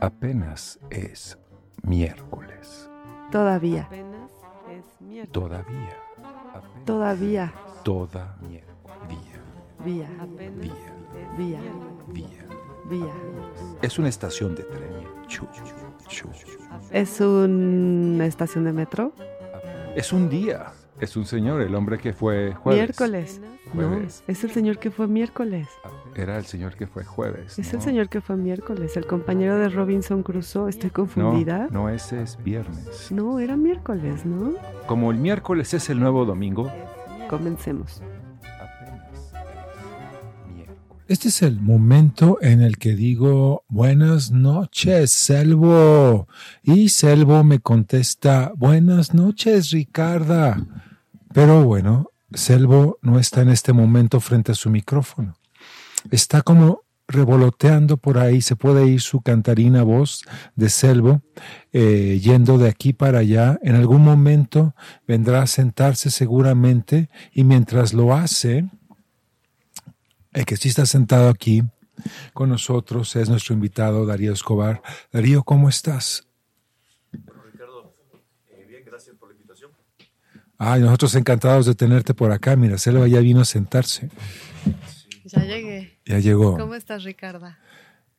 Apenas es miércoles. Todavía, Apenas es miércoles. Todavía. Apenas- todavía, Todavía. vía, Apenas Vía. es Vía. miércoles. Vía. vía. Es una estación de tren. Chu, chu. ¿Es una estación de metro? Es un día. Es un señor, el hombre que fue jueves. Miércoles. No, es el señor que fue miércoles. Era el señor que fue jueves. Es ¿no? el señor que fue miércoles, el compañero de Robinson Crusoe. ¿Estoy No, confundida? no, ese es viernes. No, era miércoles, ¿no? Como el miércoles es el nuevo domingo. Comencemos. Apenas es miércoles. Este es el momento en el que digo buenas noches, Selvo. Y Selvo me contesta buenas noches, Ricarda. Pero bueno, Selvo no está en este momento frente a su micrófono. Está como revoloteando por ahí, se puede ir su cantarina voz de Selvo, eh, yendo de aquí para allá. En algún momento vendrá a sentarse seguramente y mientras lo hace, el que sí está sentado aquí con nosotros es nuestro invitado Darío Escobar. Darío, ¿cómo estás? Ricardo, eh, bien, gracias por la invitación. Ay, nosotros encantados de tenerte por acá. Mira, Selva ya vino a sentarse. Ya llegué. Ya llegó. ¿Cómo estás, Ricarda?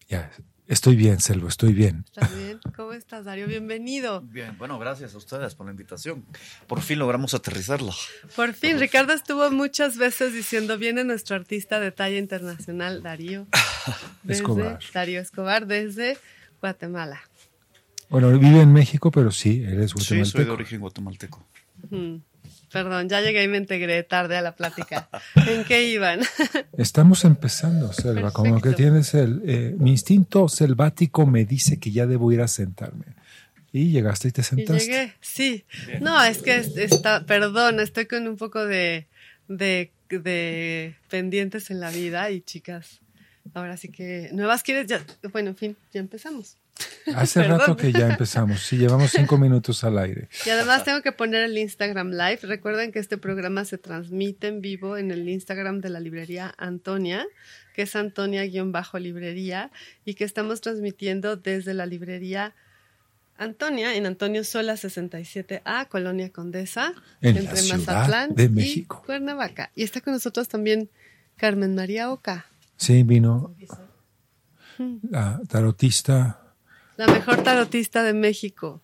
Ya, estoy bien, Selva, estoy bien. ¿Estás bien? ¿Cómo estás, Dario? Bienvenido. Bien, bueno, gracias a ustedes por la invitación. Por fin logramos aterrizarla. Por fin, Ricardo estuvo muchas veces diciendo, viene nuestro artista de talla internacional, Darío. Desde, Escobar. Darío Escobar, desde Guatemala. Bueno, vive en México, pero sí, él es Sí, soy de guatemalteco. origen guatemalteco. Mm, Perdón, ya llegué y me integré tarde a la plática. ¿En qué iban? Estamos empezando, Selva. Como que tienes el... eh, mi instinto selvático me dice que ya debo ir a sentarme. Y llegaste y te Y sentaste. llegué, sí. No, es que es- está, perdón, estoy con un poco de, de, de pendientes en la vida y chicas, ahora sí que nuevas quieres ya, bueno, en fin, ya empezamos. Hace rato que ya empezamos. Sí, llevamos cinco minutos al aire. Y además tengo que poner el Instagram Live. Recuerden que este programa se transmite en vivo en el Instagram de la librería Antonia, que es Antonia-librería, y que estamos transmitiendo desde la librería Antonia en Antonio Sola 67A, Colonia Condesa, En la Ciudad de México. y Cuernavaca. Y está con nosotros también Carmen María Oca, Sí, vino la tarotista. La mejor tarotista de México,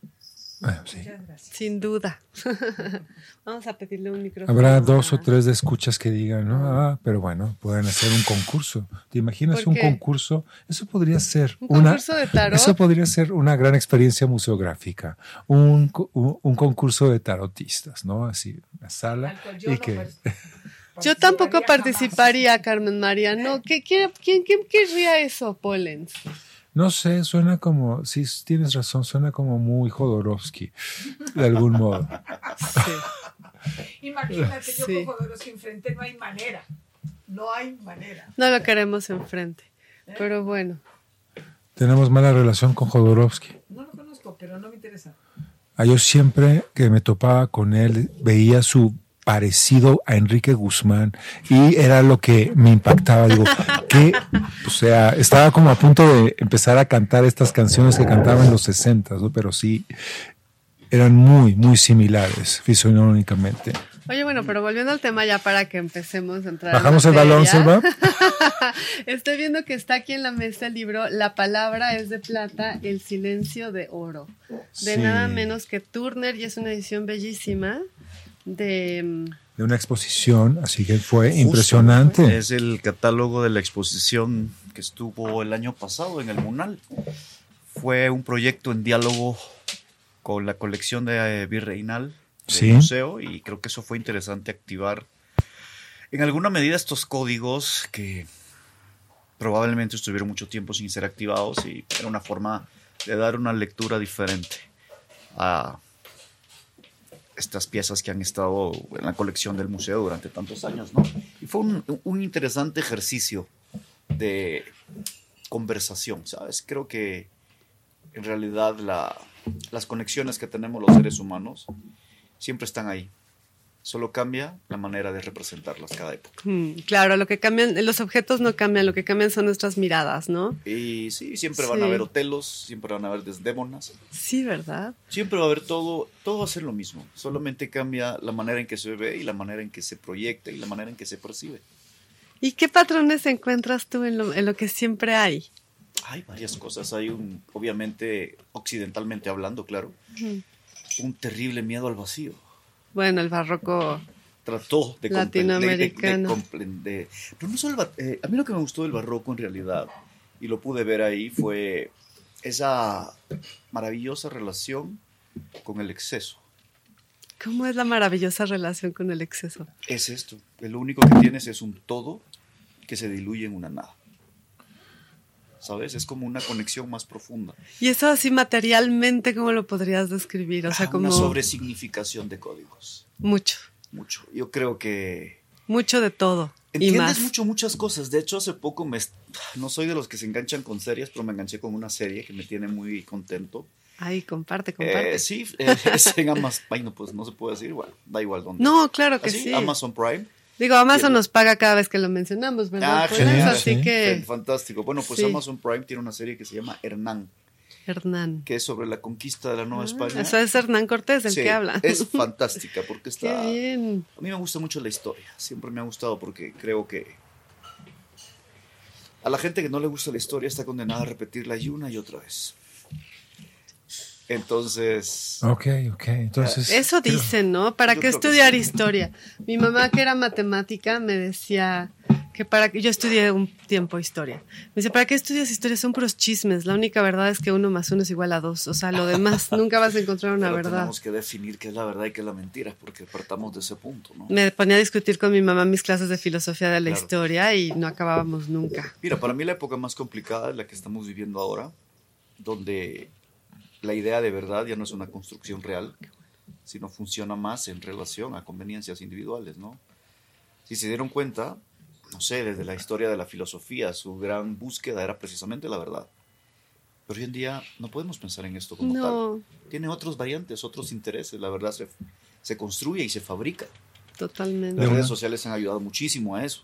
Bueno, sí. sin duda. Vamos a pedirle un micrófono. Habrá dos o tres de escuchas que digan, ¿no? Ah, pero bueno, pueden hacer un concurso. ¿Te imaginas ¿Por un concurso? Eso podría ser ¿Un una. concurso de tarot? Eso podría ser una gran experiencia museográfica. Un, co- un, un concurso de tarotistas, ¿no? Así, una sala. y que, Yo tampoco participaría, Carmen María. No, ¿qué, quiere- quién, quién querría eso, Pollens? No sé, suena como, sí, tienes razón, suena como muy Jodorowsky, de algún modo. Sí. Imagínate, yo Sí. con Jodorowsky enfrente, no hay manera. No hay manera. No lo queremos enfrente. Pero bueno, Tenemos mala relación con Jodorowsky. No lo conozco, pero no me interesa. Ah, Yo siempre que me topaba con él veía su parecido a Enrique Guzmán y era lo que me impactaba. Digo, que, o sea, estaba como a punto de empezar a cantar estas canciones que cantaba en los 60, ¿no? pero sí eran muy, muy similares fisionómicamente. oye, bueno, pero volviendo al tema ya para que empecemos a entrar. en Bajamos el balón. Selva. Estoy viendo que está aquí en la mesa el libro La palabra es de plata, el silencio de oro. De Sí. nada menos que Turner y es una edición bellísima de... De una exposición, así que fue Justo, impresionante. Es el catálogo de la exposición que estuvo el año pasado en el Munal. Fue un proyecto en diálogo con la colección de eh, Virreinal del Sí. museo y creo que eso fue interesante activar en alguna medida estos códigos que probablemente estuvieron mucho tiempo sin ser activados y era una forma de dar una lectura diferente a estas piezas que han estado en la colección del museo durante tantos años, ¿no? Y fue un, un interesante ejercicio de conversación, ¿sabes? Creo que en realidad la- las conexiones que tenemos los seres humanos siempre están ahí. Solo cambia la manera de representarlas cada época. Mm, claro, lo que cambian, los objetos no cambian, lo que cambian son nuestras miradas, ¿no? Y sí, siempre van a haber hotelos, siempre van a haber desdémonas, Sí, ¿verdad? siempre va a haber todo, todo va a ser lo mismo. Solamente cambia la manera en que se ve y la manera en que se proyecta y la manera en que se percibe. ¿Y qué patrones encuentras tú en lo, en lo que siempre hay? Hay varias cosas. Hay un, obviamente, occidentalmente hablando, claro, un terrible miedo al vacío. Bueno, el barroco, Trató de Latinoamericano. de- de no solo el eh, a mí lo que me gustó del barroco en realidad, y lo pude ver ahí, fue esa maravillosa relación con el exceso. ¿cómo es la maravillosa relación con el exceso? Es esto. Lo único que tienes es un todo que se diluye en una nada. ¿Sabes? Es como una conexión más profunda. Y eso así materialmente, ¿cómo lo podrías describir? O sea, Ah, como Una sobresignificación de códigos. mucho, Mucho. Yo creo que mucho de todo y Entiendes más. mucho, muchas cosas. De hecho, hace poco me... No soy de los que se enganchan con series, pero me enganché con una serie que me tiene muy contento. Ay, comparte, comparte. Eh, sí, eh, es en Amazon. Ay, no, pues no se puede decir. Bueno, da igual dónde. no, claro que ¿Ah, sí? sí. Amazon Prime. Digo, Amazon nos paga cada vez que lo mencionamos, ¿verdad? Ah, Pues, genial, Así sí. que, Fantástico. Bueno, pues Sí. Amazon Prime tiene una serie que se llama Hernán, Hernán. que es sobre la conquista de la Nueva Ah, España. Eso es Hernán Cortés, el Sí, que habla. Es fantástica porque Qué está... bien. A mí me gusta mucho la historia, siempre me ha gustado porque creo que a la gente que no le gusta la historia está condenada a repetirla y una y otra vez. Entonces, Ok, ok. Entonces. Eso dicen, ¿no? ¿Para qué que estudiar sí. historia? Mi mamá, que era matemática, me decía que para que yo estudié un tiempo historia. Me dice, ¿para qué estudias historia? Son puros chismes. La única verdad es que uno más uno es igual a dos. O sea, lo demás nunca vas a encontrar una pero verdad. tenemos que definir qué es la verdad y qué es la mentira, porque partamos de ese punto, ¿no? Me ponía a discutir con mi mamá mis clases de filosofía de la Claro. historia y no acabábamos nunca. Mira, para mí la época más complicada es la que estamos viviendo ahora, donde la idea de verdad ya no es una construcción real, sino funciona más en relación a conveniencias individuales, ¿no? Si se dieron cuenta, no sé, desde la historia de la filosofía, su gran búsqueda era precisamente la verdad. Pero hoy en día no podemos pensar en esto como No, tal. Tiene otros variantes, otros intereses. La verdad se, se construye y se fabrica. totalmente. Las De redes sociales han ayudado muchísimo a eso.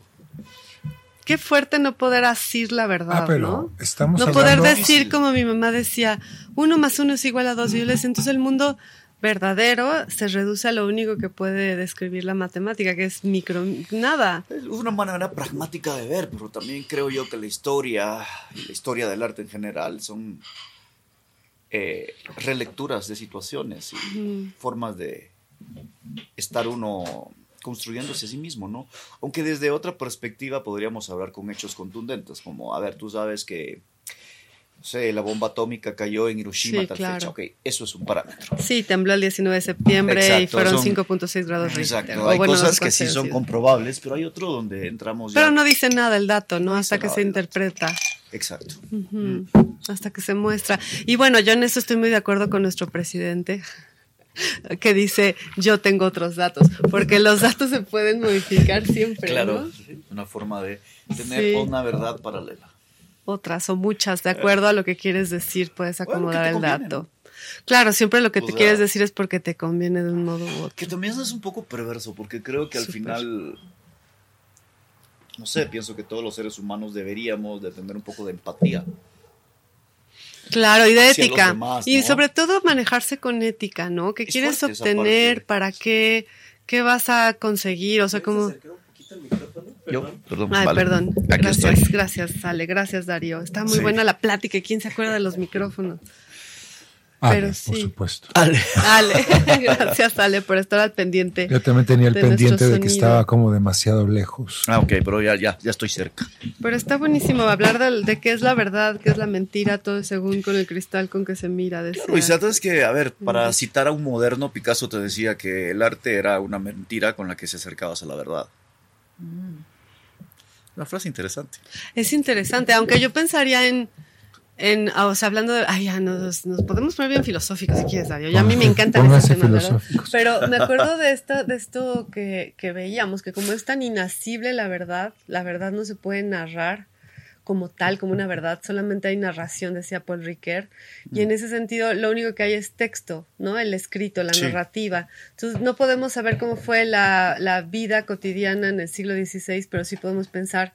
Qué fuerte no poder decir la verdad, Ah, pero ¿no? estamos No poder decir como mi mamá decía, uno más uno es igual a dos. Y yo le decía, entonces el mundo verdadero se reduce a lo único que puede describir la matemática, que es micro, nada. Es una manera pragmática de ver, pero también creo yo que la historia y la historia del arte en general son eh, relecturas de situaciones y formas de estar uno construyéndose a sí mismo, ¿no? Aunque desde otra perspectiva podríamos hablar con hechos contundentes, como, a ver, tú sabes que, no sé, la bomba atómica cayó en Hiroshima Sí, tal claro. fecha, ok, eso es un parámetro. Sí, tembló el 19 de septiembre y fueron son- 5.6 grados Richter. Exacto, O hay bueno, cosas que sí son comprobables, pero hay otro donde entramos ya... Pero no dice nada el dato, ¿no? No Hasta que se interpreta. Exacto. Ujú. Hasta que se muestra. Y bueno, yo en eso estoy muy de acuerdo con nuestro presidente, que dice, yo tengo otros datos, porque los datos se pueden modificar siempre, Claro, ¿no? sí, una forma de tener Sí. una verdad paralela. Otras o muchas, de acuerdo a lo que quieres decir, puedes acomodar el dato. Claro, siempre lo que O te sea- quieres decir es porque te conviene de un modo u otro. Que también es un poco perverso, porque creo que al final, no sé, pienso que todos los seres humanos deberíamos de tener un poco de empatía. Claro, y de ética. demás, Y sobre todo manejarse con ética, ¿no? ¿Qué Es quieres obtener? ¿Para qué? ¿Qué vas a conseguir? O sea, como... Yo, perdón. Ay, vale. perdón. Aquí gracias, estoy. gracias, Ale. Gracias, Darío. Está muy Sí. buena la plática. ¿Quién se acuerda de los micrófonos? Ale, pero por supuesto. Ale. Ale, gracias, Ale, por estar al pendiente. Yo también tenía el de pendiente de que estaba como demasiado lejos. Ah, ok, pero ya, ya, ya estoy cerca. Pero está buenísimo hablar del- de, qué es la verdad, qué es la mentira, todo según con el cristal con que se mira. decía. Claro, y sabes que, a ver, para citar a un moderno, Picasso te decía que el arte era una mentira con la que se acercabas a la verdad. Una frase interesante. Es interesante, aunque yo pensaría en, en ah, o sea, hablando de, ay, ya nos, nos podemos poner bien filosóficos si quieres, Darío. Ya a mí me encanta Pónganse ese tema, ¿verdad? filosóficos. Pero me acuerdo de esto, de esto que, que veíamos, que como es tan inacible la verdad, la verdad no se puede narrar. como tal, como una verdad, solamente hay narración, decía Paul Ricoeur, y en ese sentido lo único que hay es texto, ¿no? El escrito, la Sí. narrativa. Entonces no podemos saber cómo fue la, la vida cotidiana en el siglo XVI, pero sí podemos pensar,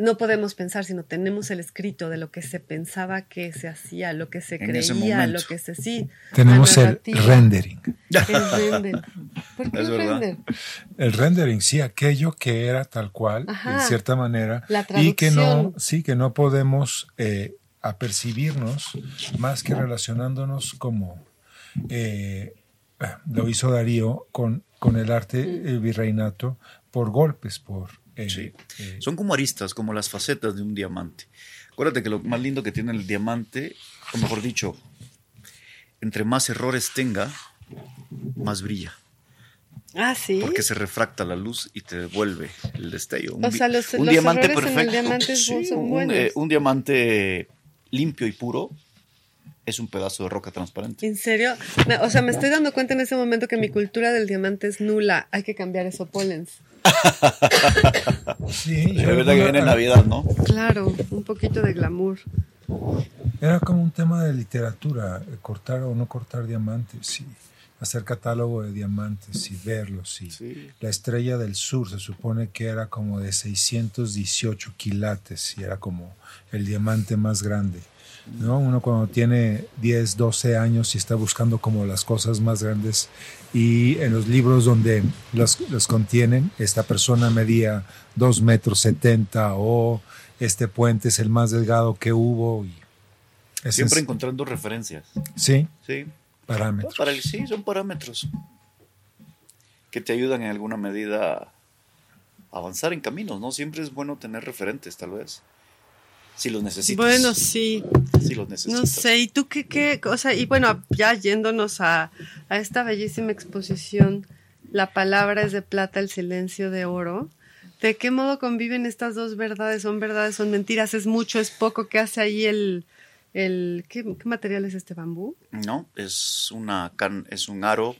no podemos pensar, sino tenemos el escrito de lo que se pensaba que se hacía, lo que se En creía, lo que se sí. Tenemos el rendering. El render. ¿Por qué Es el render? El rendering, sí, aquello que era tal cual, Ajá. en cierta manera, La y que no, sí, que no podemos eh, apercibirnos más que relacionándonos como eh, lo hizo Darío con, con el arte eh, virreinato por golpes, por eh, Sí. eh, Son como aristas, como las facetas de un diamante. Acuérdate que lo más lindo que tiene el diamante, o mejor dicho, entre más errores tenga, más brilla. Ah, sí. Porque se refracta la luz y te devuelve el destello. Un, O sea, los- un los diamante errores en el perfecto. diamante son- son un, buenos. eh, un diamante limpio y puro es un pedazo de roca transparente. ¿En serio? O sea, me estoy dando cuenta en ese momento que mi cultura del diamante es nula. Hay que cambiar eso, Pollens. Sí, Es verdad que viene Navidad, ¿no? Claro, un poquito de glamour. Era como un tema de literatura, eh, cortar o no cortar diamantes, sí. hacer catálogo de diamantes y verlos. sí. Sí. La estrella del sur se supone que era como de 618 quilates y era como el diamante más grande. ¿no? Uno cuando tiene 10, 12 años y está buscando como las cosas más grandes y en los libros donde los, los contienen, esta persona medía 2 metros 70 o este puente es el más delgado que hubo. Y Siempre es- encontrando referencias. Sí, Sí. parámetros. Para el, sí, son parámetros que te ayudan en alguna medida a avanzar en caminos, ¿no? Siempre es bueno tener referentes, tal vez. Si los necesitas. Bueno, sí. Si los necesitas. No sé, ¿y tú qué, qué cosa? Y bueno, ya yéndonos a, a esta bellísima exposición, La palabra es de plata, el silencio de oro. ¿De qué modo conviven estas dos verdades? ¿Son verdades, son mentiras? ¿Es mucho, es poco? ¿Qué hace ahí el... el ¿qué, qué material es este bambú? No, es una can, es un aro,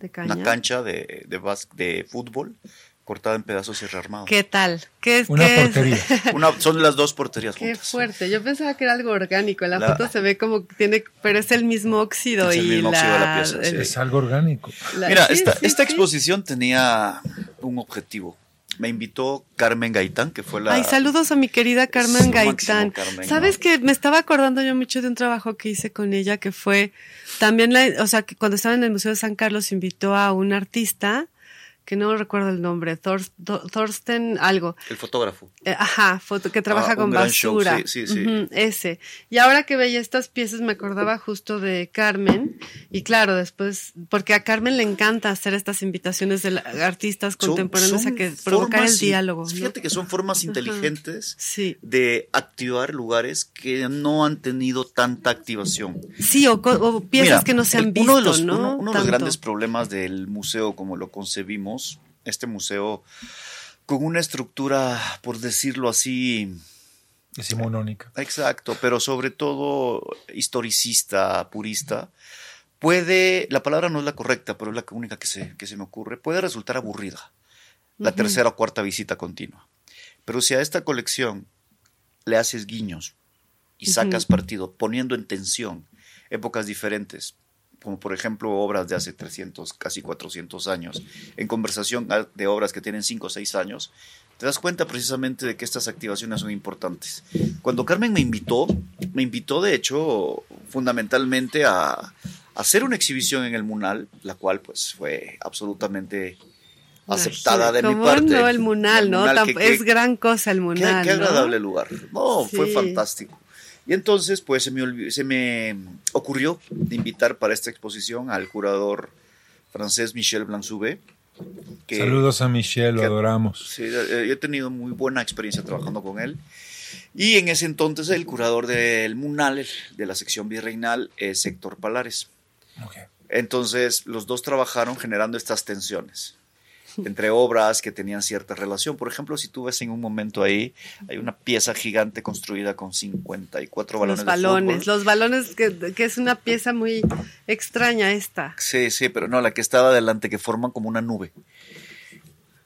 ¿De caña? una cancha de, de, bas- de fútbol cortada en pedazos y rearmado. ¿Qué tal? ¿Qué es? Una qué es? portería. Una, son las dos porterías Qué juntas. fuerte. Yo pensaba que era algo orgánico. En la, La- foto se ve como que tiene, pero es el mismo óxido Es el y mismo la, óxido de la pieza, sí. Es algo orgánico. la- Mira, sí, esta, sí, esta sí. exposición tenía un objetivo. Me invitó Carmen Gaitán, que fue la... Ay, saludos a mi querida Es Carmen Gaitán. Carmen, Sabes ¿no? que me estaba acordando yo mucho de un trabajo que hice con ella que fue también la, o sea, que cuando estaba en el Museo de San Carlos invitó a un artista que no recuerdo el nombre, Thor- Thor- Thorsten algo. El fotógrafo. Eh, ajá, foto, que trabaja Ah, con gran show, basura. sí, sí, sí. Ujú, ese. Y ahora que veía estas piezas me acordaba justo de Carmen. Y claro, después, porque a Carmen le encanta hacer estas invitaciones de la- artistas contemporáneos son a que provocar el diálogo. ¿no? Fíjate que son formas inteligentes Sí. de activar lugares que no han tenido tanta activación. Sí, o, o piezas Mira, que no se han el- visto, uno de los, ¿no? uno- uno de los grandes problemas del museo como lo concebimos, este museo con una estructura, por decirlo así, Decimonónica. exacto, pero sobre todo historicista, purista, puede, la palabra no es la correcta, pero es la única que se, que se me ocurre, puede resultar aburrida la tercera o cuarta visita continua. Pero si a esta colección le haces guiños y sacas partido poniendo en tensión épocas diferentes, como por ejemplo obras de hace 300, casi 400 años, en conversación de obras que tienen 5 o 6 años, te das cuenta precisamente de que estas activaciones son importantes. Cuando Carmen me invitó, me invitó de hecho fundamentalmente a, a hacer una exhibición en el Munal, la cual pues fue absolutamente aceptada de mi ¿Cómo parte. no? El Munal, El ¿no? Munal, Tam- que- que- es gran cosa el Qué, Munal. qué ¿no? agradable lugar. No, fue Sí. fantástico. Y entonces, pues se me, se me ocurrió de invitar para esta exposición al curador francés Michel Blansouvé. que- Saludos a Michelle, lo que- adoramos. Sí, eh, yo he tenido muy buena experiencia trabajando con él. Y en ese entonces el curador del Munal, de la sección virreinal, es Héctor Palares. Ok. Entonces los dos trabajaron generando estas tensiones entre obras que tenían cierta relación. Por ejemplo, si tú ves en un momento ahí, hay una pieza gigante construida con 54 balones Los de balones, fútbol. los balones, que, que es una pieza muy extraña esta. Sí, sí, pero no, la que estaba adelante, que forman como una nube.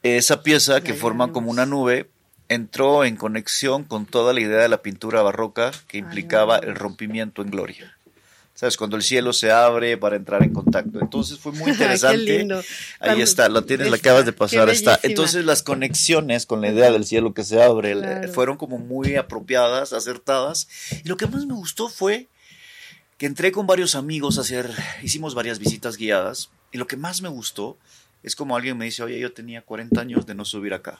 Esa pieza que forman como una nube, entró en conexión con toda la idea de la pintura barroca que implicaba el rompimiento en gloria. ¿Sabes? Cuando el cielo se abre para entrar en contacto. Entonces fue muy interesante. Qué lindo. Ahí está, la tienes, la acabas de pasar. Está. Entonces las conexiones con la idea del cielo que se abre Claro. fueron como muy apropiadas, acertadas. Y lo que más me gustó fue que entré con varios amigos a hacer, hicimos varias visitas guiadas. Y lo que más me gustó es como alguien me dice, oye, yo tenía 40 años de no subir acá.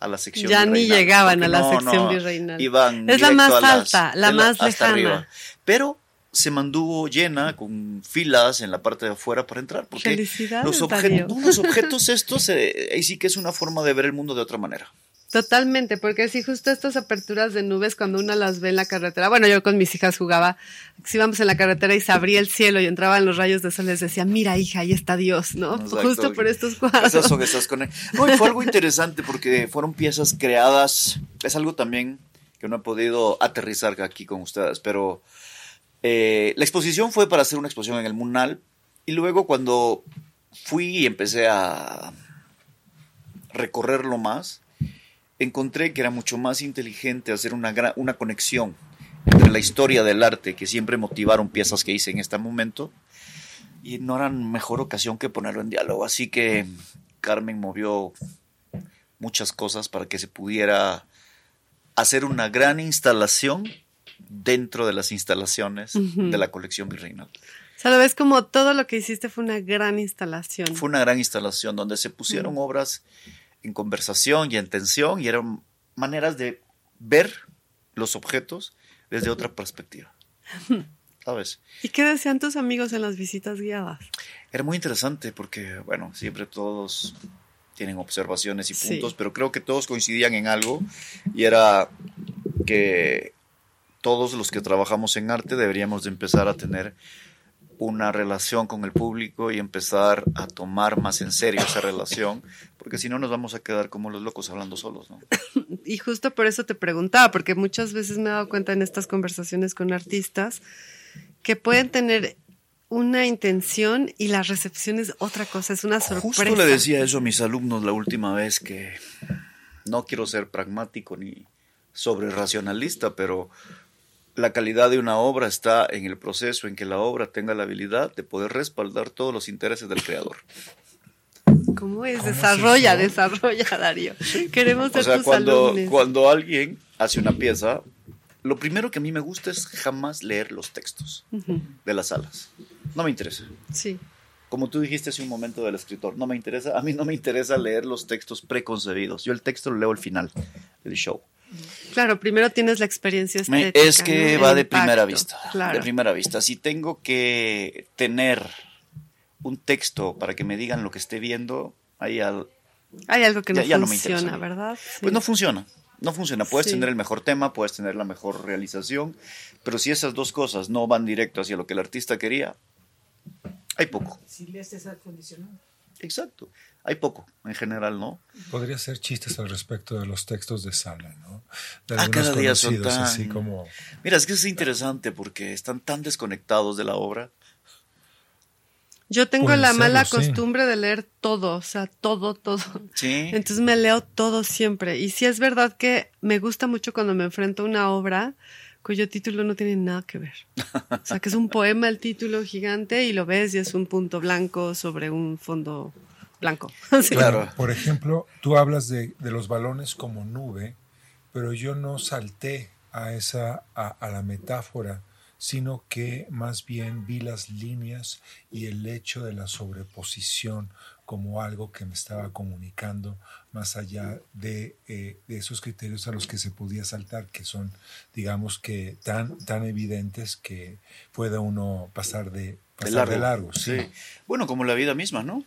A la sección Ya ni virreinal". llegaban Porque a la no, sección no, virreinal. Iban Es la más a las- alta, la más lejana. arriba. Pero se mantuvo llena con filas en la parte de afuera para entrar. Porque Felicidades, los, los objetos estos, eh, ahí sí que es una forma de ver el mundo de otra manera. Totalmente, porque sí, justo estas aperturas de nubes, cuando uno las ve en la carretera, bueno, yo con mis hijas jugaba, si íbamos en la carretera y se abría el cielo y entraban los rayos de sol, les decía, mira hija, ahí está Dios, ¿no? Exacto. Justo por estos cuadros. Esas son esas con- No, y fue algo interesante porque fueron piezas creadas. Es algo también que no he podido aterrizar aquí con ustedes, pero eh, la exposición fue para hacer una exposición en el Munal y luego cuando fui y empecé a recorrerlo más, encontré que era mucho más inteligente hacer una, una conexión entre la historia del arte que siempre motivaron piezas que hice en este momento y no era mejor ocasión que ponerlo en diálogo. Así que Carmen movió muchas cosas para que se pudiera hacer una gran instalación dentro de las instalaciones Ujú. de la colección virreinal. O sea, lo ves como todo lo que hiciste fue una gran instalación. Fue una gran instalación donde se pusieron obras en conversación y en tensión y eran maneras de ver los objetos desde otra perspectiva. ¿Sabes? ¿Y qué decían tus amigos en las visitas guiadas? Era muy interesante porque, bueno, siempre todos tienen observaciones y Sí. puntos, pero creo que todos coincidían en algo y era que todos los que trabajamos en arte deberíamos de empezar a tener una relación con el público y empezar a tomar más en serio esa relación, porque si no nos vamos a quedar como los locos hablando solos, ¿no? Y justo por eso te preguntaba, porque muchas veces me he dado cuenta en estas conversaciones con artistas que pueden tener una intención y la recepción es otra cosa, es una sorpresa. Justo le decía eso a mis alumnos la última vez que no quiero ser pragmático ni sobre racionalista, pero la calidad de una obra está en el proceso en que la obra tenga la habilidad de poder respaldar todos los intereses del creador. ¿Cómo es? ¿Cómo es desarrolla, eso? desarrolla, Darío. Queremos ser O sea, tus cuando, alumnos. cuando alguien hace una pieza, lo primero que a mí me gusta es jamás leer los textos de las salas. No me interesa. Sí. Como tú dijiste hace un momento del escritor, no me interesa, a mí no me interesa leer los textos preconcebidos. Yo el texto lo leo al final del show. Claro, primero tienes la experiencia Me- es que ¿no? va El de primera vista. Claro. De primera vista. Si tengo que tener un texto para que me digan lo que esté viendo, ahí al- Hay algo que no Ya- ya no me funciona. ¿verdad? Sí. pues no funciona. No funciona. Puedes Sí. tener el mejor tema, puedes tener la mejor realización, pero si esas dos cosas no van directo hacia lo que el artista quería, hay poco. Si lees esa condicional. Exacto. Hay poco, en general, ¿no? Podría hacer chistes al respecto de los textos de sala, ¿no? De Ah, cada día son conocidos, tan- así como Mira, es que es interesante porque están tan desconectados de la obra. Yo tengo Puede la serlo, mala sí. costumbre de leer todo, o sea, todo, todo. Sí. Entonces me leo todo siempre. Y sí es verdad que me gusta mucho cuando me enfrento a una obra cuyo título no tiene nada que ver. O sea, que es un poema el título gigante y lo ves y es un punto blanco sobre un fondo blanco. Sí. Claro. Por ejemplo, tú hablas de, de los balones como nube, pero yo no salté a esa a, a la metáfora, sino que más bien vi las líneas y el hecho de la sobreposición como algo que me estaba comunicando más allá de, eh, de esos criterios a los que se podía saltar, que son, digamos que, tan, tan evidentes que puede uno pasar de, pasar de largo. sí. Sí. Bueno, como la vida misma, ¿no?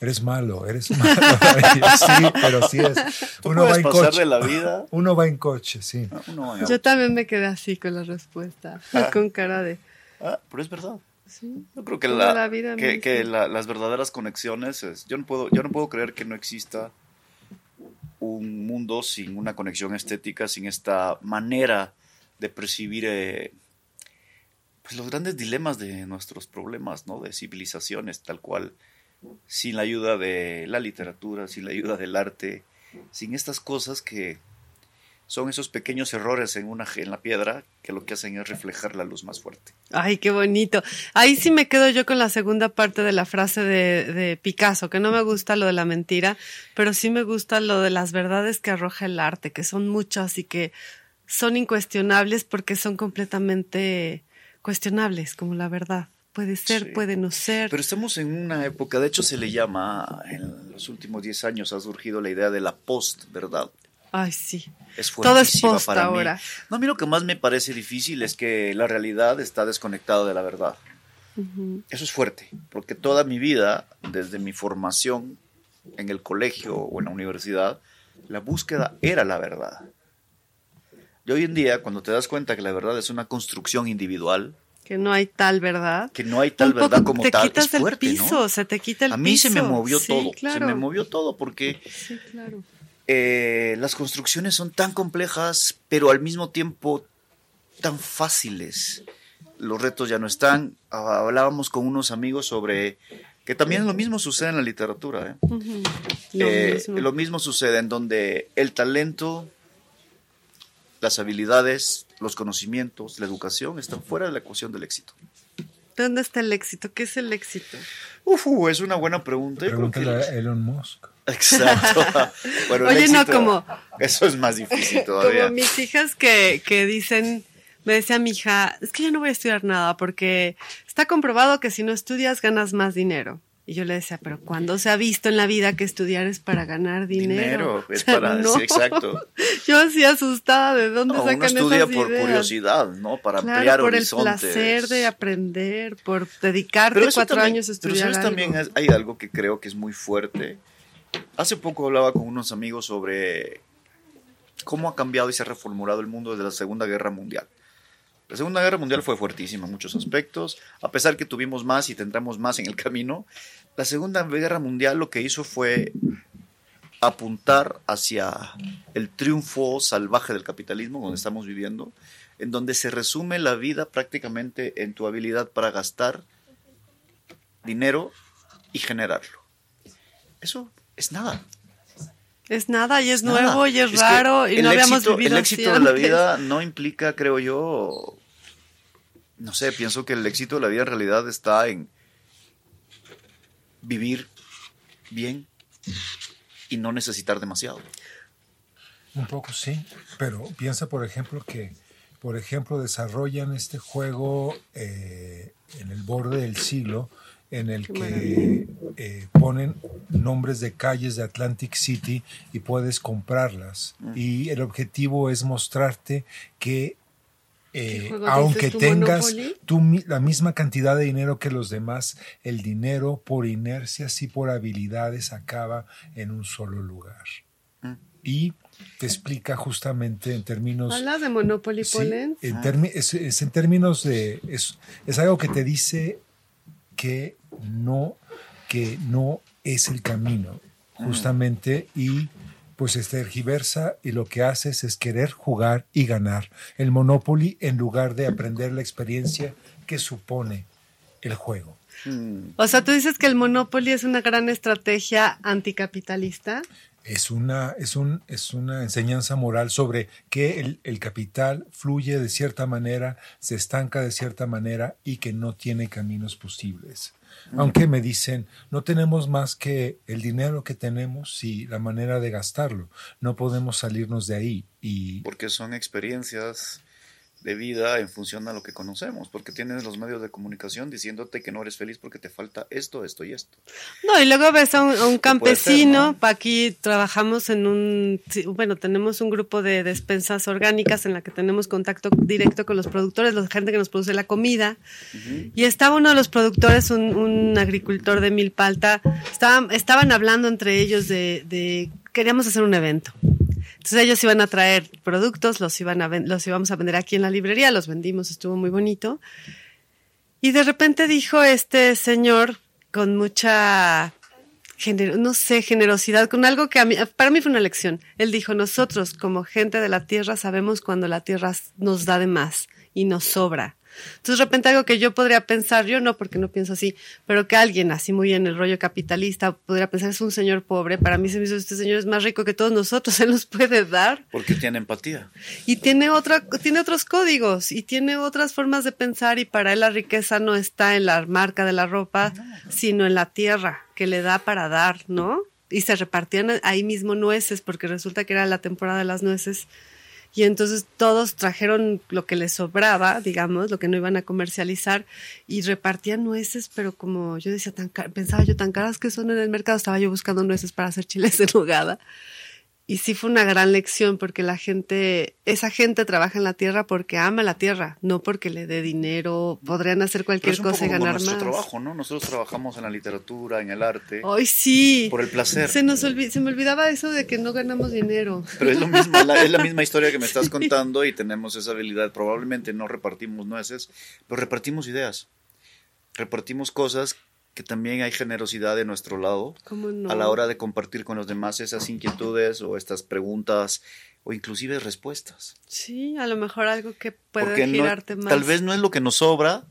Eres malo, eres malo. sí, pero sí es. Uno va en pasar coche. de la vida. Uno va en coche, sí. Ah, Yo también me quedé así con la respuesta, con cara de... Ah, pero es verdad. Sí. Yo creo que, la, la vida que, misma. que la- las verdaderas conexiones es, yo no puedo yo no puedo creer que no exista un mundo sin una conexión estética, sin esta manera de percibir eh, pues los grandes dilemas de nuestros problemas, ¿no? De civilizaciones, tal cual, sin la ayuda de la literatura, sin la ayuda del arte, sin estas cosas que son esos pequeños errores en, una, en la piedra que lo que hacen es reflejar la luz más fuerte. Ay, qué bonito. Ahí sí me quedo yo con la segunda parte de la frase de, de, Picasso, que no me gusta lo de la mentira, pero sí me gusta lo de las verdades que arroja el arte, que son muchas y que son incuestionables porque son completamente cuestionables, como la verdad. Puede ser, sí. puede no ser. Pero estamos en una época, de hecho se le llama, en los últimos 10 años ha surgido la idea de la post-verdad. Ay, sí. Es Todo es post para ahora. Mí. No, a mí lo que más me parece difícil es que la realidad está desconectada de la verdad. Uh -huh. Eso es fuerte, porque toda mi vida, desde mi formación en el colegio o en la universidad, la búsqueda era la verdad. Y hoy en día, cuando te das cuenta que la verdad es una construcción individual, que no hay tal verdad. Que no hay tal verdad como te tal. Quitas es fuerte, el piso, ¿no? se te quita el piso. A mí se me movió sí, todo. Claro. Se me movió todo porque sí, claro. eh, las construcciones son tan complejas, pero al mismo tiempo tan fáciles. Los retos ya no están. Hablábamos con unos amigos sobre que también lo mismo sucede en la literatura. ¿eh? Uh -huh. lo, eh, mismo. lo mismo sucede en donde el talento, las habilidades, los conocimientos, la educación están fuera de la ecuación del éxito. ¿Dónde está el éxito? ¿Qué es el éxito? Uf, es una buena pregunta. Pregúntale a Elon Musk. Exacto. bueno, Oye, éxito, no, como. Eso es más difícil todavía. Como mis hijas que, que dicen. Me decía mi hija, es que yo no voy a estudiar nada porque está comprobado que si no estudias ganas más dinero. Y yo le decía, pero ¿cuándo se ha visto en la vida que estudiar es para ganar dinero? Dinero, es para, no. sí, exacto. Yo así asustada, ¿de dónde no, sacan uno estudia esas por ideas? curiosidad, ¿no? Para claro, ampliar por horizontes. el placer de aprender, por dedicarte cuatro también, años a estudiar Pero ¿sabes? algo. también hay algo que creo que es muy fuerte. Hace poco hablaba con unos amigos sobre cómo ha cambiado y se ha reformulado el mundo desde la Segunda Guerra Mundial. La Segunda Guerra Mundial fue fuertísima en muchos aspectos, a pesar que tuvimos más y tendremos más en el camino. La Segunda Guerra Mundial lo que hizo fue apuntar hacia el triunfo salvaje del capitalismo donde estamos viviendo, en donde se resume la vida prácticamente en tu habilidad para gastar dinero y generarlo. Eso es nada. Es nada y es, nada. nuevo y es, es raro y no habíamos éxito, vivido El éxito de la vida no implica, creo yo, no sé, pienso que el éxito de la vida en realidad está en vivir bien y no necesitar demasiado. Un poco sí, pero piensa por ejemplo que, por ejemplo, desarrollan este juego eh, en el borde del siglo en el que eh, ponen nombres de calles de Atlantic City y puedes comprarlas. Mm. Y el objetivo es mostrarte que eh, aunque tu tengas tú, la misma cantidad de dinero que los demás, el dinero por inercia, sí por habilidades, acaba en un solo lugar. Mm. Y te explica justamente en términos... ¿Hablas de Monopoly sí, en es, es en términos de... Es, es algo que te dice que no, que no es el camino, justamente, y pues se tergiversa y lo que haces es querer jugar y ganar el Monopoly en lugar de aprender la experiencia que supone el juego. Mm. O sea, tú dices que el Monopoly es una gran estrategia anticapitalista. Es una, es, un, es una enseñanza moral sobre que el, el, capital fluye de cierta manera, se estanca de cierta manera y que no tiene caminos posibles. Aunque me dicen, no tenemos más que el dinero que tenemos y la manera de gastarlo. No podemos salirnos de ahí. Y... Porque son experiencias de vida en función a lo que conocemos, porque tienes los medios de comunicación diciéndote que no eres feliz porque te falta esto, esto y esto. No, y luego ves a un, a un campesino, ser, ¿no? aquí trabajamos en un, bueno, tenemos un grupo de despensas orgánicas en la que tenemos contacto directo con los productores, la gente que nos produce la comida, uh -huh. y estaba uno de los productores, un, un agricultor de Milpalta, estaban, estaban hablando entre ellos de, de, queríamos hacer un evento. Entonces ellos iban a traer productos, los, iban a los íbamos a vender aquí en la librería, los vendimos, estuvo muy bonito. Y de repente dijo este señor con mucha, no sé, generosidad, con algo que a para mí fue una lección. Él dijo, nosotros como gente de la tierra sabemos cuando la tierra nos da de más y nos sobra. Entonces, de repente algo que yo podría pensar, yo no, porque no pienso así, pero que alguien así muy en el rollo capitalista podría pensar es un señor pobre, para mí se me hizo este señor es más rico que todos nosotros, él nos puede dar. Porque tiene empatía. Y tiene otra, tiene otros códigos y tiene otras formas de pensar y para él la riqueza no está en la marca de la ropa, sino en la tierra que le da para dar, ¿no? Y se repartían ahí mismo nueces porque resulta que era la temporada de las nueces y entonces todos trajeron lo que les sobraba, digamos, lo que no iban a comercializar y repartían nueces, pero como yo decía, tan pensaba yo, tan caras que son en el mercado, estaba yo buscando nueces para hacer chiles en nogada y sí fue una gran lección porque la gente, esa gente trabaja en la tierra porque ama la tierra, no porque le dé dinero, podrían hacer cualquier cosa y ganar nuestro más. trabajo, ¿no? Nosotros trabajamos en la literatura, en el arte. Hoy sí. Por el placer. Se nos se me olvidaba eso de que no ganamos dinero. Pero es lo mismo, la, es la misma historia que me estás contando y tenemos esa habilidad. Probablemente no repartimos nueces, pero repartimos ideas. Repartimos cosas que también hay generosidad de nuestro lado a la hora de compartir con los demás esas inquietudes o estas preguntas o inclusive respuestas. Sí, a lo mejor algo que puede girarte más. Tal vez no es lo que nos sobra,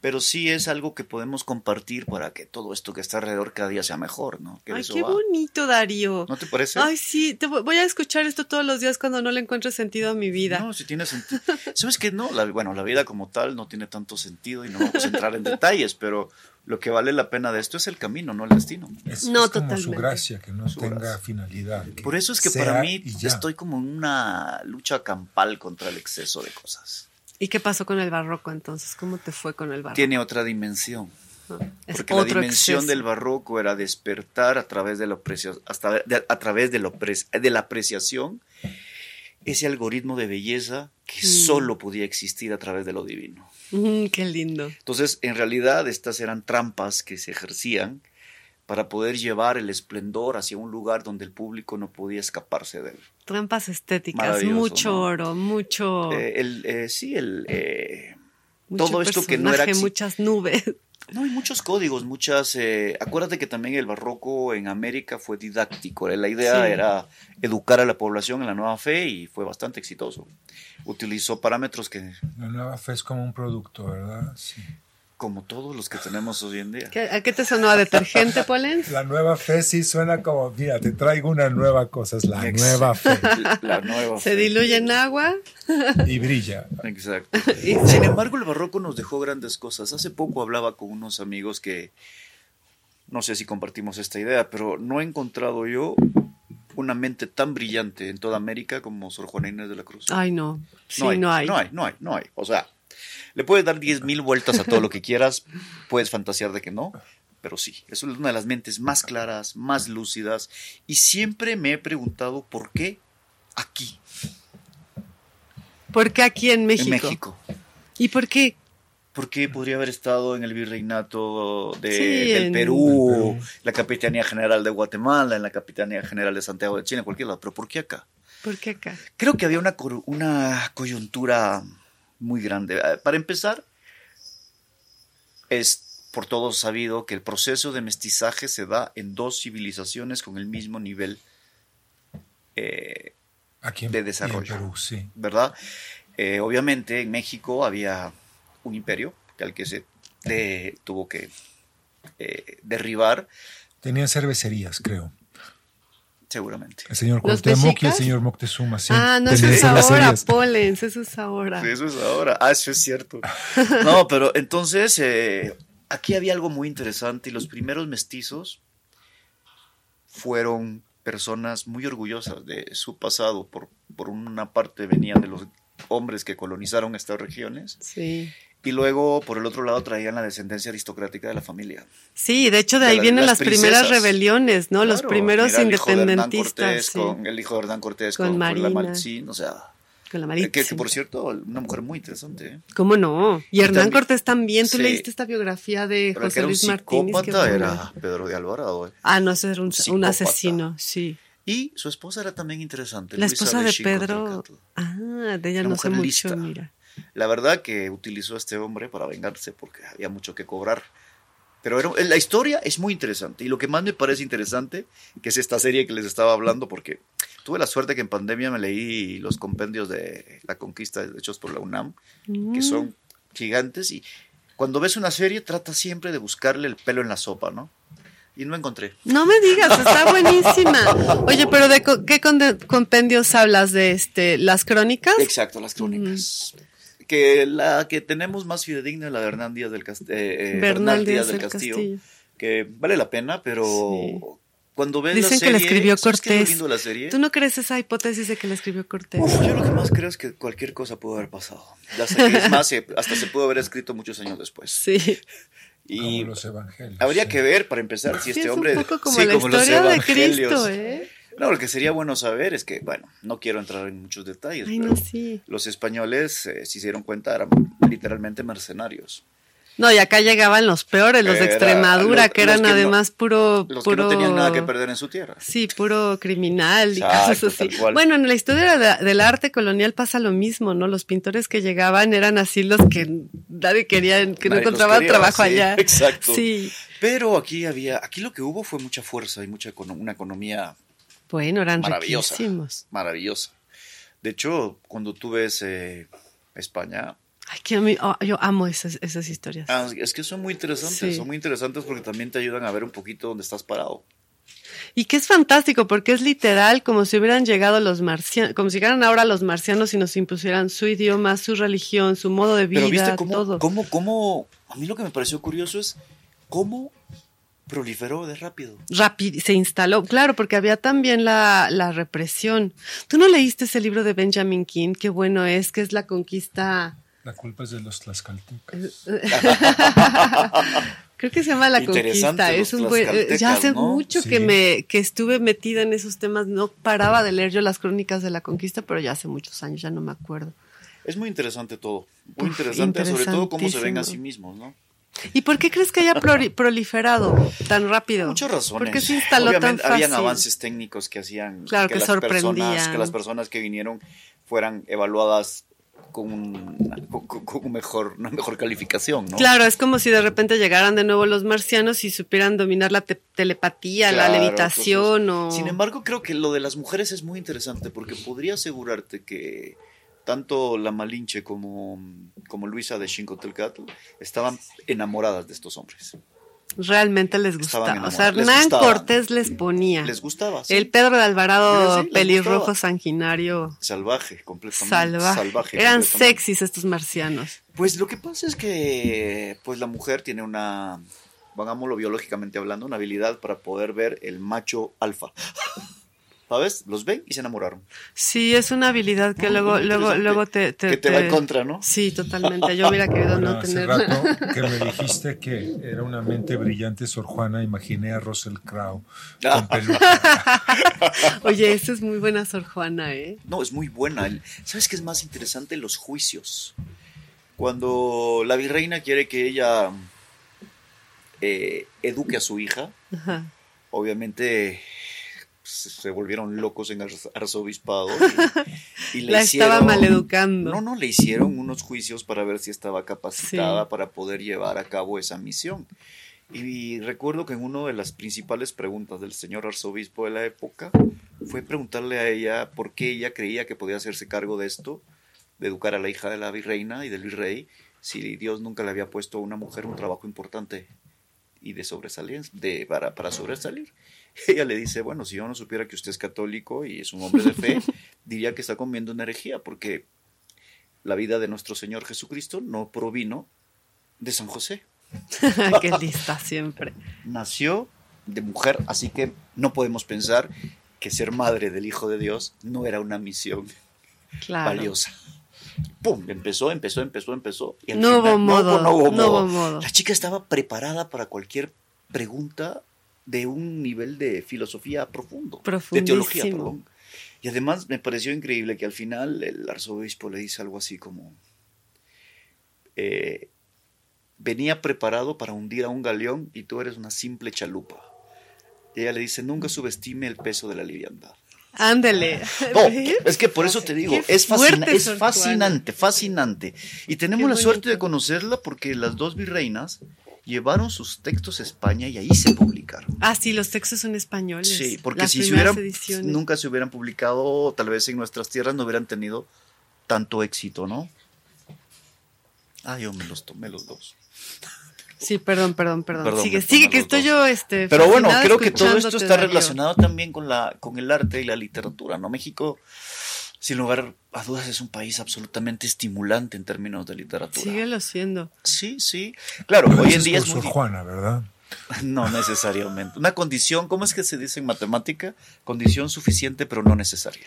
pero sí es algo que podemos compartir para que todo esto que está alrededor cada día sea mejor, ¿no? Ay, qué bonito, Darío. ¿No te parece? Ay, sí, voy a escuchar esto todos los días cuando no le encuentre sentido a mi vida. No, si tiene sentido. ¿Sabes qué? No, bueno, la vida como tal no tiene tanto sentido y no vamos a entrar en detalles, pero lo que vale la pena de esto es el camino, no el destino. Es, no, como su gracia, que no tenga finalidad. Por eso es que para mí estoy como en una lucha campal contra el exceso de cosas. ¿Y qué pasó con el barroco entonces? ¿Cómo te fue con el barroco? Tiene otra dimensión. Ah, porque la dimensión del barroco era despertar a través de la hasta a través de, de la apreciación ese algoritmo de belleza que mm. solo podía existir a través de lo divino. Mm, qué lindo. Entonces, en realidad, estas eran trampas que se ejercían para poder llevar el esplendor hacia un lugar donde el público no podía escaparse de él. Trampas estéticas, mucho oro, mucho... Eh, el, eh, sí, el... Eh, todo esto que no era... Muchas nubes. No, hay muchos códigos, muchas... Eh, acuérdate que también el barroco en América fue didáctico. La idea era educar a la población en la nueva fe y fue bastante exitoso. Utilizó parámetros que... La nueva fe es como un producto, ¿verdad? Sí como todos los que tenemos hoy en día. ¿A qué te sonó a detergente, Polen? La nueva fe sí suena como, mira, te traigo una nueva cosa, es la nueva fe. La nueva Se diluye en agua. Y brilla. Exacto. Sin embargo, el barroco nos dejó grandes cosas. Hace poco hablaba con unos amigos que, no sé si compartimos esta idea, pero no he encontrado yo una mente tan brillante en toda América como Sor Juana Inés de la Cruz. Ay, no. Sí, no hay. No hay, no hay, no hay. No hay. O sea, le puedes dar 10.000 vueltas a todo lo que quieras, puedes fantasear de que no, pero sí, es una de las mentes más claras, más lúcidas, y siempre me he preguntado por qué aquí. ¿Por qué aquí en México? En México. ¿Y por qué? Porque podría haber estado en el virreinato de, del Perú, la Capitanía General de Guatemala, en la Capitanía General de Santiago de Chile, en cualquier lado. Pero ¿por qué acá? ¿Por qué acá? Creo que había una, una coyuntura muy grande. Eh, para empezar, es por todos sabido que el proceso de mestizaje se da en dos civilizaciones con el mismo nivel eh, de desarrollo. ¿Verdad? Eh, obviamente en México había un imperio al que se tuvo que derribar. Tenían cervecerías, creo. Seguramente. El señor Cuauhtémoc y el señor Moctezuma, sí. Ah, no, eso es ahora, Polens, eso es ahora. Sí, eso es ahora. Ah, eso es cierto. No, pero entonces, eh, aquí había algo muy interesante y los primeros mestizos fueron personas muy orgullosas de su pasado. Por, por una parte venían de los hombres que colonizaron estas regiones. Sí. Y luego, por el otro lado, traían la descendencia aristocrática de la familia. Sí, de hecho, de, ahí vienen las, primeras rebeliones, ¿no? los primeros independentistas. Con el hijo de Hernán Cortés, con, la Marina. o sea. Con la Marina. Que, por cierto, una mujer muy interesante. ¿eh? ¿Cómo no? Y Hernán Cortés también. Tú leíste esta biografía de José Luis Martínez. era Pedro de Alvarado. ¿eh? Ah, no, ese era un, asesino, sí. Y su esposa era también interesante. La esposa de, Pedro. Ah, de ella no sé mucho, mira. La verdad que utilizó a este hombre para vengarse porque había mucho que cobrar. Pero la historia es muy interesante y lo que más me parece interesante, que es esta serie que les estaba hablando, porque tuve la suerte que en pandemia me leí los compendios de la conquista hechos por la UNAM, que mm. son gigantes y cuando ves una serie trata siempre de buscarle el pelo en la sopa, ¿no? Y no encontré. No me digas, está buenísima. Oye, pero ¿de co- qué compendios hablas de este? ¿Las crónicas? Exacto, las crónicas. Que la que tenemos más fidedigna es la de Hernán Díaz del Castillo. Bernal Díaz del Castillo. Que vale la pena, pero Sí. cuando ves Dicen la que la serie, escribió ¿sabes qué es lo Cortés. la serie? ¿Tú no crees esa hipótesis de que la escribió Cortés? Uf, yo lo que más creo es que cualquier cosa pudo haber pasado. Sé que es más, se- hasta se pudo haber escrito muchos años después. Sí. Y Como los evangelios. habría sí. que ver, para empezar, si Sí, este es hombre... un poco como sí, la como los historia de evangelios. Cristo, ¿eh? No, lo que sería bueno saber es que, bueno, no quiero entrar en muchos detalles, Ay, pero no, sí. los españoles, eh, si se dieron cuenta, eran literalmente mercenarios. No, y acá llegaban los peores, los de Extremadura, que eran además puro... Los que no tenían nada que perder en su tierra. Sí, puro criminal y Exacto, cosas así. Bueno, en la historia de- del arte colonial pasa lo mismo, ¿no? Los pintores que llegaban eran así los que nadie quería, que no encontraban trabajo allá. exacto. Sí. Pero aquí había, aquí lo que hubo fue mucha fuerza y mucha una economía Bueno, eran maravillosa. Maravillosa. De hecho, cuando tú ves eh, España, Ay, que a mí- oh, yo amo esas, esas historias. ah, es que son muy interesantes, Sí. son muy interesantes porque también te ayudan a ver un poquito dónde estás parado. Y que es fantástico porque es literal como si hubieran llegado los marcianos, como si llegaran ahora los marcianos y nos impusieran su idioma, su religión, su modo de vida, Pero viste cómo, todo. cómo, cómo, a mí lo que me pareció curioso es cómo proliferó de rápido. Rápido, se instaló, claro, porque había también la, la represión. ¿Tú no leíste ese libro de Benjamin King? Qué bueno es, que es la conquista. La culpa es de los tlaxcaltecas. Creo que se llama La Conquista. Es un buen, eh, ya hace mucho Sí. que me que estuve metida en esos temas. No paraba de leer yo las crónicas de la conquista, pero ya hace muchos años, ya no me acuerdo. Es muy interesante todo. Muy Uf, interesante, sobre todo cómo se ven a sí mismos, ¿no? ¿Y por qué crees que haya proli- proliferado tan rápido? Muchas razones. ¿Por qué se instaló Obviamente tan fácil? habían avances técnicos que hacían Claro, que las personas, sorprendían. que las personas que vinieron fueran evaluadas con, un- con- con- con un mejor, una mejor calificación, ¿no? Claro, es como si de repente llegaran de nuevo los marcianos y supieran dominar la te- telepatía, la levitación entonces, o... Sin embargo, creo que lo de las mujeres es muy interesante porque podría asegurarte que tanto la Malinche como, como Luisa de Xincotelcatl estaban enamoradas de estos hombres. Realmente les gustaba. O sea, Hernán. Cortés les ponía. Les gustaba. sí. El Pedro de Alvarado, sí, pelirrojo gustaba. sanguinario, Salvaje, completamente. salvaje. salvaje Eran completamente. sexys estos marcianos. Pues lo que pasa es que pues la mujer tiene una, pongámoslo biológicamente hablando, una habilidad para poder ver el macho alfa. ¿Sabes? Los ven y se enamoraron. Sí, es una habilidad que luego, luego, luego te, te- que te, va te- en contra, ¿no? Sí, totalmente. Yo hubiera querido Bueno, no hace tener. rato que me dijiste que era una mente brillante Sor Juana, imaginé a Russell Crowe Ah. con peluca. Oye, esa es muy buena Sor Juana, ¿eh? No, es muy buena. ¿Sabes qué es más interesante? Los juicios. Cuando la virreina quiere que ella eh, eduque a su hija, Ajá. obviamente se volvieron locos en arz- arzobispado y, y le La estaba hicieron- maleducando. No, no, le hicieron unos juicios para ver si estaba capacitada Sí. para poder llevar a cabo esa misión. Y recuerdo que en una de las principales preguntas del señor arzobispo de la época fue preguntarle a ella por qué ella creía que podía hacerse cargo de esto, de educar a la hija de la virreina y del virrey, si Dios nunca le había puesto a una mujer un trabajo importante y de sobresalir, de, para, para sobresalir. Ella le dice, bueno, si yo no supiera que usted es católico y es un hombre de fe, diría que está comiendo una herejía, porque la vida de nuestro Señor Jesucristo no provino de San José. Qué lista siempre. Nació de mujer, así que no podemos pensar que ser madre del Hijo de Dios no era una misión Claro. valiosa. ¡Pum! Empezó, empezó, empezó, empezó. y al No hubo modo, no hubo no hubo modo. modo. La chica estaba preparada para cualquier pregunta de un nivel de filosofía profundo. De teología, perdón. Y además me pareció increíble que al final el arzobispo le dice algo así como, eh, venía preparado para hundir a un galeón y tú eres una simple chalupa. Y ella le dice, nunca subestime el peso de la liviandad. No, ¿Ves? es que por eso te digo, Qué es, fascina- es fascinante, fascinante. Y tenemos la suerte de conocerla porque las dos virreinas llevaron sus textos a España y ahí se publicaron. Ah, sí, los textos son españoles. Sí, porque Las si se hubieran, ediciones. nunca se hubieran publicado, tal vez en nuestras tierras no hubieran tenido tanto éxito, ¿no? Ah, yo me los tomé los dos. Sí, perdón, perdón, perdón. Perdón, sigue, sigue, que estoy dos. yo, este. Pero bueno, creo que todo esto está Darío. relacionado también con la con el arte y la literatura, ¿no? México, sin lugar a dudas, es un país absolutamente estimulante en términos de literatura. Síguelo siendo. Sí, sí. Claro, Pero hoy en es día es muy Sor Juana, ¿verdad? No necesariamente. Una condición, ¿cómo es que se dice en matemática? Condición suficiente, pero no necesaria.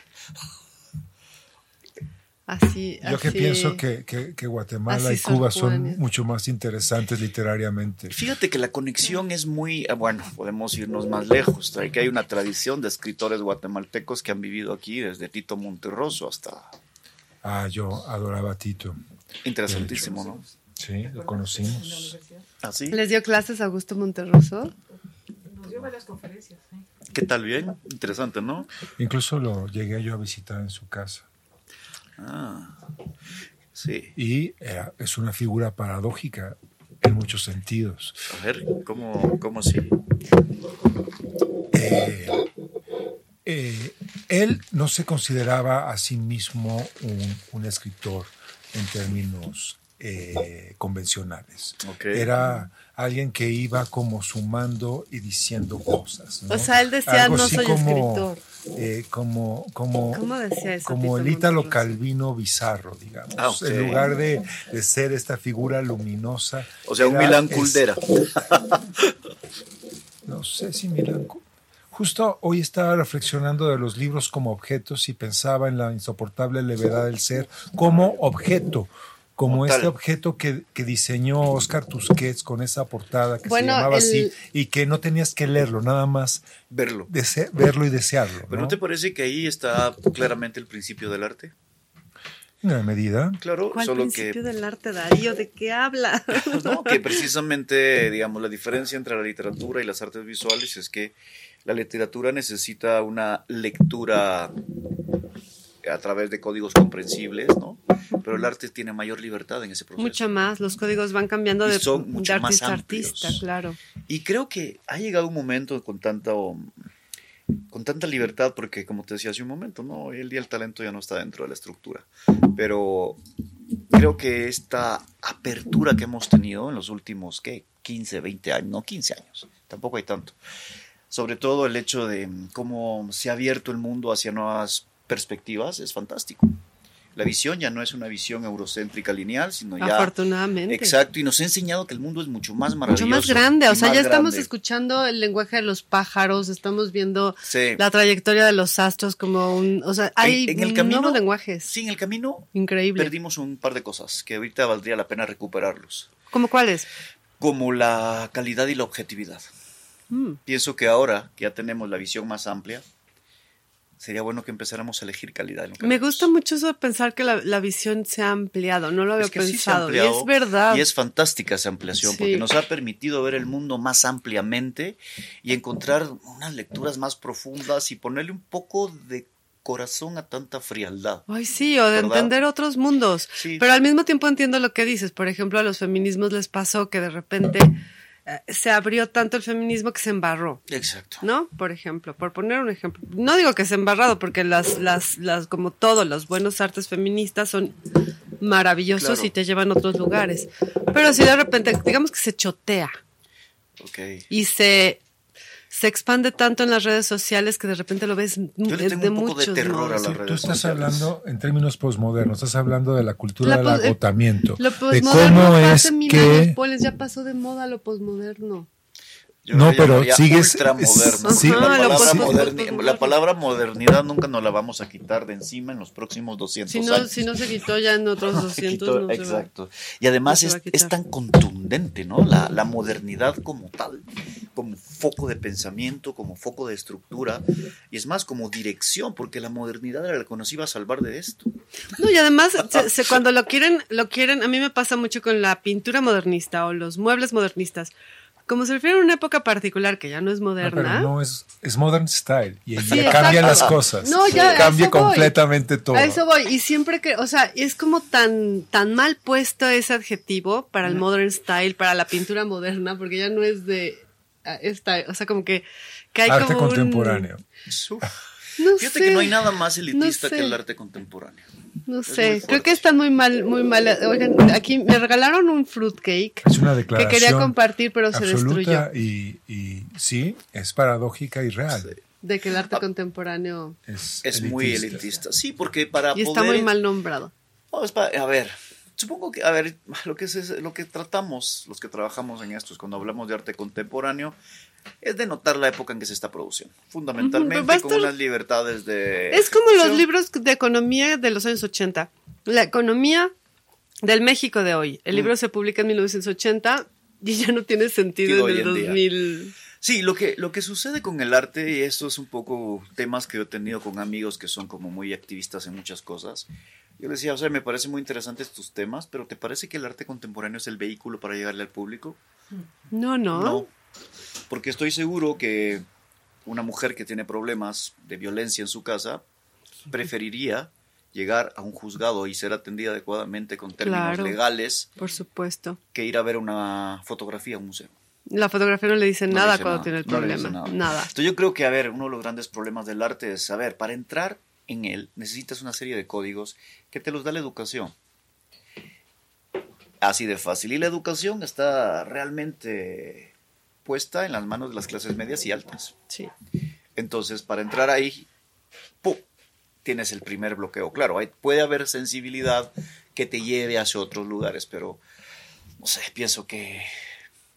Así, Yo que así. pienso que, que- que Guatemala y Cuba son mucho más interesantes literariamente. Fíjate que la conexión es muy, ah, bueno, podemos irnos más lejos. Hay que hay una tradición de escritores guatemaltecos que han vivido aquí desde Tito Monterroso hasta Ah, yo adoraba a Tito. interesantísimo, ¿no? Sí, lo conocimos. Así. ¿Les dio clases a Augusto Monterroso? Nos dio varias conferencias. ¿eh? ¿Qué tal bien? Interesante, ¿no? Incluso lo llegué yo a visitar en su casa. Ah, sí. Y era- es una figura paradójica en muchos sentidos. A ver, ¿cómo, cómo sí? Eh, eh, él no se consideraba a sí mismo un, un escritor en términos eh, convencionales. Era alguien que iba como sumando y diciendo cosas. ¿no? O sea, él decía, Algo "No soy como, escritor". eh, como, como, ¿Cómo decía eso? como el Ítalo? Calvino bizarro, digamos. Ah. En lugar de, de ser esta figura luminosa. O sea, un Milán Culdera. no sé si Milán. Justo hoy estaba reflexionando de los libros como objetos y pensaba en la insoportable levedad del ser como objeto, como este objeto que, que diseñó Oscar Tusquets con esa portada que Bueno, se llamaba el- así y que no tenías que leerlo, nada más Verlo. dese- verlo y desearlo. ¿Pero no ¿no? te parece que ahí está claramente el principio del arte? En una medida. Claro, ¿Cuál solo principio que, del arte, Darío? ¿De qué habla? no, que precisamente, digamos, la diferencia entre la literatura y las artes visuales es que la literatura necesita una lectura a través de códigos comprensibles, ¿no? Pero el arte tiene mayor libertad en ese proceso. Mucho más. Los códigos van cambiando Y de, son de mucho más artista a amplios. artista, claro. Y creo que ha llegado un momento con tanta con tanta libertad, porque como te decía hace un momento, no, hoy el día el talento ya no está dentro de la estructura. Pero creo que esta apertura que hemos tenido en los últimos, ¿qué? 15, 20 años, no 15 años, tampoco hay tanto. Sobre todo el hecho de cómo se ha abierto el mundo hacia nuevas perspectivas es fantástico. La visión ya no es una visión eurocéntrica lineal, sino ya Afortunadamente. Exacto, y nos ha enseñado que el mundo es mucho más maravilloso. Mucho más grande. O sea, ya estamos escuchando el lenguaje de los pájaros, estamos viendo Sí. la trayectoria de los astros como un... O sea, hay en el camino- nuevos lenguajes. Sí, en el camino Increíble. perdimos un par de cosas que ahorita valdría la pena recuperarlos, ¿Cómo cuáles? como la calidad y la objetividad. Mm. Pienso que ahora que ya tenemos la visión más amplia, sería bueno que empezáramos a elegir calidad. Me vemos. gusta mucho eso de pensar que la, la visión se ha ampliado. No lo había Es que sí se ha pensado. y es verdad. Y es fantástica esa ampliación Sí. porque nos ha permitido ver el mundo más ampliamente y encontrar unas lecturas más profundas y ponerle un poco de corazón a tanta frialdad. Ay, sí, o de ¿Verdad? entender otros mundos. Sí. Pero al mismo tiempo entiendo lo que dices. Por ejemplo, a los feminismos les pasó que de repente se abrió tanto el feminismo que se embarró. Exacto. ¿No? Por ejemplo, por poner un ejemplo. No digo que se embarrado, porque las, las, las, como todo, los buenos artes feministas son maravillosos Claro. y te llevan a otros lugares. Pero si de repente, digamos que se chotea Ok. y se, se expande tanto en las redes sociales que de repente lo ves Yo le de, tengo de un poco de muchos terror a las Tú redes estás sociales. hablando en términos posmodernos, estás hablando de la cultura La del eh, agotamiento, Lo de posmoderno cómo es que... Ya pasó de moda lo posmoderno. Yo No, pero sigues- sí. la, palabra moderni- la modernidad nunca nos la vamos a quitar de encima en los próximos 200 Si no, años. si no se quitó ya en otros Se 200, quitó, no se va. exacto. Y además no es, es tan contundente, ¿no? La, la modernidad como tal, como foco de pensamiento, como foco de estructura, y es más, como dirección, porque la modernidad era la que nos iba a salvar de esto. No, y además, se- se- cuando lo quieren, lo quieren, a mí me pasa mucho con la pintura modernista o los muebles modernistas. Como se refiere a una época particular que ya no es No, moderna. pero no es, es modern style y Sí, las cosas. No, ya, a cambia eso voy. completamente todo. A eso voy. Y siempre que, o sea, es como tan, tan mal puesto ese adjetivo para el modern style, para la pintura moderna, porque ya no es de ah, esta, o sea, como que, que hay Arte como un- contemporáneo. Uf. No Fíjate sé. que no hay nada más elitista No sé. que el arte contemporáneo. No sé, creo que está muy mal, muy mal. Oigan, aquí me regalaron un fruitcake Es una que declaración quería compartir, pero se destruyó. y, y sí, es paradójica y real. Sí. De que el Ah. arte contemporáneo. Es, Es muy elitista. Sí, porque para Y está poder... muy mal nombrado. No, es pa- a ver, supongo que, a ver, lo que, es, lo que tratamos, los que trabajamos en esto, es cuando hablamos de arte contemporáneo, es de notar la época en que se está produciendo. Fundamentalmente va a con estar- unas libertades de... Es como los libros de economía de los años 80. La economía del México de hoy. El libro se publica en 1980 y ya no tiene sentido en el en día. 2000. Sí, lo que, lo que sucede con el arte, y esto es un poco temas que yo he tenido con amigos que son como muy activistas en muchas cosas. Yo les decía, o sea, me parecen muy interesantes tus temas, pero ¿te parece que el arte contemporáneo es el vehículo para llegarle al público? No, no. No, porque estoy seguro que una mujer que tiene problemas de violencia en su casa preferiría llegar a un juzgado y ser atendida adecuadamente con términos Claro. legales Por supuesto. que ir a ver una fotografía a un museo. La fotografía no le dice No nada dice cuando nada, tiene el no le problema. nada. nada. Entonces yo creo que, a ver, uno de los grandes problemas del arte es, a ver, para entrar en él necesitas una serie de códigos que te los da la educación. Así de fácil. Y la educación está realmente puesta en las manos de las clases medias y altas. Sí. Entonces, para entrar ahí, ¡pum! tienes el primer bloqueo. Claro, hay- puede haber sensibilidad que te lleve hacia otros lugares, pero no sé, pienso que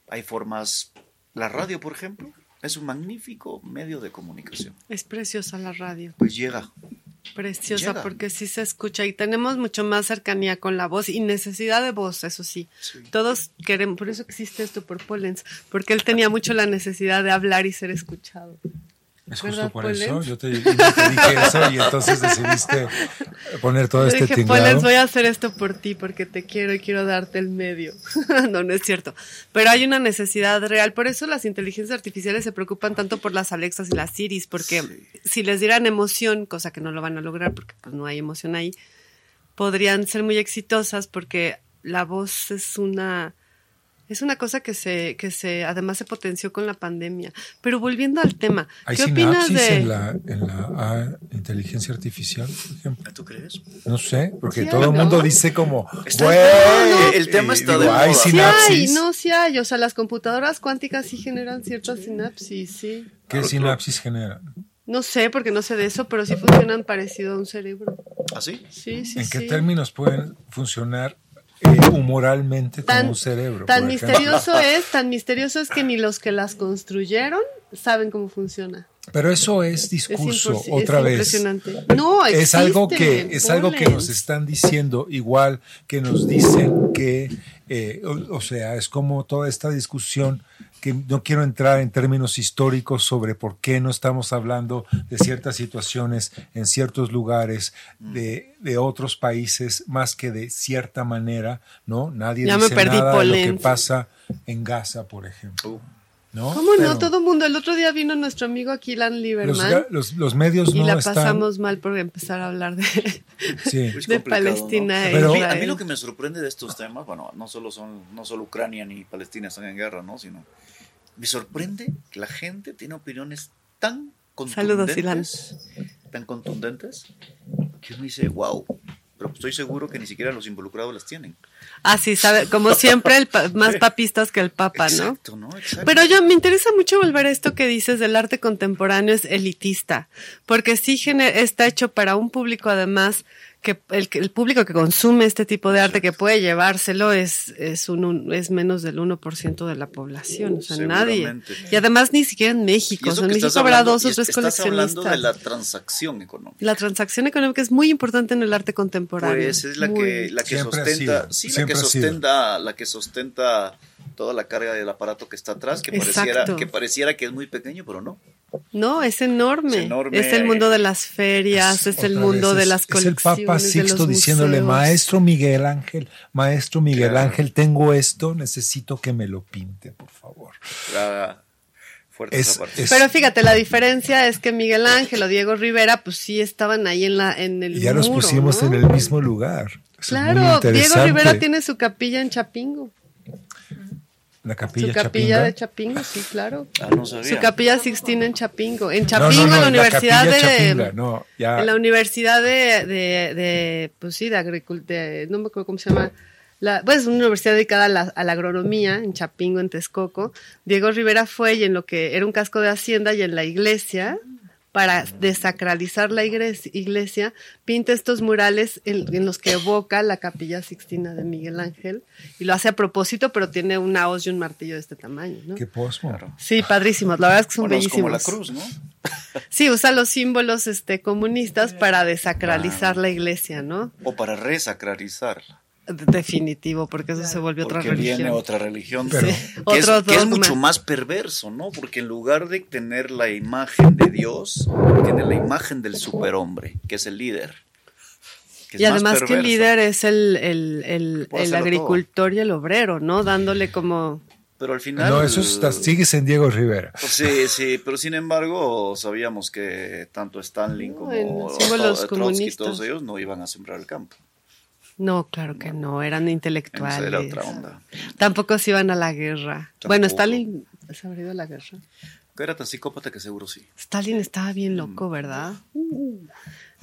hay formas. La radio, por ejemplo, es un magnífico medio de comunicación. Es preciosa la radio. Pues llega. Preciosa Llega. porque sí se escucha y tenemos mucho más cercanía con la voz y necesidad de voz, eso sí. Sí. Todos queremos, por eso existe esto por Pollens, porque él tenía mucho la necesidad de hablar y ser escuchado. Es ¿Verdad, justo por eso. Yo te, y te dije eso y entonces decidiste poner todo Yo este dije, tinglado. Voy a hacer esto por ti porque te quiero y quiero darte el medio. no, no es cierto. Pero hay una necesidad real. Por eso las inteligencias artificiales se preocupan tanto por las Alexas y las Siris, porque Sí. si les dieran emoción, cosa que no lo van a lograr porque pues no hay emoción ahí, podrían ser muy exitosas porque la voz es una es una cosa que se que se además se potenció con la pandemia. Pero volviendo al tema, ¿Hay ¿qué opinas de en la, en la ah, inteligencia artificial, por ejemplo? ¿Tú crees? No sé, porque Sí todo hay, el mundo ¿no? dice como, güey, no, el tema está digo, de hay moda. Sí sinapsis. hay, no, sí hay. O sea, las computadoras cuánticas sí generan ciertas sinapsis, sí. ¿Qué Claro, sinapsis generan? No sé, porque no sé de eso, pero sí funcionan parecido a un cerebro. ¿Así? Sí, sí, ¿En qué sí. términos pueden funcionar eh, humoralmente Tan, como un cerebro? tan misterioso es, tan misterioso es que ni los que las construyeron saben cómo funciona. Pero eso es discurso, otra es vez. No, es algo que es algo que nos están diciendo igual que nos dicen que eh, o, o sea es como toda esta discusión que no quiero entrar en términos históricos sobre por qué no estamos hablando de ciertas situaciones en ciertos lugares de, de otros países más que de cierta manera no nadie Ya me dice perdí, nada de lo que pasa en Gaza por ejemplo. Uh, no ¿Cómo Pero no? Todo mundo. El otro día vino nuestro amigo Aquilan los, Lieberman ga- los, los medios y no la están pasamos mal por empezar a hablar de, sí. Palestina ¿no? e Pero- a, mí, a mí Israel. lo que me sorprende de estos temas, bueno, no solo son, no solo Ucrania ni Palestina están en guerra, ¿no? Sino me sorprende que la gente tiene opiniones tan Saludos, contundentes, tan contundentes, que uno dice, wow, estoy seguro que ni siquiera los involucrados las tienen. Ah, sí, sabe, como siempre, el pa- más papistas que el papa, ¿no? Exacto, ¿no? Exacto. Pero yo me interesa mucho volver a esto que dices del arte contemporáneo es elitista, porque sí está hecho para un público además que el, que- el público que consume este tipo de arte que puede llevárselo es es un, un- es menos del 1% de la población, o sea, nadie. Seguramente. Y además ni siquiera en México, o sea, en México habrá hablando- dos o tres estás hablando coleccionistas. de la transacción económica. La transacción económica es muy importante en el arte contemporáneo. Pues es la Muy. que, la que sostenta, sí, la que sostenta, la que sostenta toda la carga del aparato que está atrás, que pareciera, Exacto. que pareciera que es muy pequeño, pero no. No, es enorme. Es enorme. Es el mundo de las ferias, es, el mundo vez, de las Es el colecciones. Papa Sixto los diciéndole, museos. maestro Miguel Ángel, maestro Miguel Claro. Ángel, tengo esto, necesito que me lo pinte, por favor. La fuerte Es- es- Pero fíjate, la diferencia es que Miguel Ángel o Diego Rivera, pues sí estaban ahí en la en el Y ya los muro, pusimos ¿no? en el mismo lugar. Eso Claro, Diego. Rivera tiene su capilla en Chapingo. La capilla Su capilla Chapinga. de Chapingo, sí, claro. Ah, no sabía. Su capilla Sixtina en Chapingo. En Chapingo, no, no, en la Universidad de. Chapinga, no, ya. En la Universidad de, de, de pues sí, de agricultura, no me acuerdo cómo se llama. La, pues una universidad dedicada a la, a la agronomía en Chapingo, en Texcoco. Diego Rivera fue y en lo que era un casco de hacienda y en la iglesia, para desacralizar la iglesia, pinta estos murales en, en los que evoca la capilla sixtina de Miguel Ángel y lo hace a propósito, pero tiene una hoz y un martillo de este tamaño, ¿no? Qué posmo. Sí, padrísimos, la verdad es que son Bueno, es como bellísimos. la cruz, ¿no? Sí, usa los símbolos este, comunistas para desacralizar la iglesia, ¿no? O para resacralizarla. De- Definitivo, porque eso se volvió otra Porque religión. viene otra religión. Pero- que, es, que es mucho más perverso, ¿no? Porque en lugar de tener la imagen de Dios, tiene la imagen del superhombre, que es el líder. que es Y más además que el líder es el, el, el, agricultor y el obrero, ¿no? Dándole como... Pero al final. No, eso está, sigues en Diego Rivera. Pues Sí, sí, pero sin embargo sabíamos que tanto Stalin No, como símbolos Trotsky todos ellos no iban a sembrar el campo. No, claro que no, eran intelectuales. era otra onda. Tampoco se iban a la guerra. Tampoco. Bueno, Stalin se habría ido a la guerra. Era tan psicópata que seguro sí. Stalin estaba bien loco, ¿verdad?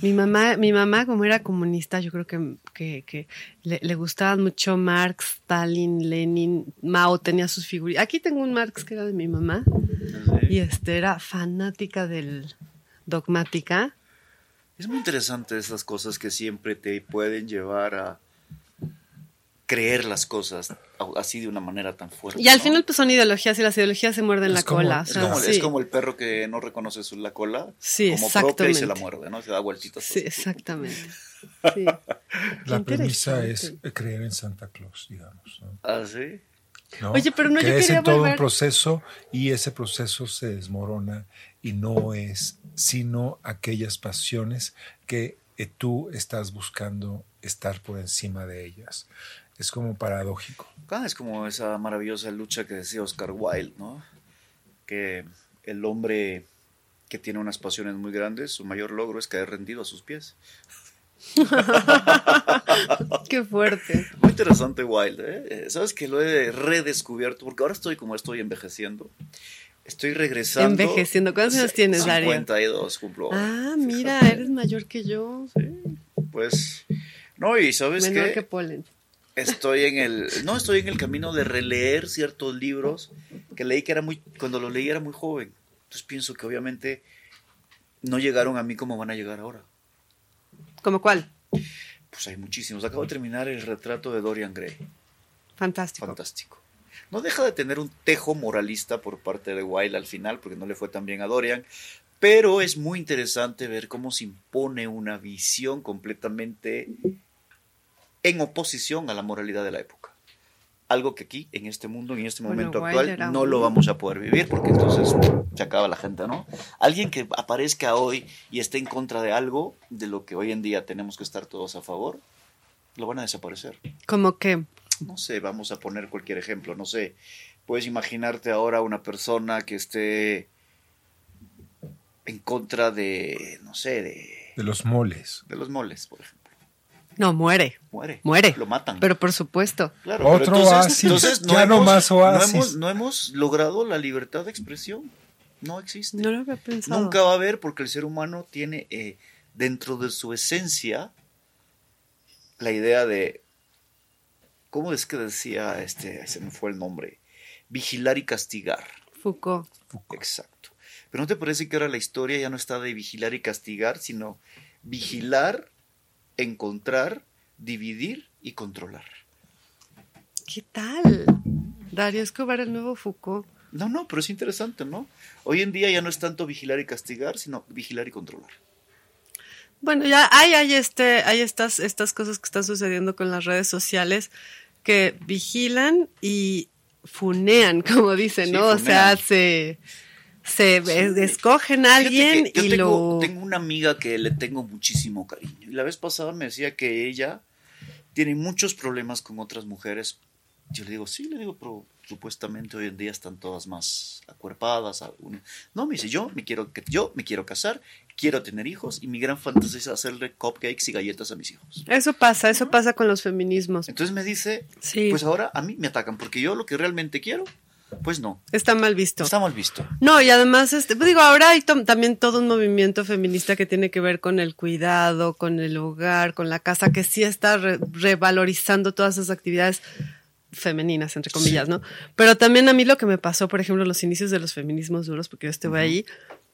Mi mamá, mi mamá, como era comunista, yo creo que, que, que le, le gustaban mucho Marx, Stalin, Lenin, Mao, tenía sus figuras. Aquí tengo un Marx que era de mi mamá y este era fanática del dogmática. Es muy interesante esas cosas que siempre te pueden llevar a creer las cosas así de una manera tan fuerte. Y al ¿no? final pues son ideologías y las ideologías se muerden Es la como- cola. o Es sea, como, sí. es como el perro que no reconoce su, la cola Sí, como propia y se la exactamente. muerde, ¿no? Se da vueltitas. Sí, así. exactamente. Sí. La premisa es creer en Santa Claus, digamos. ¿no? Ah, sí. ¿no? Oye, pero no, yo Crees quería en todo volver- un proceso y ese proceso se desmorona y no es sino aquellas pasiones que eh, tú estás buscando estar por encima de ellas. Es como paradójico. Ah, es como esa maravillosa lucha que decía Oscar Wilde, ¿no? Que el hombre que tiene unas pasiones muy grandes, su mayor logro es caer rendido a sus pies. Qué fuerte. Muy interesante Wilde, ¿eh? Eh, Sabes que lo he redescubierto, porque ahora estoy como estoy envejeciendo. Estoy regresando. Envejeciendo. ¿Cuántos años tienes, Darío? 52 cumplo. Ah, mira, Fíjate. eres mayor que yo. Pues, no, y sabes Menor qué? que Polen. Estoy en el, no, estoy en el camino de releer ciertos libros que leí que era muy, cuando los leí era muy joven. Entonces pienso que obviamente no llegaron a mí como van a llegar ahora. ¿Como cuál? Pues hay muchísimos. Acabo de terminar el retrato de Dorian Gray. Fantástico. Fantástico. No deja de tener un tejo moralista por parte de Wilde al final, porque no le fue tan bien a Dorian, pero es muy interesante ver cómo se impone una visión completamente en oposición a la moralidad de la época. Algo que aquí, en este mundo, en este momento actual, no un- lo vamos a poder vivir, porque entonces se acaba la gente, ¿no? Alguien que aparezca hoy y esté en contra de algo de lo que hoy en día tenemos que estar todos a favor, lo van a desaparecer Como que. No sé, vamos a poner cualquier ejemplo, no sé, puedes imaginarte ahora una persona que esté en contra de, no sé, de, De los moles. de los moles, por ejemplo. No, muere. Muere. Muere. Lo matan. Pero por supuesto. Claro, pero Otro oasis. Ya no más oasis. No hemos, no hemos logrado la libertad de expresión. No existe. No lo había pensado. Nunca va a haber porque el ser humano tiene eh, dentro de su esencia la idea de, ¿cómo es que decía este? Se me fue el nombre. Vigilar y castigar. Foucault. Exacto. Pero ¿no te parece que ahora la historia ya no está de vigilar y castigar, sino vigilar, encontrar, dividir y controlar? ¿Qué tal? Darío Escobar, el nuevo Foucault. No, no, pero es interesante, ¿no? Hoy en día ya no es tanto vigilar y castigar, sino vigilar y controlar. Bueno, ya hay, hay, este, hay estas, estas cosas que están sucediendo con las redes sociales que vigilan y funean, como dicen, Sí, ¿no? O sea, se, se es- escogen a alguien yo y tengo, lo... tengo una amiga que le tengo muchísimo cariño. Y la vez pasada me decía que ella tiene muchos problemas con otras mujeres Yo le digo, sí, le digo, pero supuestamente hoy en día están todas más acuerpadas. No, me dice, yo me quiero, que- yo me quiero casar, quiero tener hijos y mi gran fantasía es hacerle cupcakes y galletas a mis hijos. Eso pasa, eso pasa con los feminismos. Entonces me dice, Sí, pues ahora a mí me atacan porque yo lo que realmente quiero, pues no, está mal visto. está mal visto. No, y además, este, pues digo, ahora hay to- también todo un movimiento feminista que tiene que ver con el cuidado, con el hogar, con la casa, que sí está re- revalorizando todas esas actividades femeninas, entre comillas, ¿no? Pero también a mí lo que me pasó, por ejemplo, en los inicios de los feminismos duros, porque yo estuve ahí,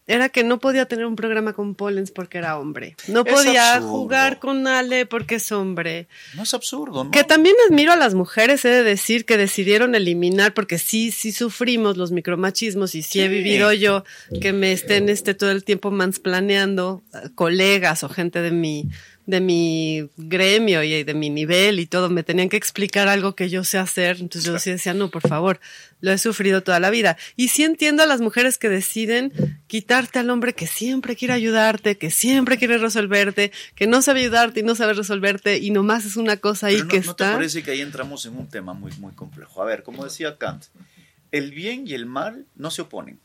era que no podía tener un programa con Pollens porque era hombre. No podía jugar con Ale porque es hombre. No es absurdo, ¿no? Que también admiro a las mujeres, he de decir, que decidieron eliminar, porque sí, sí sufrimos los micromachismos y sí, he vivido yo que me estén este, todo el tiempo mansplaneando eh, colegas o gente de mi, de mi gremio y de mi nivel y todo, me tenían que explicar algo que yo sé hacer, entonces yo sí decía, no, por favor, lo he sufrido toda la vida. Y sí entiendo a las mujeres que deciden quitarte al hombre que siempre quiere ayudarte, que siempre quiere resolverte, que no sabe ayudarte y no sabe resolverte y nomás es una cosa ahí Pero no, que ¿no te parece que ahí entramos en un tema muy, muy complejo? A ver, como decía Kant, el bien y el mal no se oponen,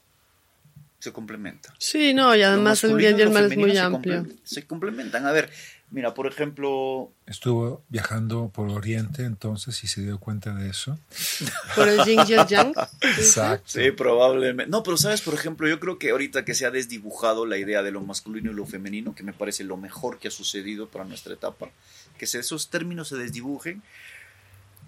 se complementan. Sí, no, y además el bien y el mal es muy se amplio. Se complementan. A ver, mira, por ejemplo, Estuvo viajando por Oriente entonces y se dio cuenta de eso. Por el el yang. Exacto. Sí, probablemente. No, pero sabes, por ejemplo, yo creo que ahorita que se ha desdibujado la idea de lo masculino y lo femenino, que me parece lo mejor que ha sucedido para nuestra etapa, que se- esos términos se desdibujen,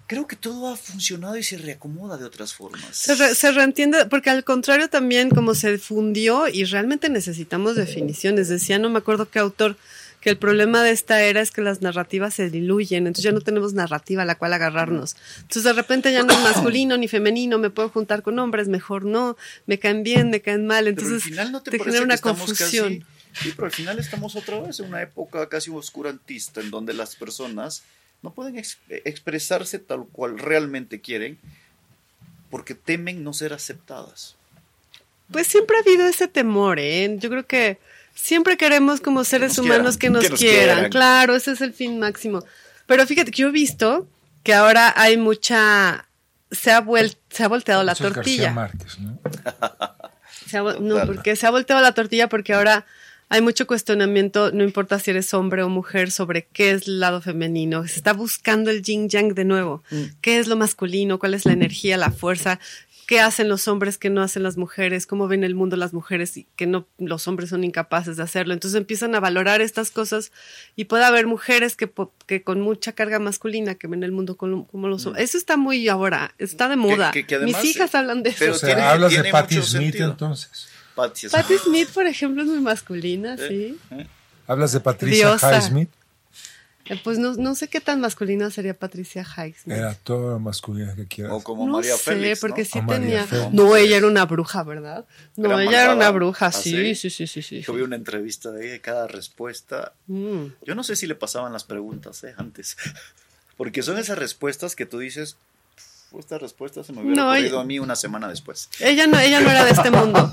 creo que todo ha funcionado y se reacomoda de otras formas. Se, re- se reentiende, porque al contrario también como se fundió y realmente necesitamos definiciones. Decía, no me acuerdo qué autor, que el problema de esta era es que las narrativas se diluyen, entonces ya no tenemos narrativa a la cual agarrarnos. Entonces de repente ya no es masculino ni femenino, me puedo juntar con hombres, mejor no, me caen bien, me caen mal, Pero entonces al final no te, genera una confusión. casi... Sí, pero al final estamos otra vez en una época casi oscurantista en donde las personas no pueden ex- expresarse tal cual realmente quieren porque temen no ser aceptadas. Pues siempre ha habido ese temor, ¿eh? Yo creo que siempre queremos como seres nos humanos quieran, que nos, que nos quieran. quieran. Claro, ese es el fin máximo. Pero fíjate que yo he visto que ahora hay mucha... Se ha, vuel- se ha volteado la tortilla. García Márquez, ¿no? Se ha no, porque se ha volteado la tortilla porque ahora hay mucho cuestionamiento, no importa si eres hombre o mujer, sobre qué es el lado femenino. Se está buscando el yin yang de nuevo. Mm. ¿Qué es lo masculino? ¿Cuál es la energía, la fuerza? ¿Qué hacen los hombres que no hacen las mujeres? ¿Cómo ven el mundo las mujeres y que no los hombres son incapaces de hacerlo? Entonces empiezan a valorar estas cosas y puede haber mujeres que, que con mucha carga masculina que ven el mundo como, como los hombres. Eso está muy ahora, está de moda. Mm. que- que además, Mis hijas eh, hablan de eso. pero O sea, tiene- hablas tiene de Patti Smith sentido. entonces. Patti Smith, por ejemplo, es muy masculina, sí. ¿Eh? Hablas de Patricia. Highsmith. Eh, Pues no, no sé qué tan masculina sería Patricia Highsmith. Era toda masculina que quieras. O como no María sé, Félix, porque ¿no? sí O tenía. No, ella era una bruja, ¿verdad? No, ¿Era ella era una bruja, ¿Ah, sí, sí? sí, sí, sí. Yo vi una entrevista de ella y cada respuesta. Mm. Yo no sé si le pasaban las preguntas ¿eh? antes. Porque son esas respuestas que tú dices. "Pf, Esta respuesta se me hubiera No, ocurrido ella- a mí una semana después. Ella no, ella no era de este mundo.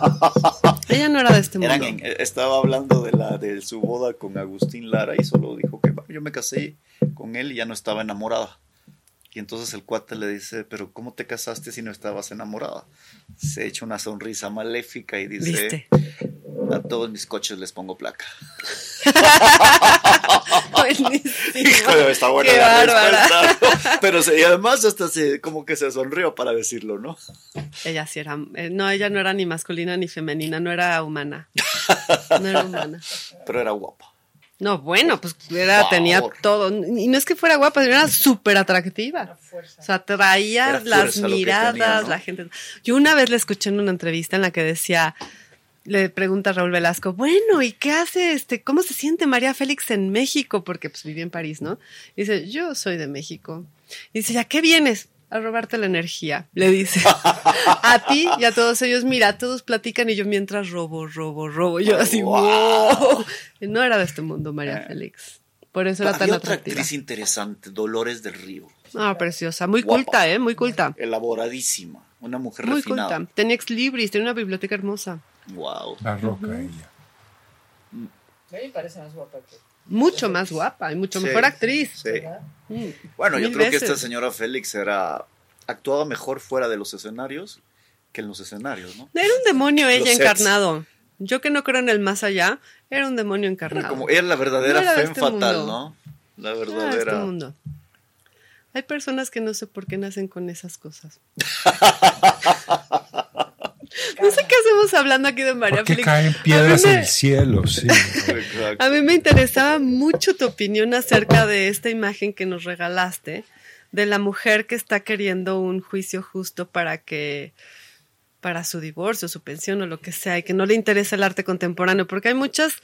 Ella no era de este mundo. Eran en- eh, estaba hablando de la de su boda con Agustín Lara y solo dijo que "Bueno, yo me casé con él y ya no estaba enamorada. Y entonces el cuate le dice, pero ¿cómo te casaste si no estabas enamorada? Se echa una sonrisa maléfica y dice, ¿Viste? a todos mis coches les pongo placa. Buenísimo. Híjole, está buena Qué la bárbara. respuesta. Pero y además hasta se, como que se sonrió para decirlo, ¿no? Ella sí era. eh, no, ella no era ni masculina ni femenina, no era humana. No era humana. Pero era guapa. No, bueno, pues era, tenía todo. Y no es que fuera guapa, era súper atractiva. O sea, traía Era las miradas, tenía, ¿no? la gente. Yo una vez le escuché en una entrevista en la que decía, le pregunta a Raúl Velasco, bueno, ¿y qué hace este? ¿Cómo se siente María Félix en México? Porque pues vivía en París, ¿no? Y dice, yo soy de México. Y dice, ¿ya qué vienes? A robarte la energía, le dice. A ti y a todos ellos, mira, todos platican y yo mientras robo, robo, robo. Yo así, Wow. wow. No era de este mundo, María Félix. Por eso era tan otra atractiva. actriz interesante, Dolores del Río. Ah, preciosa. Muy Guapa. culta, ¿eh? Muy culta. Elaboradísima. Una mujer Muy refinada. culta. Tenía ex libris, tenía una biblioteca hermosa. Wow. La roca ella. A mí me parece más guapa que. Mucho más guapa y mucho Sí, mejor actriz. Sí. Mm. Bueno, yo creo que esta señora Félix era actuaba mejor fuera de los escenarios que en los escenarios, ¿no? Era un demonio ella encarnado. Yo que no creo en el más allá, era un demonio Era encarnado. como era la verdadera No era este fatal, mundo. ¿no? La este verdadera. mundo. Hay personas que no sé por qué nacen con esas cosas. no sé qué hacemos hablando aquí de María Félix. caen A piedras mí me- del cielo, sí. Exacto. A mí me interesaba mucho tu opinión acerca de esta imagen que nos regalaste de la mujer que está queriendo un juicio justo para que para su divorcio, su pensión o lo que sea y que no le interesa el arte contemporáneo, porque hay muchas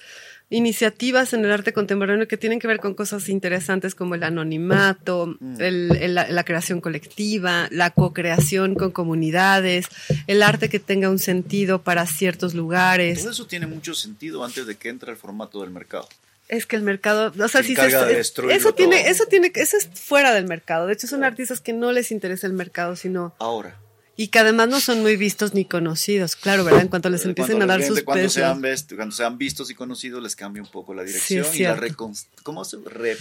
iniciativas en el arte contemporáneo que tienen que ver con cosas interesantes como el anonimato, el- el- la, la creación colectiva, la co-creación con comunidades, el arte que tenga un sentido para ciertos lugares. Todo eso tiene mucho sentido antes de que entre el formato del mercado. Es que el mercado, o sea, Se si se, encarga de es- destruirlo eso tiene, eso tiene, eso es fuera del mercado. De hecho, son artistas que no les interesa el mercado, sino Ahora. Y que además no son muy vistos ni conocidos. Claro, ¿verdad? En cuanto les empiecen Cuando a dar sus cuando pesos. sean, vest- cuando sean vistos y conocidos, les cambia un poco la dirección y la ¿cómo se re-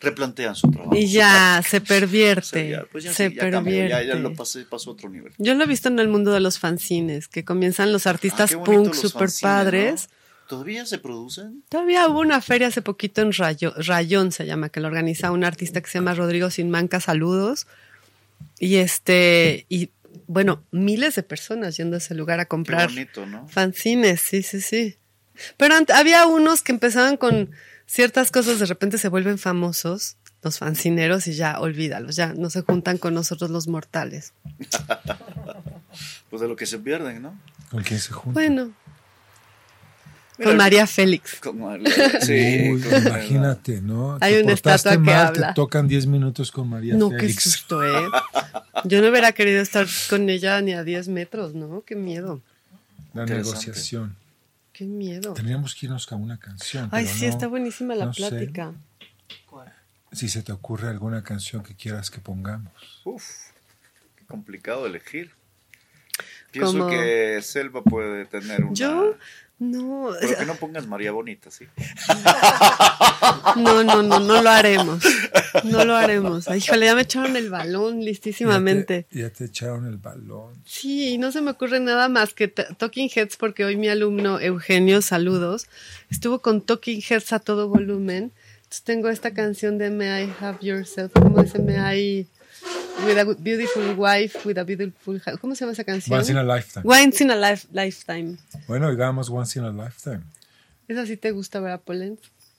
replantean su trabajo. Y ya se O sea, pervierte. ya, pues ya se sí, ya pervierte. ya, ya lo pasé, pasó a otro nivel. Yo lo he visto en el mundo de los fanzines, que comienzan los Ah, artistas punk super fanzines, padres. ¿no? ¿Todavía se producen? Todavía hubo una feria hace poquito en Rayo- Rayón, se llama, que lo organiza un artista que se llama Rodrigo Sinmanca, saludos. Y este, y bueno, miles de personas yendo a ese lugar a comprar bonito, ¿no? fanzines, sí, sí, sí. Pero había unos que empezaban con ciertas cosas, de repente se vuelven famosos, los fanzineros, y ya olvídalos, ya no se juntan con nosotros los mortales. Pues de lo que se pierden, ¿no? ¿Con quién se junta? Bueno, Con María Félix. Sí, Uy, con- imagínate, ¿no? Hay Te una estatua que mal, habla. Te tocan 10 minutos con María No, qué Félix. susto, ¿eh? Yo no hubiera querido estar con ella ni a 10 metros, ¿no? Qué miedo, La negociación. qué miedo. Tendríamos que irnos a una canción. Ay, pero sí, no- está buenísima la no plática. Si se te ocurre alguna canción que quieras que pongamos. Uf, qué complicado elegir. Pienso Como- que Selva puede tener una... Yo, no, Pero que no pongas María Bonita, sí. no, no, no, no lo haremos. No lo haremos. Ay, híjole, ya me echaron el balón listísimamente. Ya te, ya te echaron el balón. Sí, y no se me ocurre nada más que Talking Heads, porque hoy mi alumno Eugenio, saludos, estuvo con Talking Heads a todo volumen. Entonces tengo esta canción de May I Have Yourself, ¿cómo dice May I With a Beautiful Wife, with a Beautiful House? ¿Cómo se llama esa canción? Once in a lifetime. Once in a life- Lifetime. Bueno, digamos Once in a Lifetime. ¿Esa sí te gusta, verdad, Polen?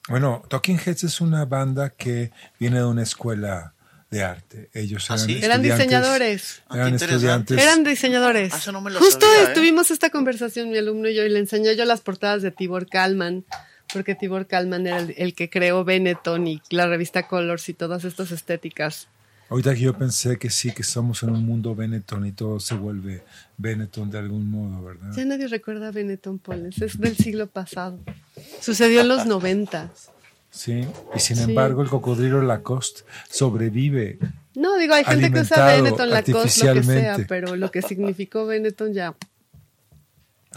Bueno, Talking Heads es una banda que viene de una escuela de arte. Ellos ¿Ah, eran, sí? Eran estudiantes- diseñadores. Ah, qué Eran estudiantes. Eran diseñadores. Ah, eso no me lo Justo sabía, ¿eh? tuvimos esta conversación, mi alumno y yo, y le enseñé yo las portadas de Tibor Kalman, porque Tibor Kalman era el, el que creó Benetton y la revista Colors y todas estas estéticas. Ahorita que yo pensé que sí, que estamos en un mundo Benetton y todo se vuelve Benetton de algún modo, ¿verdad? Ya nadie recuerda a Benetton Pollens, es del siglo pasado. Sucedió en los noventas. Sí. Y sin Sí. embargo, el cocodrilo Lacoste sobrevive. No, digo, hay gente que usa Benetton, Lacoste, lo que sea, pero lo que significó Benetton ya,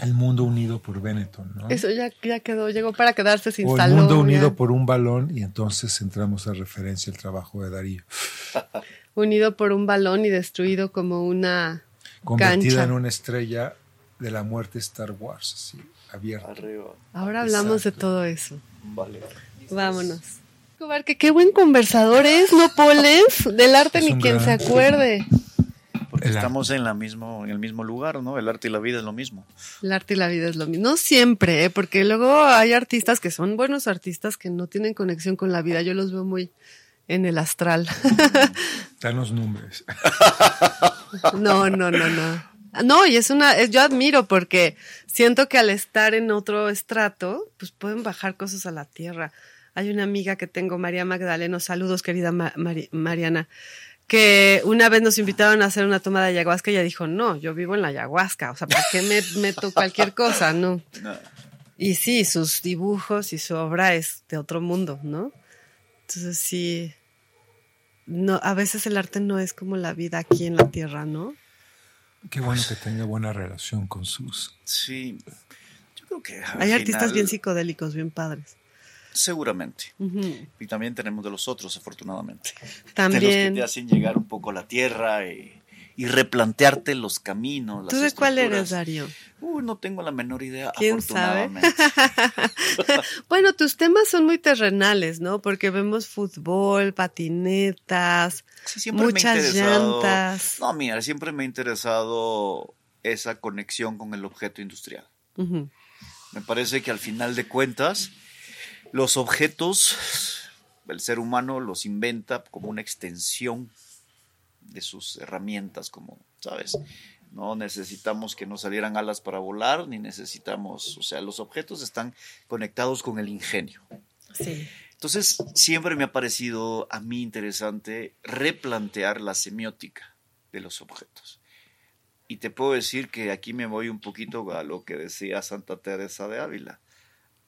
El mundo unido por Benetton, ¿no? eso ya, ya quedó, llegó para quedarse, se o el mundo unido ya. por un balón y entonces entramos a referencia al trabajo de Darío. unido por un balón y destruido como una Convertida cancha. en una estrella de la muerte Star Wars, así, abierta. Arriba. Ahora hablamos de todo eso. Vale. Vámonos. Escobar, que qué buen conversador es, ¿no, Poles? Del arte Es ni quien gran- se acuerde. Porque El estamos en, la mismo, en el mismo lugar, ¿no? El arte y la vida es lo mismo. El arte y la vida es lo mismo. No siempre, ¿eh? porque luego hay artistas que son buenos artistas que no tienen conexión con la vida. Yo los veo muy en el astral. Dan los nombres. No, no, no, no. No, y es una, es- yo admiro porque siento que al estar en otro estrato, pues pueden bajar cosas a la tierra. Hay una amiga que tengo, María Magdaleno, saludos querida Ma- Mari- Mariana, que una vez nos invitaron a hacer una toma de ayahuasca y ella dijo, no, yo vivo en la ayahuasca, o sea, ¿para qué me meto cualquier cosa? No. No. Y sí, sus dibujos y su obra es de otro mundo, ¿no? Entonces sí, no, a veces el arte no es como la vida aquí en la tierra, ¿no? Qué bueno que tenga buena relación con sus. Sí. Yo creo que. Hay artistas bien psicodélicos, bien padres. Seguramente. Y también tenemos de los otros, afortunadamente. De los que También. te hacen llegar un poco a la tierra y, y replantearte los caminos. ¿Tú las de cuál eres. Darío? Uy, no tengo la menor idea. ¿Quién sabe? afortunadamente. Bueno, tus temas son muy terrenales, ¿no? Porque vemos fútbol, patinetas, Sí, muchas llantas. No, mira, siempre me ha interesado esa conexión con el objeto industrial. Me parece que al final de cuentas, los objetos, el ser humano los inventa como una extensión de sus herramientas, como, ¿sabes? No necesitamos que nos salieran alas para volar, ni necesitamos, o sea, los objetos están conectados con el ingenio. Sí. Entonces, siempre me ha parecido a mí interesante replantear la semiótica de los objetos. Y te puedo decir que aquí me voy un poquito a lo que decía Santa Teresa de Ávila.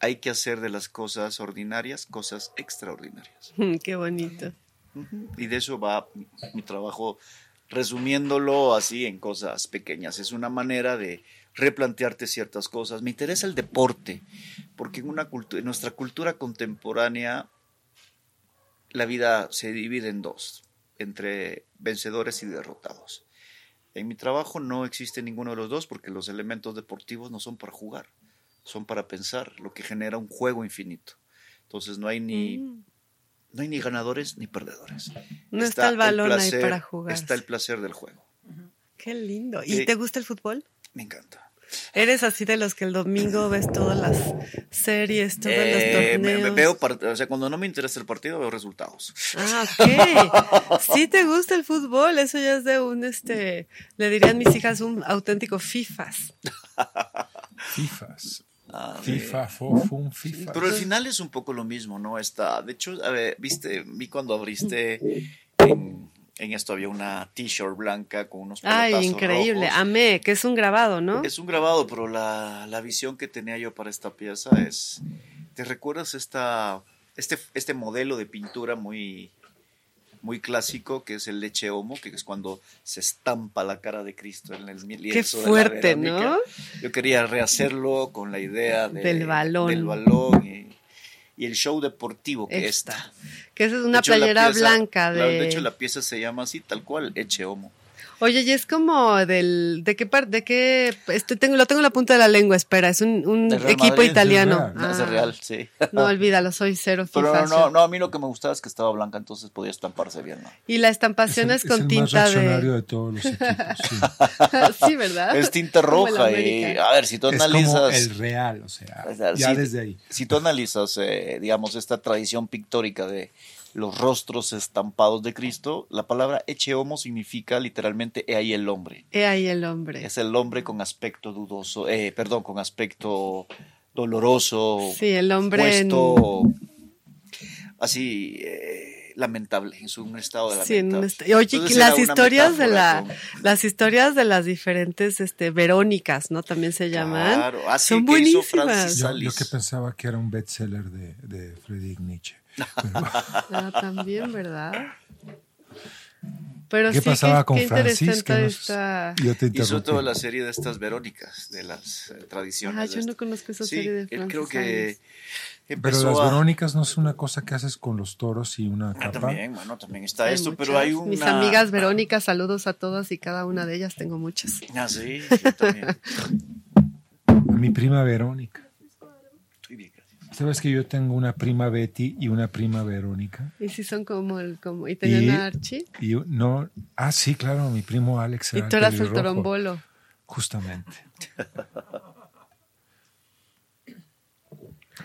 Hay que hacer de las cosas ordinarias cosas extraordinarias. Qué bonito. Y de eso va mi, mi trabajo, resumiéndolo así en cosas pequeñas. Es una manera de replantearte ciertas cosas. Me interesa el deporte, porque en, una cultu- en nuestra cultura contemporánea la vida se divide en dos, entre vencedores y derrotados. En mi trabajo no existe ninguno de los dos porque los elementos deportivos no son para jugar, son para pensar, lo que genera un juego infinito. Entonces no hay ni, Mm. no hay ni ganadores ni perdedores. No está el balón ahí para jugar. Está el placer del juego. Qué lindo. ¿Y te gusta el fútbol? Me encanta. ¿Eres así de los que el domingo ves todas las series, todos Eh, los me, torneos? me veo, o sea, cuando no me interesa el partido, veo resultados. Ah, ok. Sí te gusta el fútbol, eso ya es de un, este, le dirían mis hijas un auténtico FIFAs. FIFAs. Ah, FIFA, fofum, FIFA. Pero al final es un poco lo mismo, ¿no? Está, de hecho, a ver, viste, vi cuando abriste en, en esto había una t-shirt blanca con unos Ay, increíble. rojos. Amé, que es un grabado, ¿no? Es un grabado, pero la, la visión que tenía yo para esta pieza es, ¿te recuerdas esta, este, este modelo de pintura muy, muy clásico que es el leche homo, que es cuando se estampa la cara de Cristo en el Qué lienzo de la fuerte? ¿no? Yo quería rehacerlo con la idea de- Del balón. del balón y, y el show deportivo que Esta. está. Que esa es una hecho, la playera pieza- blanca la- de... de hecho, la pieza se llama así, tal cual, Eche Homo. Oye, y es como del... ¿De qué parte? ¿De qué...? Este, tengo, lo tengo en la punta de la lengua, espera. Es un, un equipo Madrid, italiano. del Real. No, es Ah, real, sí. No, olvídalo, soy cero Pero FIFA. no, no, no, a mí lo que me gustaba es que estaba blanca, entonces podía estamparse bien, ¿no? Y la estampación es, el- con el más tinta reaccionario de... de todos los equipos. sí. sí, ¿verdad? Es tinta roja y, a ver, si tú Es como analizas... el real, o sea, O sea, ya sí. desde ahí. Si tú analizas, eh, digamos, esta tradición pictórica de los rostros estampados de Cristo, la palabra eche homo significa literalmente he ahí el hombre. He ahí el hombre. Es el hombre con aspecto dudoso, eh, perdón, con aspecto doloroso, Sí, el hombre en- puesto así eh, lamentable, en su un estado de Sí, en un lamentable. est- Oye, Entonces que las historias de la, las historias de las diferentes, este, Verónicas, ¿no? También se llaman. Claro, así Son que hizo buenísimas. Francis Yo, que pensaba que era un bestseller de, de Friedrich Nietzsche. Pero, Ah, también, ¿verdad? Pero ¿Qué sí, pasaba qué, con qué Francis? interesante Que nos- esta... yo te Hizo interrumpí. toda la serie de estas Verónicas, de las eh, tradiciones. Ah, yo no esta- conozco esa Sí, serie de él Francis creo que. Pero las a... Verónicas no es una cosa que haces con los toros y una Ah, capa. también, bueno, también está Hay esto, pero muchas. hay una... Mis amigas Verónica, saludos a todas y cada una de ellas, tengo muchas. Ah, sí, yo también. Mi prima Verónica. ¿Sabes que yo tengo una prima Betty y una prima Verónica? Y si son como el, como, y tenían Y- a Archie, Y no, ah, sí, claro, mi primo Alex y tú eras el torombolo. Justamente.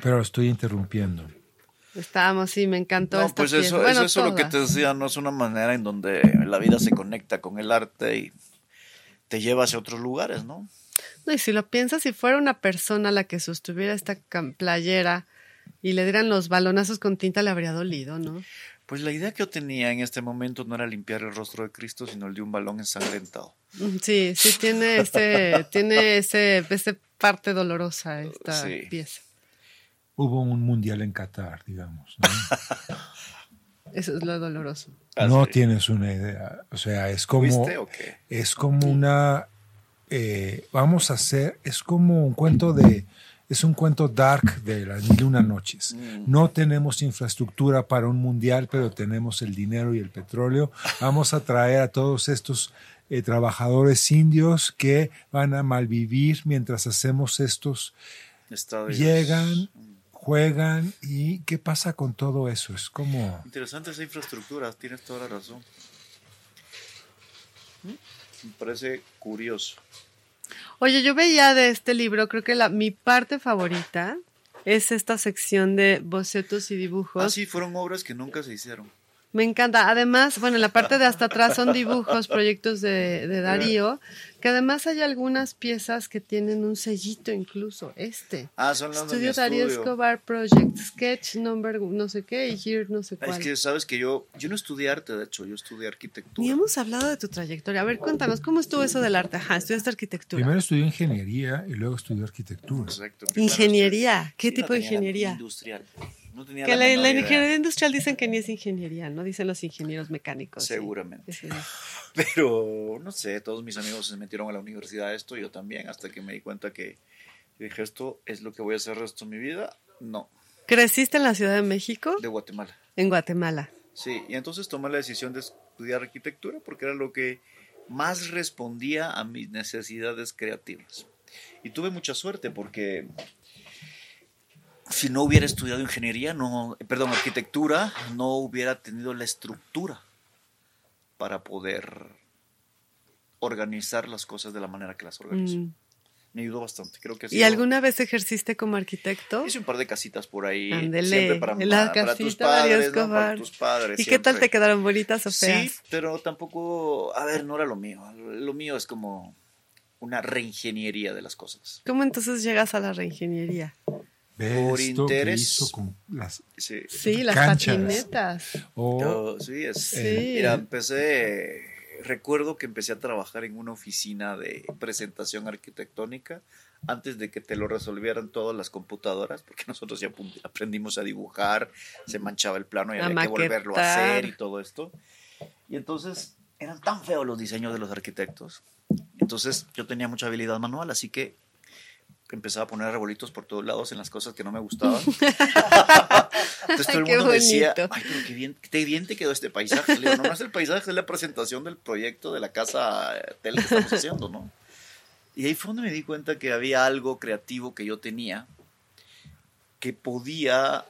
Pero estoy interrumpiendo. Estábamos, sí, me encantó No, esta pues eso, Bueno, eso, es lo que te decía, no es una manera en donde la vida se conecta con el arte y te lleva hacia otros lugares, ¿no? No, y si lo piensas, si fuera una persona la que sostuviera esta playera y le dieran los balonazos con tinta, le habría dolido, ¿no? Pues la idea que yo tenía en este momento no era limpiar el rostro de Cristo, sino el de un balón ensangrentado. Mm, Sí, sí tiene ese, tiene ese, ese parte dolorosa esta Sí. pieza. Hubo un mundial en Qatar, digamos. ¿no? Eso es lo doloroso. no Ah, sí. tienes una idea. O sea, es como, ¿Fuiste o qué? es como una, eh, vamos a hacer, es como un cuento de es un cuento dark de las mil una noches. No tenemos infraestructura para un mundial, pero tenemos el dinero y el petróleo. Vamos a traer a todos estos eh, trabajadores indios que van a malvivir mientras hacemos estos. Estadios. Llegan, juegan y ¿qué pasa con todo eso? Es como... Interesante esa infraestructura, tienes toda la razón. Me parece curioso. Oye, yo veía de este libro, creo que la, mi parte favorita es esta sección de bocetos y dibujos. Ah, sí, fueron obras que nunca se hicieron. Me encanta. Además, bueno, en la parte de hasta atrás son dibujos, proyectos de, de Darío, que además hay algunas piezas que tienen un sellito incluso. Este. Ah, son mi Estudio Darío estudio. Escobar Project, Sketch Number no sé qué y Here no sé cuál. Es que sabes que yo, yo no estudié arte, de hecho, yo estudié arquitectura. Ni hemos hablado de tu trayectoria. A ver, cuéntanos, ¿cómo estuvo eso del arte? Ajá, estudiaste arquitectura. Primero estudió ingeniería y luego estudió arquitectura. Exacto. Ingeniería. ¿Qué estudié- Sí, tipo de ingeniería? Industrial. No tenía Que la, ingeniería industrial dicen que ni es ingeniería, ¿no? Dicen los ingenieros mecánicos. Seguramente. Sí. Pero no sé, todos mis amigos se metieron a la universidad a esto, yo también, hasta que me di cuenta que dije, esto es lo que voy a hacer el resto de mi vida. No, ¿Creciste en la Ciudad de México? de Guatemala. En Guatemala. Sí, y entonces tomé la decisión de estudiar arquitectura porque era lo que más respondía a mis necesidades creativas. Y tuve mucha suerte porque si no hubiera estudiado ingeniería, no, perdón, arquitectura, no hubiera tenido la estructura para poder organizar las cosas de la manera que las organizo. Mm. Me ayudó bastante, creo que ha ¿Y alguna vez ejerciste como arquitecto? Hice un par de casitas por ahí, Ándele, siempre para, la para tus padres, ¿no? Para tus padres. ¿Y qué tal siempre. te quedaron bonitas o Sí, feas? pero tampoco, a ver, no era lo mío. Lo mío es como una reingeniería de las cosas. ¿Cómo entonces llegas a la reingeniería? Ve Por esto que interés. hizo con las Sí. Sí, las patinetas. o Yo- sí, es- Sí. Mira, empecé, recuerdo que empecé a trabajar en una oficina de presentación arquitectónica antes de que te lo resolvieran todas las computadoras, porque nosotros ya aprendimos a dibujar, se manchaba el plano y A había que volverlo a maquetar. hacer y todo esto. Y entonces eran tan feos los diseños de los arquitectos. Entonces yo tenía mucha habilidad manual, así que empezaba a poner arbolitos por todos lados en las cosas que no me gustaban. Entonces todo el Qué mundo decía, ay, pero qué bien, qué bien te quedó este paisaje. Le digo, no, no es el paisaje, es la presentación del proyecto de la casa eh, tele que estamos haciendo, ¿no? Y ahí fue donde me di cuenta que había algo creativo que yo tenía que podía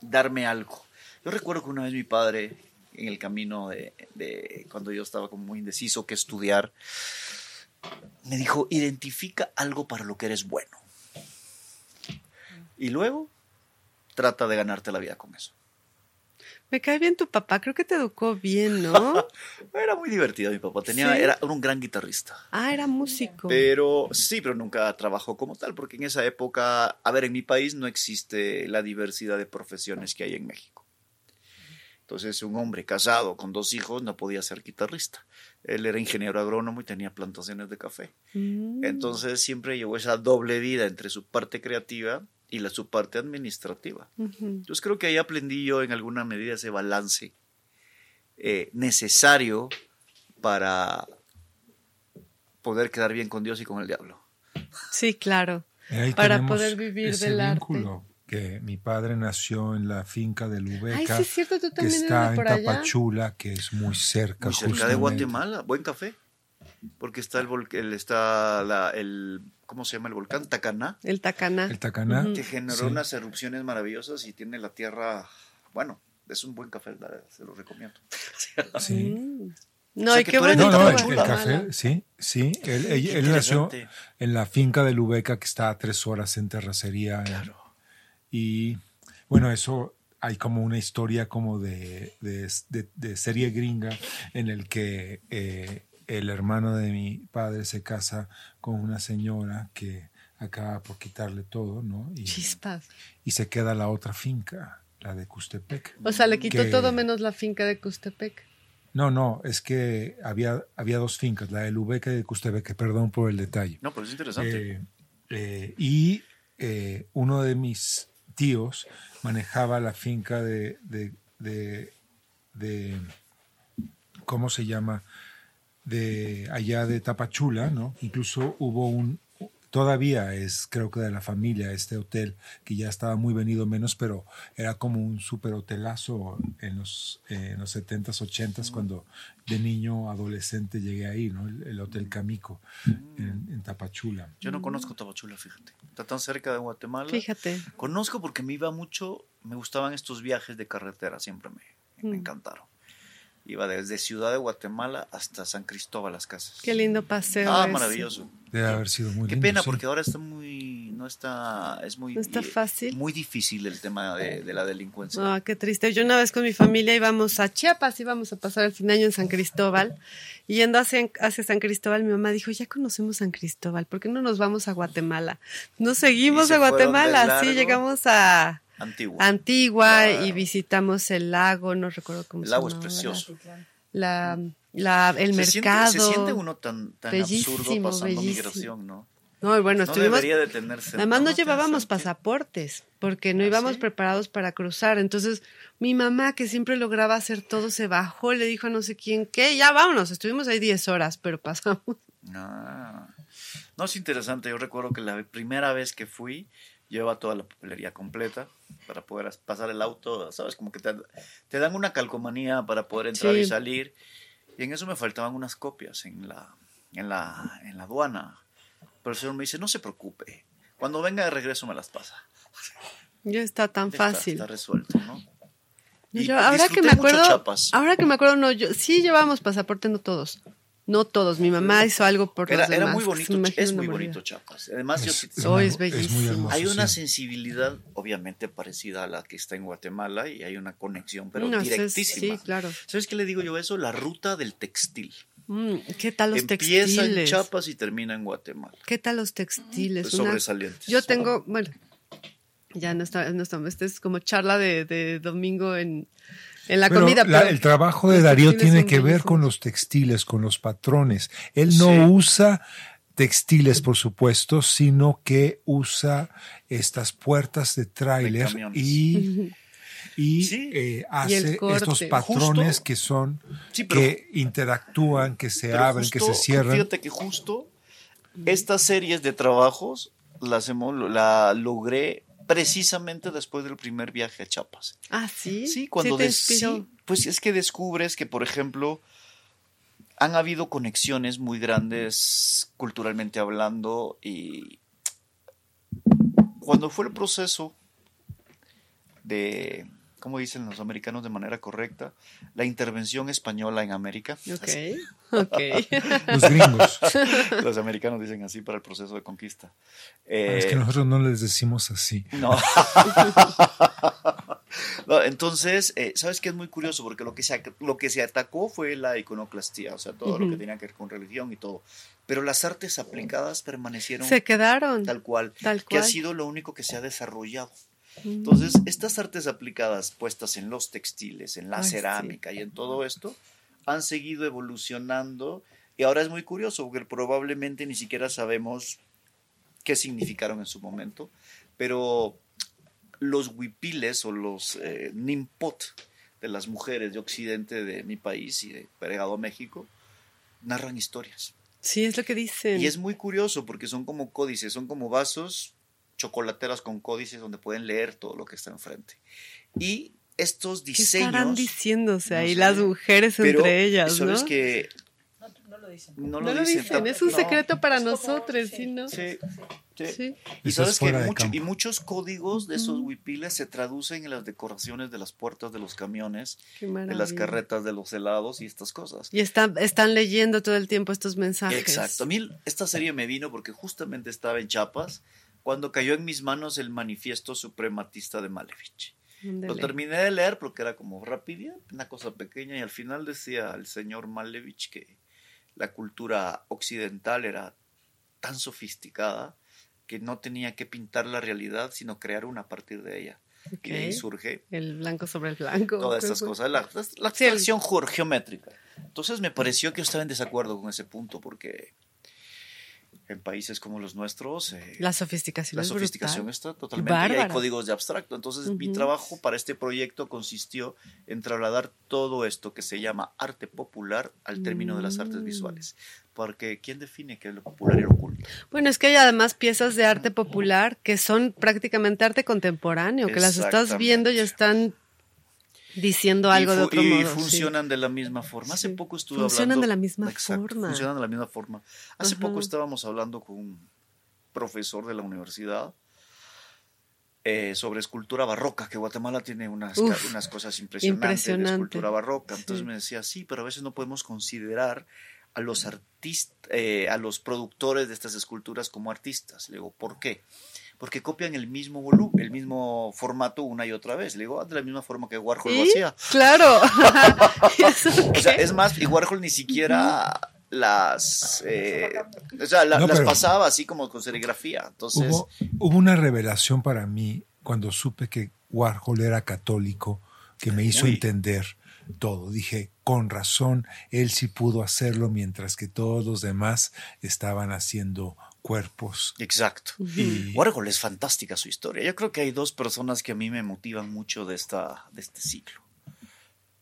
darme algo. Yo recuerdo que una vez mi padre, en el camino de, de cuando yo estaba como muy indeciso que estudiar, me dijo, identifica algo para lo que eres bueno. Y luego trata de ganarte la vida con eso. Me cae bien tu papá, creo que te educó bien, ¿no? Era muy divertido mi papá, tenía, ¿Sí? era un gran guitarrista. Ah, era músico. Pero sí, pero nunca trabajó como tal, porque en esa época, a ver, en mi país no existe la diversidad de profesiones que hay en México. Entonces, un hombre casado con dos hijos no podía ser guitarrista. Él era ingeniero agrónomo y tenía plantaciones de café. Mm. Entonces, siempre llevó esa doble vida entre su parte creativa y la, su parte administrativa. Entonces, creo que ahí aprendí yo en alguna medida ese balance eh, necesario para poder quedar bien con Dios y con el diablo. Sí, claro. ahí para poder vivir ese del arte. vínculo que mi padre nació en la finca de Lubeca, Ay, sí es cierto, tú que está eres de en allá. Tapachula, que es muy cerca, Muy cerca de justamente. Guatemala, buen café. Porque está el, el- está la- el ¿cómo se llama el volcán? Tacaná, El Tacaná. El Tacaná. Que generó Sí. unas erupciones maravillosas y tiene la tierra, bueno, es un buen café, se lo recomiendo. Sí. Mm. No, O sea y qué eres No, bonito no, de el, el café, sí, sí. Él, él- Qué él nació en la finca de Lubeca, que está a tres horas en terracería. Claro. Y bueno, eso hay como una historia como de, de- de- de serie gringa en el que eh, el hermano de mi padre se casa con una señora que acaba por quitarle todo, ¿no? Y, Chispas. y se queda la otra finca, la de Custepec. O sea, le quitó Que- todo menos la finca de Custepec. No, no, es que había, había dos fincas, la de Lubeca y de Custepec, perdón por el detalle. No, pero es interesante. Eh, eh, y eh, uno de mis tíos manejaba la finca de, de, de- ¿cómo se llama? De allá de Tapachula, ¿no? Incluso hubo un, todavía es, creo que de la familia, este hotel, que ya estaba muy venido menos, pero era como un super hotelazo en los, eh, en los 70s, 80s, cuando de niño, adolescente llegué ahí, ¿no? El, el Hotel Camico, en, en Tapachula. Yo no conozco Tabachula, fíjate. Está tan cerca de Guatemala. Fíjate. Conozco porque me iba mucho, me gustaban estos viajes de carretera, siempre me, me Mm. encantaron. Iba desde Ciudad de Guatemala hasta San Cristóbal las casas. Qué lindo paseo. Ah, ese. maravilloso. Debe haber sido muy Qué lindo, pena sí. porque ahora está muy, no está, es muy, No está eh, fácil. muy difícil el tema de, de la delincuencia. Ah, qué triste. Yo una vez con mi familia íbamos a Chiapas, íbamos a pasar el fin de año en San Cristóbal. Y yendo hacia, hacia San Cristóbal, mi mamá dijo, ya conocemos San Cristóbal, ¿por qué no nos vamos a Guatemala? Nos seguimos a Guatemala, sí, llegamos a Antigua. Antigua Claro. y visitamos el lago, no recuerdo cómo el se es llama ahora. precioso. La, la, el se siente- mercado. se siente uno tan, tan absurdo pasando bellísimo. migración, ¿no? No, y bueno, No estuvimos... debería detenerse. Además no tiene llevábamos pasaportes porque no ¿Ah, íbamos sí? preparados para cruzar. Entonces mi mamá, que siempre lograba hacer todo, se bajó, le dijo a no sé quién qué, ya vámonos. Estuvimos ahí 10 horas, pero pasamos. Ah. No, es interesante. Yo recuerdo que la primera vez que fui, llevaba toda la papelería completa para poder as- pasar el auto. ¿Sabes? Como que te, te dan una calcomanía para poder entrar Sí. y salir. Y en eso me faltaban unas copias en la, en la, en la aduana. Pero el señor me dice, no se preocupe. Cuando venga de regreso me las pasa. Ya está tan Ya está- fácil. Está, resuelto, ¿no? Yo, ahora que me acuerdo, ahora que me acuerdo, no, yo sí llevábamos pasaporte, no todos. No todos. Mi mamá hizo algo por Era, los era demás. muy que se bonito, es muy bonito Chiapas. Además, yo Es- Oh, muy- es muy bellísimo. hermoso, Hay una sí. sensibilidad, obviamente, parecida a la que está en Guatemala y hay una conexión, pero No, eso es- directísima. sí, claro. ¿Sabes qué le digo yo a eso? La ruta del textil. Mm, ¿Qué tal los Empieza en textiles? Chiapas y termina en Guatemala. ¿Qué tal los textiles? Pues, Una- sobresalientes. Yo tengo, bueno, ya no está, no está, este es como charla de, de domingo en, en la Pero comida. la- pero el trabajo de Darío tiene que ver con los textiles, con los patrones. Él no Sí. usa textiles, por supuesto, sino que usa estas puertas de tráiler y, y, Sí. eh, hace estos patrones Justo. que son, Sí, pero- que interactúan, que se abren, que se cierran. Fíjate que justo estas series de trabajos las hemos, la logré precisamente después del primer viaje a Chiapas. Ah, sí. Sí, cuando te sí, pues es que descubres que, por ejemplo, han habido conexiones muy grandes culturalmente hablando y cuando fue el proceso de, ¿cómo dicen los americanos de manera correcta? La intervención española en América. Así- Ok, ok. Los gringos. Los americanos dicen así para el proceso de conquista. es que Eh, nosotros no les decimos así. no. No, entonces, eh, ¿sabes qué es muy curioso? Porque lo que, se, lo que se atacó fue la iconoclastía, o sea, todo lo que tenía que ver con religión y todo. Pero las artes aplicadas permanecieron Se quedaron. tal cual, Tal que ha cual. sido lo único que se ha desarrollado. Entonces, estas artes aplicadas puestas en los textiles, en la Ay, sí. cerámica y en todo esto, han seguido evolucionando y ahora es muy curioso porque probablemente ni siquiera sabemos qué significaron en su momento, pero los huipiles o los eh, nimpot de las mujeres de Occidente de mi país y de Pregado, México, narran historias. Sí, es lo que dicen. Y es muy curioso porque son como códices, son como vasos chocolateras con códices donde pueden leer todo lo que está enfrente. Y estos ¿Qué estarán diseños... diciéndose no ahí sé, las mujeres pero entre ellas, sabes ¿no? que No, no lo dicen. no, No lo dicen, es un no. secreto para nosotros, sí. ¿sí, no? Sí, sí. Sí. Y Eso sabes que mucho- y muchos códigos de esos huipiles se traducen en las decoraciones de las puertas de los camiones, de las carretas de los helados y estas cosas. Y están, están leyendo todo el tiempo estos mensajes. Exacto. A mí esta serie me vino porque justamente estaba en Chiapas cuando cayó en mis manos el manifiesto suprematista de Malevich. Lo terminé de leer porque era como rápida, una cosa pequeña, y al final decía el señor Malevich que la cultura occidental era tan sofisticada que no tenía que pintar la realidad, sino crear una a partir de ella. Y de ahí surge El blanco sobre el blanco. todas ¿Qué estas fue? cosas, la, la Sí, el- abstracción geor- geométrica. Entonces me pareció que yo estaba en desacuerdo con ese punto porque en países como los nuestros, eh, La sofisticación la es sofisticación brutal. está totalmente. Y hay Bárbara. códigos de abstracto. Entonces, mi Ujú. trabajo para este proyecto consistió en trasladar todo esto que se llama arte popular al término de las artes Mm. visuales. Porque, ¿quién define qué es lo popular y lo oculto? Bueno, es que hay además piezas de arte popular que son prácticamente arte contemporáneo, que las estás viendo y están diciendo algo y, de otro y modo. sí. funcionan de la misma forma. Hace Sí. poco estuve Funcionan hablando. de la misma Exacto, forma. Funcionan de la misma forma. Hace Ajá. poco estábamos hablando con un profesor de la universidad eh, sobre escultura barroca, que Guatemala tiene unas, Uf, unas cosas impresionantes impresionante. de escultura barroca. Entonces Sí. me decía, sí, pero a veces no podemos considerar a los artistas, a los productores de estas esculturas como artistas. Le digo, ¿por qué? Porque copian el mismo volumen, el mismo formato una y otra vez. Le digo, "Ah, de la misma forma que Warhol lo ¿Sí? hacía. Claro. ¿Y eso O sea, es más, y Warhol ni siquiera las, eh, o sea, la- No, las pasaba así como con serigrafía. Entonces, Hubo, hubo una revelación para mí cuando supe que Warhol era católico que me hizo Uy. entender todo. Dije, con razón, él sí pudo hacerlo mientras que todos los demás estaban haciendo cuerpos. exacto. Y- Warhol es fantástica su historia. Yo creo que hay dos personas que a mí me motivan mucho de, esta, de este siglo.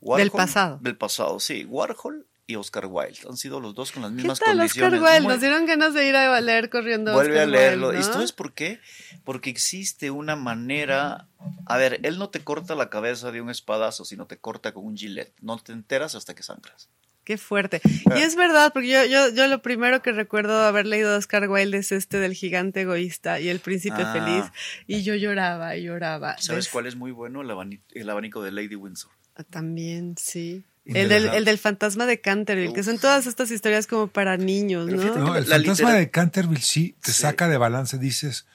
Del pasado. Del pasado, sí. Warhol y Oscar Wilde han sido los dos con las ¿Qué mismas tal, Oscar condiciones. Wilde? Muy- Nos dieron ganas de ir a leer corriendo. Vuelve a Oscar leerlo. Wilde, ¿Y ¿no? esto es por qué? Porque existe una manera. A ver, él no te corta la cabeza de un espadazo, sino te corta con un gilet. No te enteras hasta que sangras. Qué fuerte. Y es verdad, porque yo, yo, yo lo primero que recuerdo haber leído de Oscar Wilde es este del gigante egoísta y el príncipe Ah. feliz. Y yo lloraba y lloraba. ¿Sabes ¿Ves? cuál es muy bueno? El, abani- el abanico de Lady Windsor. Ah, También, sí. El de del, el del fantasma de Canterville, que son todas estas historias como para niños, ¿no? No, el La fantasma litera- de Canterville sí te Sí. saca de balance. Dices,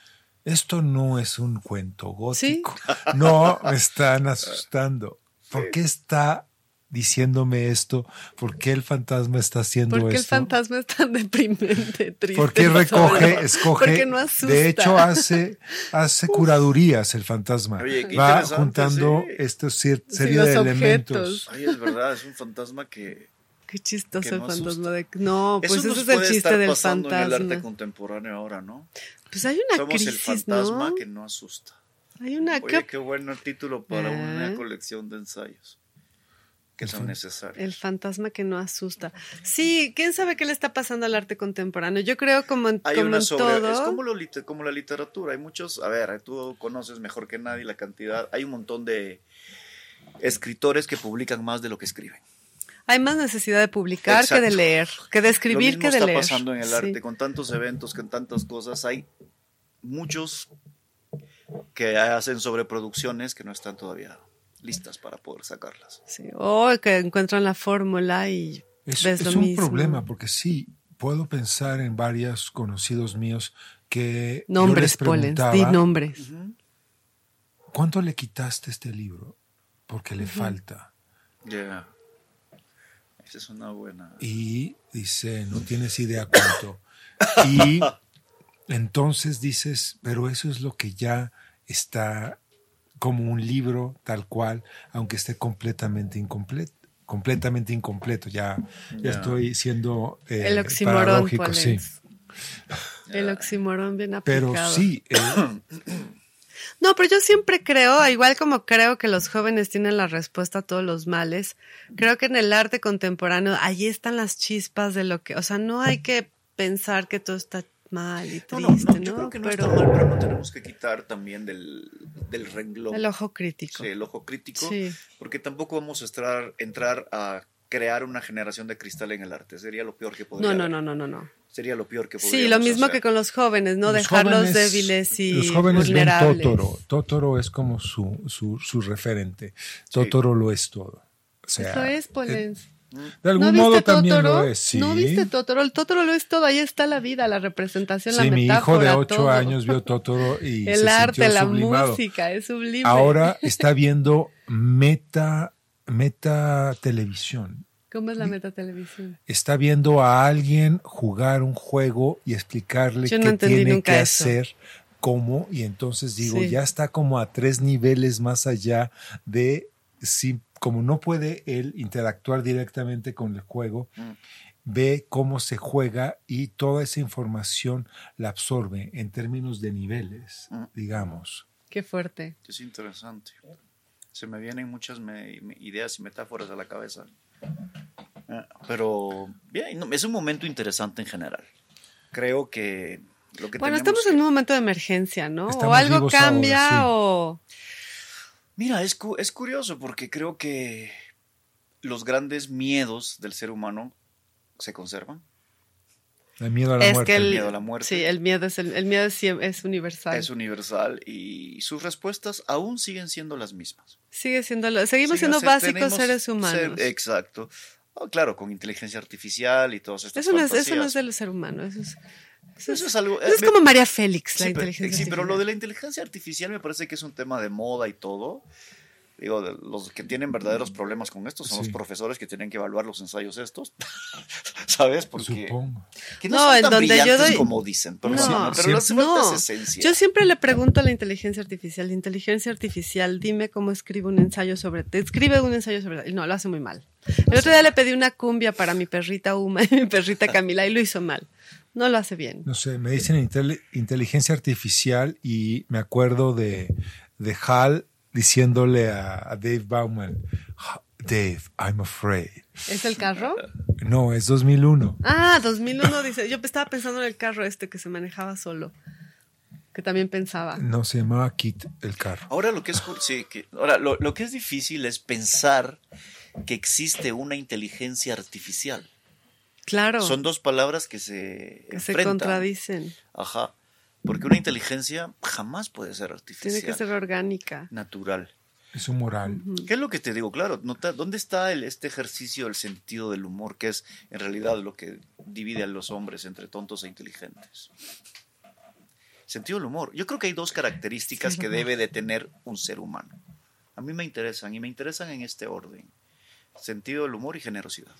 esto no es un cuento gótico. No, me están asustando. ¿Por qué está diciéndome esto? ¿Por qué el fantasma está haciendo ¿Por qué el esto? fantasma es tan deprimente, triste? ¿Por qué recoge, escoge? Porque no asusta. De hecho, hace, hace curadurías el fantasma. Oye, qué Va juntando sí. Sí, serie los de objetos. elementos. Ay, es verdad, es un fantasma que. Qué chistoso Que el no fantasma asusta. de... No, pues Eso ese nos es el chiste estar del pasando en el arte fantasma. contemporáneo ahora, ¿no? Pues hay una Somos el crisis, fantasma ¿no? que no asusta. Hay una... Oye, ¿qué bueno título para Ah. una colección de ensayos que son necesarios. El fantasma que no asusta. Sí, quién sabe qué le está pasando al arte contemporáneo. Yo creo como en, Hay como una en sobre, todo. es como, lo lit- como la literatura, hay muchos, a ver, tú conoces mejor que nadie la cantidad, hay un montón de escritores que publican más de lo que escriben. Hay más necesidad de publicar Exacto. que de leer, que de Lo escribir mismo que de está leer. pasando en el Sí. arte, con tantos eventos, con tantas cosas, hay muchos que hacen sobreproducciones que no están todavía listas para poder sacarlas. Sí. O que encuentran la fórmula y Es, ves es lo un mismo. problema porque sí, puedo pensar en varios conocidos míos que yo Nombres, les Polens, preguntaba, di nombres. ¿cuánto le quitaste a este libro? Porque le falta. Ya. Esa es una buena. Y dice, no tienes idea cuánto. Y entonces dices, pero eso es lo que ya está como un libro tal cual, aunque esté completamente incompleto. Completamente incompleto, ya, estoy siendo eh, El oxímoron, paradójico, sí. El oxímoron bien aplicado. Pero sí, eh, No, pero yo siempre creo, igual como creo que los jóvenes tienen la respuesta a todos los males, creo que en el arte contemporáneo allí están las chispas de lo que, o sea, no hay que pensar que todo está mal y triste, no, ¿no? no, yo creo que no pero está mal, pero no tenemos que quitar también del, del renglón. el ojo crítico. Sí, el ojo crítico. Sí. Porque tampoco vamos a entrar, entrar a crear una generación de cristal en el arte. Sería lo peor que podría No, no, no, no, no, no. Sería lo peor que Sí, podríamos lo mismo hacer. que con los jóvenes, ¿no? los Dejarlos jóvenes- débiles y los jóvenes ven vulnerables. Totoro. Totoro es como su, su, su referente. Totoro lo es todo. O sea, Eso es, eh, Polens. De algún ¿No modo también Totoro? lo es. Sí. ¿No viste Totoro? El Totoro lo es todo. Ahí está la vida, la representación, la Sí, mi metáfora. hijo de ocho todo. años vio Totoro y El se arte, sintió la sublimado. música, es sublime. Ahora está viendo meta, meta televisión. ¿Cómo es la metatelevisión? Está viendo a alguien jugar un juego y explicarle Yo no qué tiene que eso. hacer, cómo, y entonces digo, Sí. ya está como a tres niveles más allá de si como no puede él interactuar directamente con el juego, Mm. ve cómo se juega y toda esa información la absorbe en términos de niveles, Mm. digamos. Qué fuerte. Es interesante. Se me vienen muchas me- me- ideas y metáforas a la cabeza. Eh, Pero bien, no, es un momento interesante en general. Creo que lo que Bueno, estamos que- en un momento de emergencia, ¿no? o algo cambia ahora, sí. o... Mira, es, cu- es curioso porque creo que los grandes miedos del ser humano se conservan. El miedo a la Es muerte. que el, el miedo a la muerte. Sí, el miedo es, el, el miedo es, es universal. Es universal y sus respuestas aún siguen siendo las mismas. Sigue siendo lo- seguimos Sí, siendo o sea, básicos seres humanos. ser- exacto. Oh, claro, con inteligencia artificial y todas estas eso, no es, eso no es del ser humano. Eso es, eso es- algo. eso es eh, como María Félix, la sí, pero, inteligencia sí, pero lo de la inteligencia artificial me parece que es un tema de moda y todo. Digo, los que tienen verdaderos problemas con esto son los profesores que tienen que evaluar los ensayos estos. ¿Sabes? Porque Supongo. que no, No, son en tan donde yo doy- como dicen, pero, No, sí, pero siempre- falta no. esencia. Yo siempre le pregunto a la inteligencia artificial, inteligencia artificial, dime cómo escribo un ensayo sobre... Te escribe un ensayo sobre... No, lo hace muy mal. El otro día le pedí una cumbia para mi perrita Uma y mi perrita Camila y lo hizo mal. No lo hace bien. No sé, me dicen intel- inteligencia artificial y me acuerdo de, de Hal diciéndole a, a Dave Bauman, "Ha- Dave, I'm afraid. ¿Es el carro? No, es 2001. Ah, 2001 dice. Yo estaba pensando en el carro este que se manejaba solo. Que también pensaba. No, se llamaba Kit el carro. Ahora lo que es, sí, que, ahora lo, lo que es difícil es pensar que existe una inteligencia artificial. Claro. Son dos palabras que se que se contradicen. Ajá. Porque una inteligencia jamás puede ser artificial. Tiene que ser orgánica. natural. Es un moral. ¿Qué es lo que te digo? Claro, nota, ¿dónde está el, este ejercicio del sentido del humor, que es en realidad lo que divide a los hombres entre tontos e inteligentes? Sentido del humor. Yo creo que hay dos características que debe de tener un ser humano. A mí me interesan y me interesan en este orden. Sentido del humor y generosidad.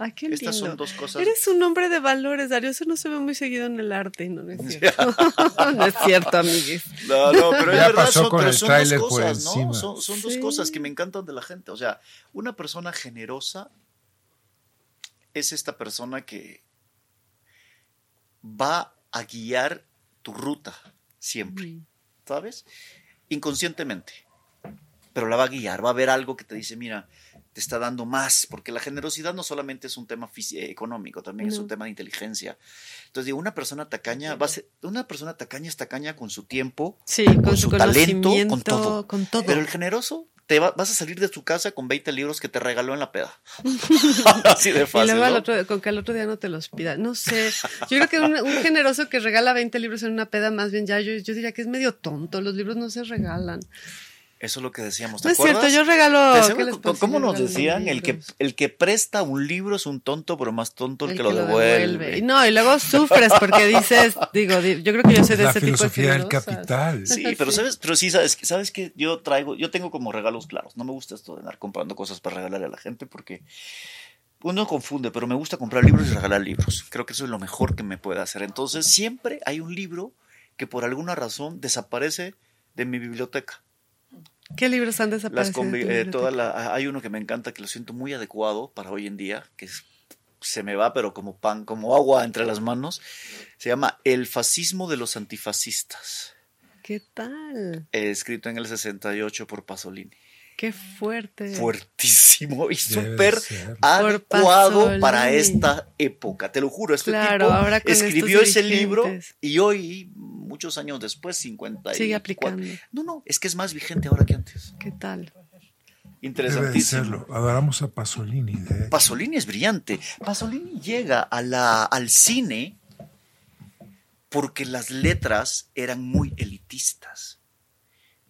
Ay, qué Estas lindo. son dos cosas. Eres un hombre de valores, Darío. Eso no se ve muy seguido en el arte. No, no es cierto. no es cierto, amigues. No, no, pero es Ya verdad, pasó son, con pero el son tráiler dos por cosas, ¿no? encima. Son, son dos cosas que me encantan de la gente. O sea, una persona generosa es esta persona que va a guiar tu ruta siempre, ¿sabes? Inconscientemente. Pero la va a guiar, va a haber algo que te dice, mira, te está dando más, porque la generosidad no solamente es un tema eh, económico, también es un tema de inteligencia. Entonces digo, una persona tacaña, va a ser, una persona tacaña es tacaña con su tiempo, Sí, con, con su, su talento, con todo. con todo. pero el generoso, te va- vas a salir de tu casa con 20 libros que te regaló en la peda. Así de y fácil. luego al otro, con que al otro día no te los pida. No sé. Yo creo que un, un generoso que regala 20 libros en una peda, más bien ya, yo, yo diría que es medio tonto. Los libros no se regalan. Eso es lo que decíamos. ¿Te No es acuerdas? cierto, yo regalo. ¿Te acuerdas ¿qué les cu- puedo decir? ¿Cómo nos decían? El que, el que presta un libro es un tonto, pero más tonto el, que, lo devuelve. Y no, y luego sufres porque dices, digo, di- yo creo que yo soy de la ese tipo de filosofía del capital. Sí, pero sabes, pero sí sabes, sabes que yo traigo, yo tengo como regalos claros. No me gusta esto de andar comprando cosas para regalarle a la gente porque uno confunde, pero me gusta comprar libros y regalar libros. Creo que eso es lo mejor que me puede hacer. Entonces siempre hay un libro que por alguna razón desaparece de mi biblioteca. ¿Qué libros han Las desaparecido? de eh, toda la- hay uno que me encanta que lo siento muy adecuado para hoy en día, que es- se me va pero como pan, como agua entre las manos. Se llama El fascismo de los antifascistas, ¿Qué tal? eh, escrito en el 68 por Pasolini. Qué fuerte. Fuertísimo y súper adecuado para esta época. Te lo juro, este Claro, tipo escribió ese libro y hoy, muchos años después, 50 Sigue aplicando. No, no, es que es más vigente ahora que antes. ¿Qué tal? Debe de Interesantísimo. serlo. Adoramos a Pasolini. De. Pasolini es brillante. Pasolini llega a la, al cine porque las letras eran muy elitistas.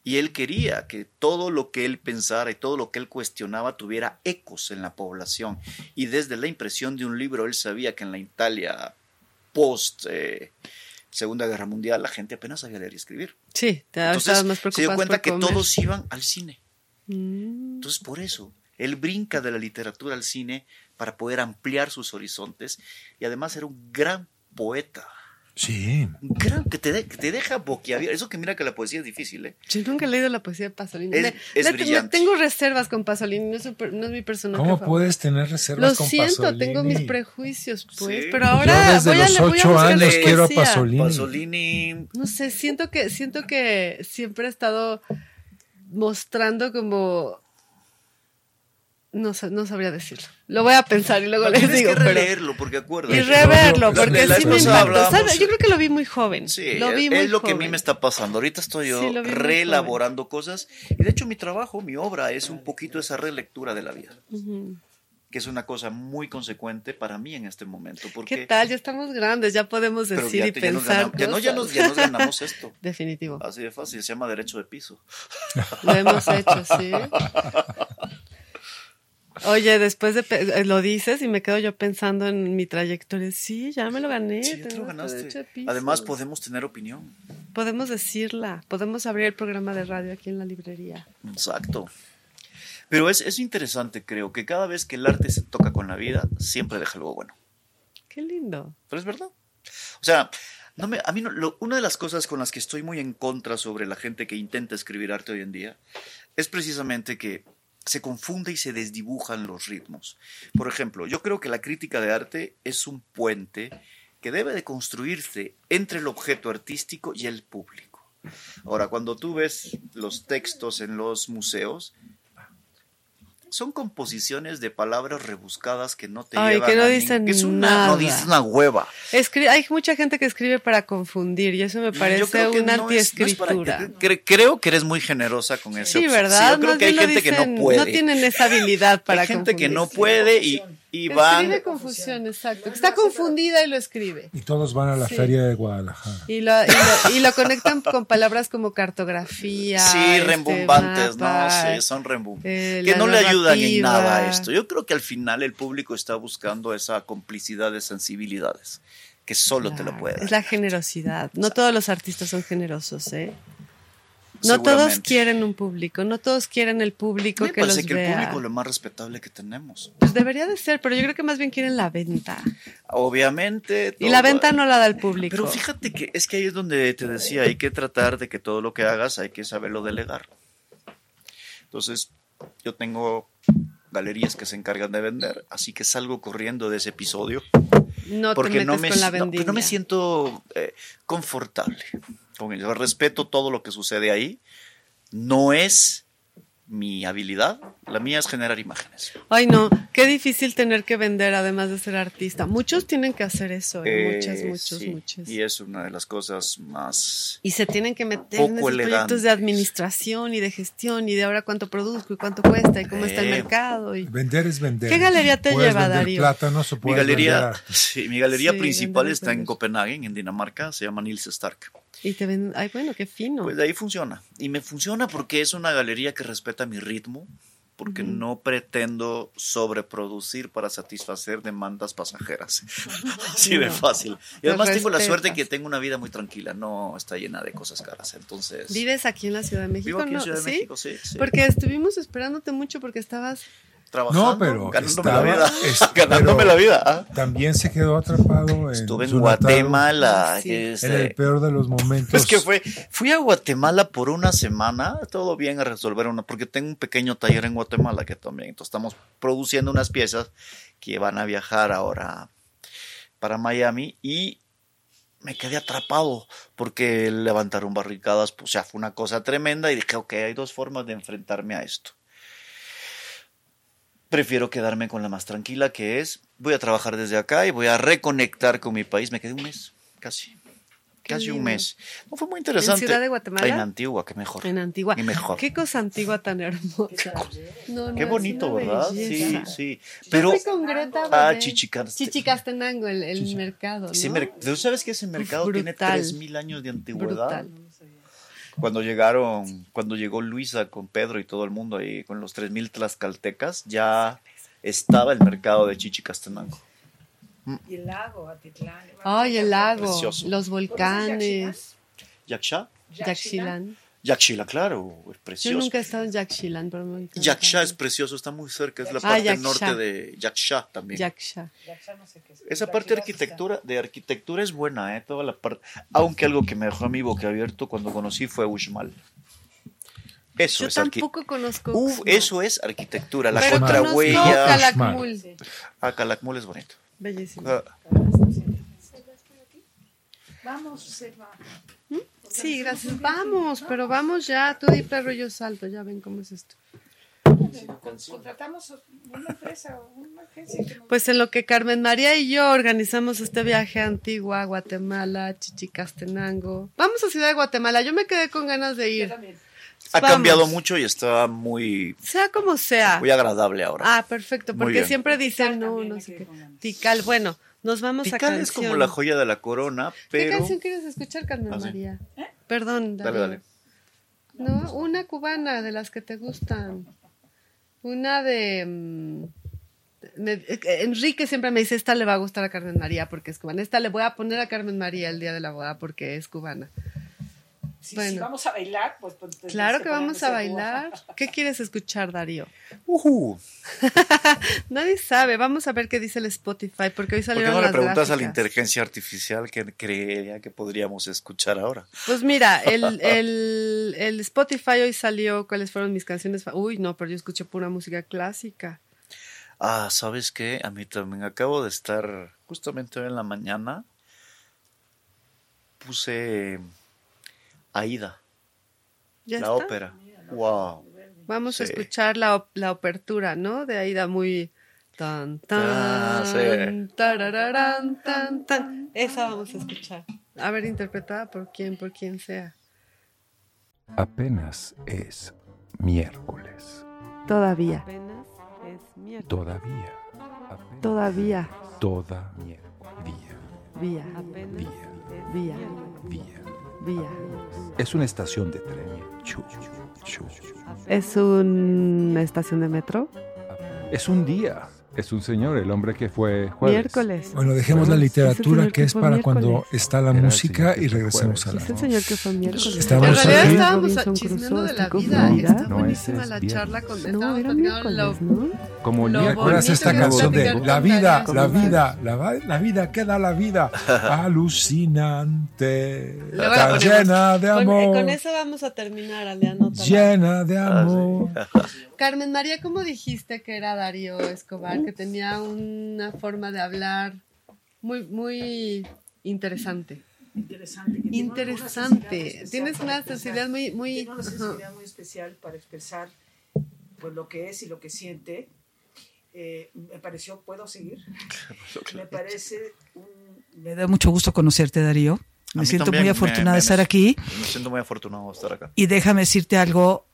Y él quería que todo lo que él pensara y todo lo que él cuestionaba tuviera ecos en la población. Y desde la impresión de un libro, él sabía que en la Italia post eh, Segunda Guerra Mundial la gente apenas sabía leer y escribir. Sí, te Entonces más se dio cuenta que comer. todos iban al cine. Mm. Entonces, por eso, él brinca de la literatura al cine para poder ampliar sus horizontes y además era un gran poeta. Sí. Creo que te, de- que te deja boquiabierto. Eso que mira que la poesía es difícil, ¿eh? Yo nunca he leído la poesía de Pasolini. Es- Me- es le- brillante. tengo reservas con Pasolini, no es, no mi personaje ¿Cómo favorito. puedes tener reservas Lo con siento, Pasolini? tengo mis prejuicios, pues. Sí. Pero Yo ahora desde voy a, los ocho años quiero a. Pasolini. Pasolini. No sé, siento que, siento que siempre he estado mostrando como. No, no sabría decirlo. Lo voy a pensar y luego No, les tienes digo. que pero- releerlo, porque acuérdate. y reverlo, porque sí me impactó. Yo creo que lo vi muy joven. Sí, lo vi es, muy es lo que a mí joven. me está pasando. Ahorita estoy yo Sí, reelaborando cosas. Y de hecho mi trabajo, mi obra es un poquito esa relectura de la vida. Ujú. Que es una cosa muy consecuente para mí en este momento. Porque, ¿Qué tal? Ya estamos grandes, ya podemos Pero decir ya, y ya nos pensar. ganamos, ya, no, ya, nos, ya nos ganamos esto. Definitivo. Así de fácil, se llama derecho de piso. Lo hemos hecho, sí. Oye, después de eh, lo dices y me quedo yo pensando en mi trayectoria. Sí, ya me lo gané. Sí, te lo ganaste. Además podemos tener opinión. podemos decirla, podemos abrir el programa de radio aquí en la librería. Exacto. Pero es, es interesante, creo, que cada vez que el arte se toca con la vida, siempre deja algo bueno. Qué lindo. Pero es verdad. O sea, no me, a mí no- lo- una de las cosas con las que estoy muy en contra sobre la gente que intenta escribir arte hoy en día es precisamente que se confunde y se desdibujan los ritmos. Por ejemplo, yo creo que la crítica de arte es un puente que debe de construirse entre el objeto artístico y el público. Ahora, cuando tú ves los textos en los museos, son composiciones de palabras rebuscadas que no te Ay, llevan que no a dicen que es una, nada. No dices una hueva. Escri- hay mucha gente que escribe para confundir y eso me Yo parece una no es- no es para- antiescritura. cre- creo que eres muy generosa con eso. Sí, ¿verdad? yo creo Más que hay gente que no puede. No tienen esa habilidad para hay gente que no confundir. puede y, y van. Escribe confusión, exacto. Está confundida y lo escribe. Y todos van a la Sí. feria de Guadalajara. Y lo, y lo- y lo conectan con palabras como cartografía. Sí, este, rembombantes, ¿no? Sí, son rembombantes. eh, que no le ayudan en nada a esto. Yo creo que al final el público está buscando esa complicidad de sensibilidades que solo te lo puede dar. Es la generosidad. No todos los artistas son generosos, ¿eh? No todos quieren un público, no todos quieren el público Me que los parece que el vea. público es lo más respetable que tenemos. Pues debería de ser, pero yo creo que más bien quieren la venta. Obviamente. Y la venta no la da el público. Pero fíjate que es que ahí es donde te decía, hay que tratar de que todo lo que hagas hay que saberlo delegar. Entonces, yo tengo galerías que se encargan de vender, así que salgo corriendo de ese episodio no te porque metes no me, con la no, vendimia. no me siento eh, confortable ello. Respeto todo lo que sucede ahí. No es mi habilidad, la mía es generar imágenes. Ay, no, qué difícil tener que vender además de ser artista. Muchos tienen que hacer eso, ¿eh? muchas, Eh, muchos, sí, muchos. Y es una de las cosas más Y se tienen que meter en proyectos de administración y de gestión y de ahora cuánto produzco y cuánto cuesta y cómo está el Eh. mercado. Y... Vender es vender. ¿Qué galería te Puedes lleva, Darío? plátanos o Mi galería, sí, mi galería Sí, principal vender, está en vender. Copenhague, en Dinamarca, se llama Nils Stark. Y te ven, ay, bueno, qué fino. Pues de ahí funciona. Y me funciona porque es una galería que respeta mi ritmo, porque Ujú. no pretendo sobreproducir para satisfacer demandas pasajeras. Así de No. fácil. Y además tengo la suerte que tengo una vida muy tranquila, no está llena de cosas caras. Entonces, ¿Vives aquí en la Ciudad de México? vivo aquí en no? Ciudad de ¿Sí? México, sí. sí. Porque estuvimos esperándote mucho porque estabas... Trabajando, No, pero ganándome estaba- la vida. es- ganándome pero- la vida. ¿ah? También se quedó atrapado en Estuve en Guatemala. Ah, sí. que es, En el eh, peor de los momentos. Es que fue, fui a Guatemala por una semana, todo bien a resolver una, porque tengo un pequeño taller en Guatemala que también, entonces estamos produciendo unas piezas que van a viajar ahora para Miami y me quedé atrapado porque levantaron barricadas, pues ya fue una cosa tremenda y dije, ok, hay dos formas de enfrentarme a esto. Prefiero quedarme con la más tranquila que es, voy a trabajar desde acá y voy a reconectar con mi país. Me quedé un mes, casi. Qué Casi un mes. No, fue muy interesante. Ciudad de Guatemala? En Antigua, qué mejor. En Antigua. Y mejor. Qué cosa antigua tan hermosa. No, no, Qué es bonito, ¿verdad? Sí, belleza. sí. Yo Pero. fui con Greta Ah, bebé. Chichicaste- Chichicastenango, el, el mercado, ¿no? ese mer- ¿Tú sabes que ese mercado tiene brutal. 3.000 años de antigüedad? Brutal. Cuando llegaron, cuando llegó Luisa con Pedro y todo el mundo ahí con los 3.000 tlaxcaltecas, ya estaba el mercado de Chichicastenango. Y el lago, Atitlán. Ay, el lago, Precioso. los volcanes, ¿Yaksha? Yaxchilán. Yaxchila, claro, es Yo precioso. nunca he estado en Yaxchilan, pero me encanta. Yaksha es precioso, está muy cerca, es la Ah, parte Yaksha. norte de Yaksha también. Yaksha. Esa parte de arquitectura, de arquitectura es buena, ¿eh? Toda la parte. Aunque algo que me dejó a mí boquiabierto cuando conocí fue Uxmal. Eso Yo es tampoco conozco. Uf, eso es arquitectura, la Pero contrahuella. Calakmul. Ah, Calakmul es bonito. Bellísimo. Ah, Vamos, Selva. Sí, gracias. Vamos, pero vamos ya. Tú di perro, yo salto. Ya ven cómo es esto. Contratamos una empresa, una agencia Pues en lo que Carmen María y yo organizamos este viaje a Antigua, Guatemala, Chichicastenango. Vamos a Ciudad de Guatemala. Yo me quedé con ganas de ir. ha Vamos. cambiado mucho y está muy, Sea como sea. muy agradable ahora. Ah, perfecto, porque siempre dicen no, no sé qué. Tikal, bueno, nos vamos a Tikal canción. es como la joya de la corona, ¿Qué pero. canción quieres escuchar, Carmen Ah, sí. María? Perdón, Dale, Darío. dale. No, una cubana de las que te gustan. Una de... mm, me- eh, Enrique siempre me dice, esta le va a gustar a Carmen María porque es cubana. Esta le voy a poner a Carmen María el día de la boda porque es cubana. Si, Bueno. si vamos a bailar, pues. pues tendrás Claro que ponernos vamos a bailar. ¿Qué quieres escuchar, Darío? Ujú. Nadie sabe. Vamos a ver qué dice el Spotify porque hoy ¿Por qué salieron no le preguntas a la inteligencia artificial que creería que podríamos escuchar ahora? Pues mira, el, el, el Spotify hoy salió cuáles fueron mis canciones. Uy, no, pero yo escuché pura música clásica. Ah, ¿sabes qué? A mí también acabo de estar justamente hoy en la mañana. Puse Aida, ¿Ya la está? ópera. Wow. Vamos a escuchar la, la apertura, ¿no? De Aida muy... Tan, tan, Ah, sí. tan, tan. Esa vamos a escuchar. A ver, interpretada por quién, por quién sea. Apenas es miércoles. Todavía, Apenas es miércoles. Todavía. Apenas todavía, Todavía. vía, Día. Día. miércoles. Día. Vía. Es una estación de tren. Chu, chu. ¿Es una estación de metro? Es un día. Es un señor, el hombre que fue jueves. Miércoles. Bueno, dejemos la Ese literatura señor que que es para miércoles. cuando está la música y regresemos a jueves. la Es el señor que fue miércoles. Estamos en realidad aquí. estábamos chismeando de la vida. confundida. Está No, buenísima ese la es viernes. charla con No, estábamos era lo- ¿no? Como Lo el ¿Te acuerdas bonito esta es canción de La con vida, la vida, la, la vida, queda la vida alucinante, la ponemos. llena de Con, eh, amor, con eso vamos a terminar, Ale, anótala. llena de amor. Carmen María, ¿cómo dijiste que era Darío Escobar? Que tenía una forma de hablar muy, muy interesante. Interesante. que Interesante. Tienes una sensibilidad muy, muy. Tiene una ajá. sensibilidad muy especial para expresar pues lo que es y lo que siente. Eh, me pareció, ¿puedo seguir? me parece un- Me da mucho gusto conocerte, Darío. Me siento también muy afortunada me- de estar aquí Me siento muy afortunado de estar acá. y déjame decirte algo.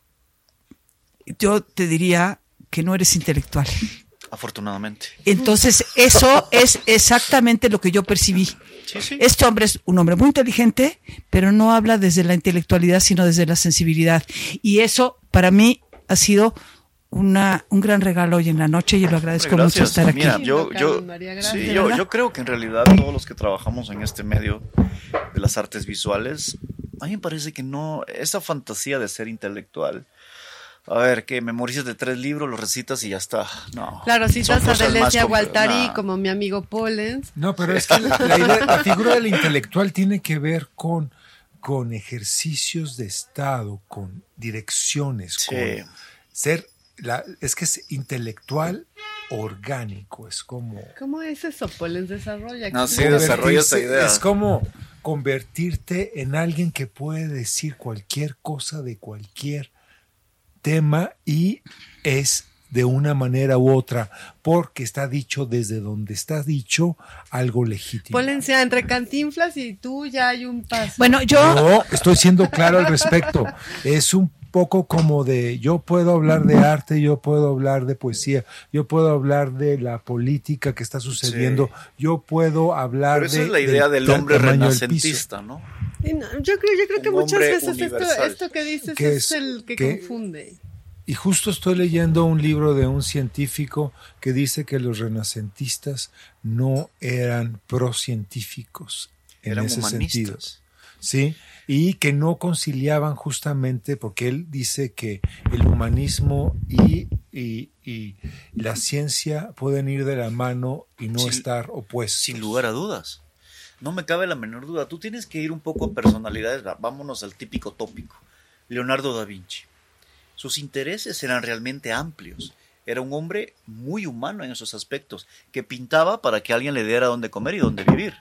Yo te diría que no eres intelectual. Afortunadamente. Entonces, eso es exactamente lo que yo percibí. Sí, sí. Este hombre es un hombre muy inteligente, pero no habla desde la intelectualidad, sino desde la sensibilidad. Y eso, para mí, ha sido una, un gran regalo hoy en la noche y lo agradezco Hombre, mucho estar aquí. Mira, Lindo, yo, yo, gracias. sí, ¿De yo, yo creo que en realidad todos los que trabajamos en este medio de las artes visuales, a mí me parece que no, esa fantasía de ser intelectual, a ver, que memorizas de tres libros, los recitas y ya está. No. Claro, citas a Delesia compl- Gualtari nah. como mi amigo Pollens. No, pero es que la, la idea- la figura del intelectual tiene que ver con, con ejercicios de Estado, con direcciones, Sí. con ser, la, es que es intelectual orgánico, es como... ¿Cómo es eso, Pollens? Desarrolla. No, sí, desarrolla esa Convertirse- idea. Es como convertirte en alguien que puede decir cualquier cosa de cualquier tema y es de una manera u otra, porque está dicho desde donde está dicho algo legítimo. Pollens, ya, entre Cantinflas y tú ya hay un paso. Bueno, yo, No, estoy siendo claro al respecto. Es un poco como de yo puedo hablar de arte, yo puedo hablar de poesía, yo puedo hablar de la política que está sucediendo, yo puedo hablar Pero esa de es la idea del hombre del renacentista, ¿no? No, yo creo, yo creo que muchas veces esto, que dices Que es, es- el que, que- confunde. Y justo estoy leyendo un libro de un científico que dice que los renacentistas no eran procientíficos en Eran ese humanistas. sentido. Sí, y que no conciliaban justamente porque él dice que el humanismo y, y- y la ciencia pueden ir de la mano y no Sin- estar opuestos. Sin lugar a dudas. No me cabe la menor duda. Tú tienes que ir un poco a personalidades. Vámonos al típico tópico. Leonardo da Vinci. Sus intereses eran realmente amplios. Era un hombre muy humano en esos aspectos, que pintaba para que alguien le diera dónde comer y dónde vivir.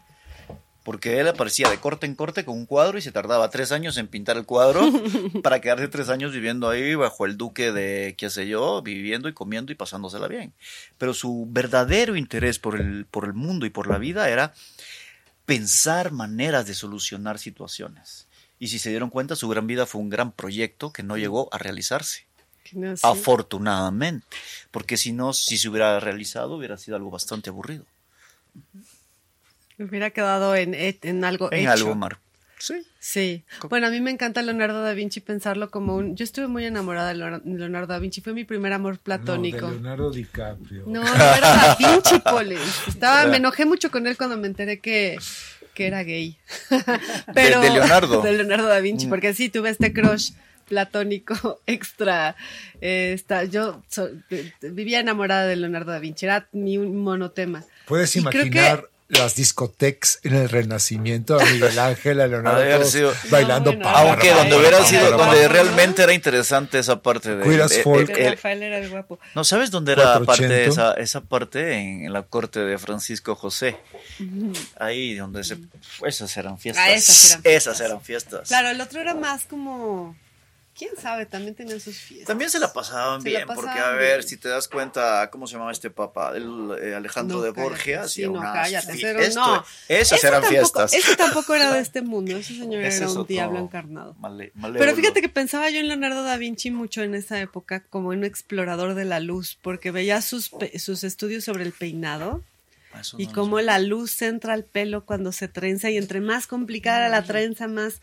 Porque él aparecía de corte en corte con un cuadro y se tardaba tres años en pintar el cuadro para quedarse tres años viviendo ahí bajo el duque de, qué sé yo, viviendo y comiendo y pasándosela bien. Pero su verdadero interés por el, por el mundo y por la vida era pensar maneras de solucionar situaciones. Y si se dieron cuenta, su gran vida fue un gran proyecto que no llegó a realizarse. Que no, sí. Afortunadamente. Porque si no, si se hubiera realizado, hubiera sido algo bastante aburrido. Hubiera quedado en, en algo En hecho. algo mar. Sí. Sí. Bueno, a mí me encanta Leonardo da Vinci pensarlo como un... Yo estuve muy enamorada de Leonardo- da Vinci. Fue mi primer amor No, platónico. de Leonardo DiCaprio. No, no era Da Vinci, Poles. Estaba, me enojé mucho con él cuando me enteré que, que era gay. Pero, de Leonardo. De Leonardo da Vinci, Mm. porque sí, tuve este crush platónico extra. Eh, está, yo so- de- de- vivía enamorada de Leonardo da Vinci, era mi un monotema. Puedes Y creo imaginar las discotecas en el Renacimiento a Miguel Ángel, a Leonardo, sido- bailando No, bueno, para Aunque donde hubiera sido, donde realmente era interesante esa parte de... Queer as de- folk. el- el- Rafael era el guapo. no, ¿sabes dónde era parte 480? esa, esa parte? En, en la corte de Francisco José. Ahí donde se... Esas eran fiestas. Ah, esas eran fiestas. Esas eran fiestas. Claro, el otro era más como... ¿Quién sabe? También tenían sus fiestas. También se la pasaban Se la bien, porque a ver, bien. si te das cuenta, ¿cómo se llamaba este papa? El, eh, Alejandro No, de. Borgia. Sí, no, cállate. Pero esto- no. Esas eran tampoco- fiestas. Ese tampoco era de este mundo. Ese señor Ese era un otro diablo encarnado. male- Pero fíjate que pensaba yo en Leonardo da Vinci mucho en esa época como un explorador de la luz, porque veía sus, pe- sus estudios sobre el peinado Ah, Eso y no cómo la luz entra al pelo cuando se trenza y entre más complicada la trenza, más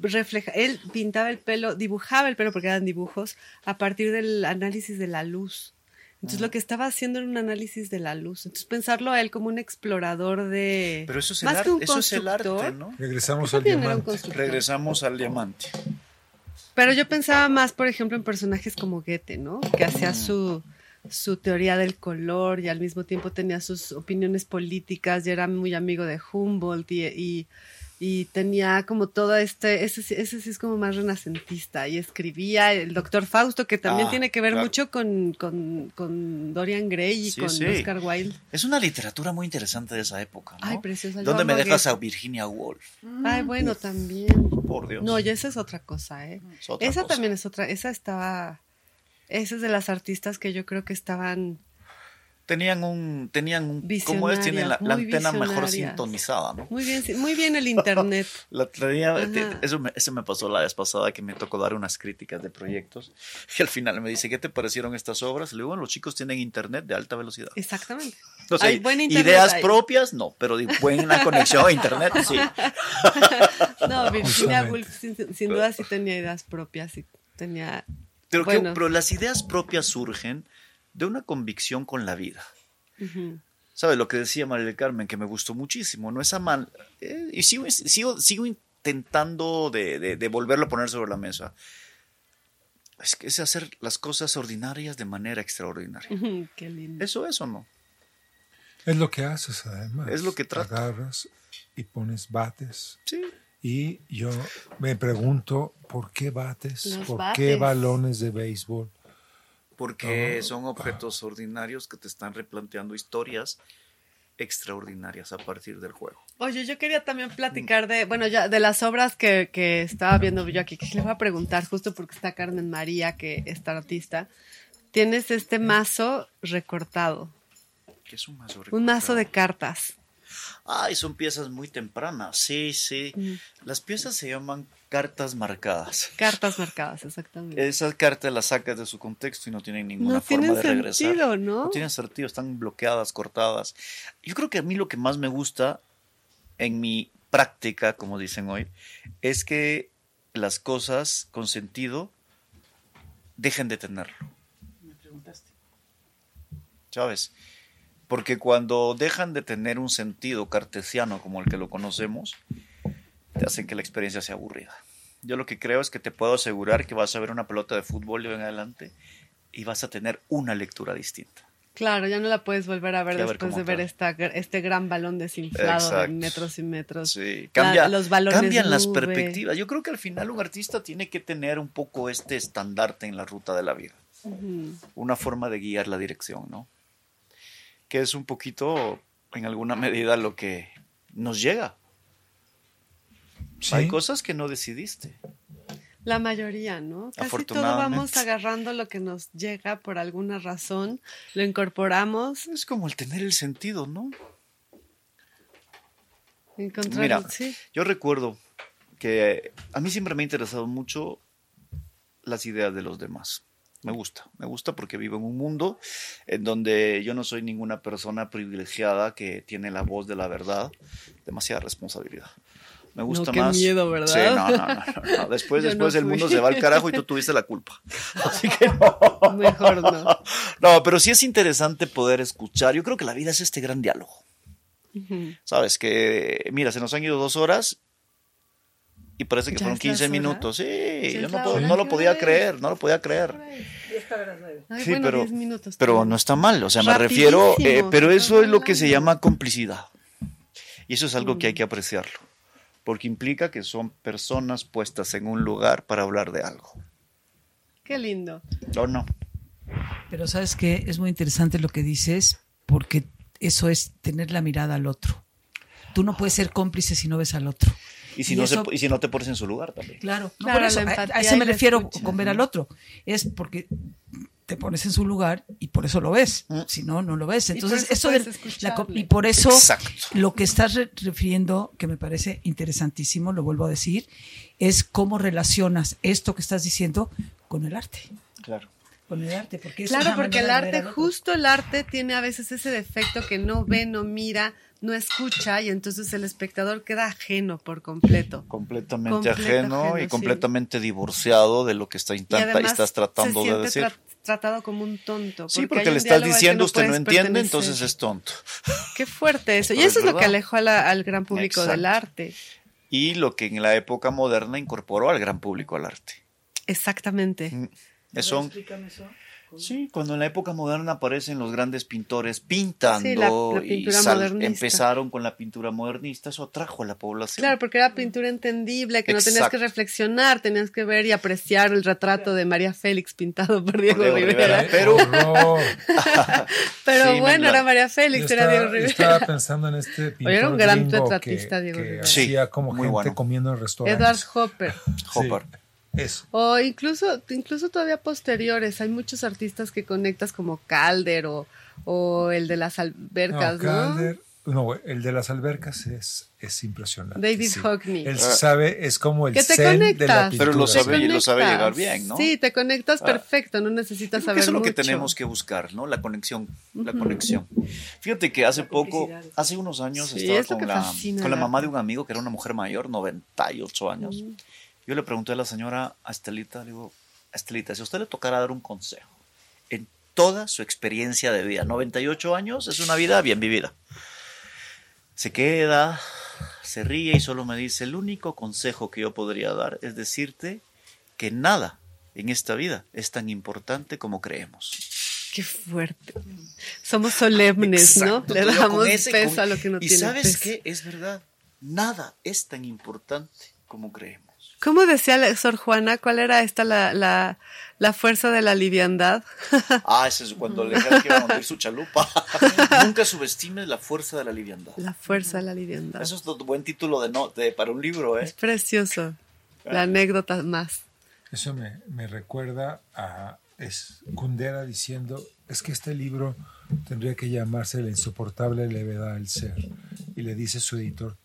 refleja. Él pintaba el pelo, dibujaba el pelo porque eran dibujos a partir del análisis de la luz. Entonces Ah. lo que estaba haciendo era un análisis de la luz. Entonces pensarlo a él como un explorador de... Pero eso es el, más ar- que un eso es el arte, ¿no? Regresamos al diamante. Regresamos al diamante. Pero yo pensaba más, por ejemplo, en personajes como Goethe, ¿no? Que hacía Mm. su, su teoría del color y al mismo tiempo tenía sus opiniones políticas y era muy amigo de Humboldt y, y, y tenía como todo este, ese, sí- ese sí es como más renacentista y escribía el doctor Fausto, que también Ah, tiene que ver claro. mucho con, con, con Dorian Gray y Sí, con sí. Oscar Wilde. Es una literatura muy interesante de esa época, ¿no? Ay, preciosa. ¿Dónde me dejas a. Virginia Woolf? Ay, bueno, también. Por Dios. No, y esa es otra cosa, ¿eh? Es otra esa cosa. también es otra, esa estaba, esa es de las artistas que yo creo que estaban, Tenían un, tenían un, ¿cómo es? Tienen la, la antena mejor sintonizada, ¿no? muy bien, muy bien el internet. La tenía- eso, me, eso me pasó la vez pasada que me tocó dar unas críticas de proyectos y al final me dice, ¿qué te parecieron estas obras? Le digo, bueno, los chicos tienen internet de alta velocidad. Exactamente. O sea, Hay buen internet ideas ahí. propias, no, pero de buena conexión a internet, sí. No, Virginia. Woolf sin, sin duda sí tenía ideas propias y tenía, Pero, que- Bueno. pero las ideas propias surgen de una convicción con la vida. ¿Sabes lo que decía María del Carmen? Que me gustó muchísimo, ¿no? Esa man... eh, y sigo, sigo, sigo intentando de, de- de volverlo a poner sobre la mesa. Es que es hacer las cosas ordinarias de manera extraordinaria. qué lindo. ¿Eso es o no? Es lo que haces además. Es lo que trata. Agarras y pones bates. Sí. Y yo me pregunto, ¿por qué bates? Los ¿Por qué balones de béisbol? Porque Ah. son objetos ordinarios que te están replanteando historias extraordinarias a partir del juego. Oye, yo quería también platicar de, bueno, ya de las obras que, que estaba viendo yo aquí, que le voy a preguntar justo porque está Carmen María, que es artista. Tienes este mazo recortado, ¿Qué es un mazo un mazo de recortado? cartas. Ay, son piezas muy tempranas. Sí, sí. Mm. Las piezas se llaman cartas marcadas. Cartas marcadas, exactamente. Esas cartas las sacas de su contexto y no tienen ninguna no forma tienen de regresar. sentido, ¿no? No tienen sentido, están bloqueadas, cortadas. Yo creo que a mí lo que más me gusta en mi práctica, como dicen hoy, es que las cosas con sentido dejen de tenerlo, Me preguntaste. ¿sabes? Porque cuando dejan de tener un sentido cartesiano como el que lo conocemos, te hacen que la experiencia sea aburrida. Yo lo que creo es que te puedo asegurar que vas a ver una pelota de fútbol de hoy en adelante y vas a tener una lectura distinta. Claro, ya no la puedes volver a ver después de ver esta, este gran balón desinflado de Exacto. metros y metros. Sí, La- cambia, los balones cambian las perspectivas. Yo creo que al final un artista tiene que tener un poco este estandarte en la ruta de la vida. Una forma de guiar la dirección, ¿no? Que es un poquito, en alguna medida, lo que nos llega. Sí. Hay cosas que no decidiste. La mayoría, ¿no? Casi todo vamos agarrando lo que nos llega por alguna razón, lo incorporamos, Es como el tener el sentido, ¿no? encontramos, Mira, sí. yo recuerdo que a mí siempre me ha interesado mucho las ideas de los demás. Me gusta, me gusta porque vivo en un mundo en donde yo no soy ninguna persona privilegiada que tiene la voz de la verdad, demasiada responsabilidad. Me gusta qué más. miedo, ¿verdad? Sí, no, no, no, no, no. Después, Yo después no el mundo se va al carajo y tú tuviste la culpa. Así que no. Mejor no. No, pero sí es interesante poder escuchar. Yo creo que la vida es este gran diálogo. Sabes que, mira, se nos han ido dos horas y parece que ¿Ya fueron es la 15 hora? minutos. Sí, yo no, puedo- no lo ¿Qué podía creer, no lo podía creer. 10 para las 9. Ay, Sí, bueno, pero, 10 minutos. pero no está mal, o sea, me refiero, eh, pero eso es lo que se llama complicidad. Y eso es algo que hay Mm. que apreciarlo, porque implica que son personas puestas en un lugar para hablar de algo. Qué lindo. ¿O no? Pero sabes que es muy interesante lo que dices, porque eso es tener la mirada al otro. Tú no puedes ser cómplice si no ves al otro. Y si, Y no eso- se- y si no te pones en su lugar también. Claro, no Claro, por eso, a- eso me refiero escucha. con ver al otro. Es porque te pones en su lugar y por eso lo ves. Mm. Si no, no lo ves. Entonces, eso eso la escucharle. y por eso Exacto. lo que estás re- refiriendo, que me parece interesantísimo, lo vuelvo a decir, es cómo relacionas esto que estás diciendo con el arte. Claro. Con el arte, porque es Claro, porque el de arte, justo el arte tiene a veces ese defecto que no ve, no mira, no escucha y entonces el espectador queda ajeno por completo. Completamente ajeno, ajeno, y sí. completamente divorciado de lo que está Y intenta, además estás tratando se de decir. tra- tratado como un tonto. Sí, porque le estás diciendo no usted no puedes entiende, pertenecer. entonces es tonto. Qué fuerte eso. Y eso es es lo que alejó a la- al gran público Exacto. del arte. Y lo que en la época moderna incorporó al gran público al arte. Exactamente. Mm. Son, Explícame eso. Sí, cuando en la época moderna aparecen los grandes pintores pintando Sí, la- la y pintura sal- modernista. empezaron con la pintura modernista, eso atrajo a la población. Claro, porque era pintura entendible, que no tenías que reflexionar, tenías que ver y apreciar el retrato de María Félix pintado por Diego, Diego Rivera. Rivera. Pero-. Pero Sí, bueno, la- era María Yo Félix, era estaba, Diego yo Rivera. estaba pensando en este pintor Oye, era un gran retratista, que, Diego que Rivera. Sí, hacía como muy gente bueno. comiendo en restaurantes. Edward Hopper. Hopper. Sí, eso. O incluso, incluso todavía posteriores, hay muchos artistas que conectas como Calder o, o el de las albercas, ¿no? Calder- no, el de las albercas es, es impresionante. David sí. Hockney. Él Ah. sabe, es como el Que te zen de la conectas. pintura. Pero lo sabe y lo sabe conectas. llegar bien, ¿no? Sí, te conectas Ah. perfecto, no necesitas saber eso es lo que tenemos que buscar, ¿no? La conexión, la conexión. Fíjate que hace poco, hace unos años Sí, estaba con la, con la mamá de un amigo que era una mujer mayor, 98 años. Yo le pregunté a la señora a Estelita, le digo, Estelita, si a usted le tocara dar un consejo en toda su experiencia de vida, 98 años es una vida bien vivida. Se queda, se ríe y solo me dice, el único consejo que yo podría dar es decirte que nada en esta vida es tan importante como creemos. Qué fuerte. Somos solemnes, Exacto, ¿no? Le damos ese, peso con- a lo que no y tiene sabes peso. qué, es verdad, nada es tan importante como creemos. ¿Cómo decía la- Sor Juana? ¿Cuál era esta la, la, la fuerza de la liviandad? Ah, ese es cuando le dijeron que iba a hundir su chalupa. Nunca subestimes la fuerza de la liviandad. La fuerza de la liviandad. Eso es un buen título de, no, de para un libro, Es ¿eh? precioso. La anécdota más. Eso me, me recuerda a es Kundera diciendo, es que este libro tendría que llamarse La insoportable levedad del ser. Y le dice su editor,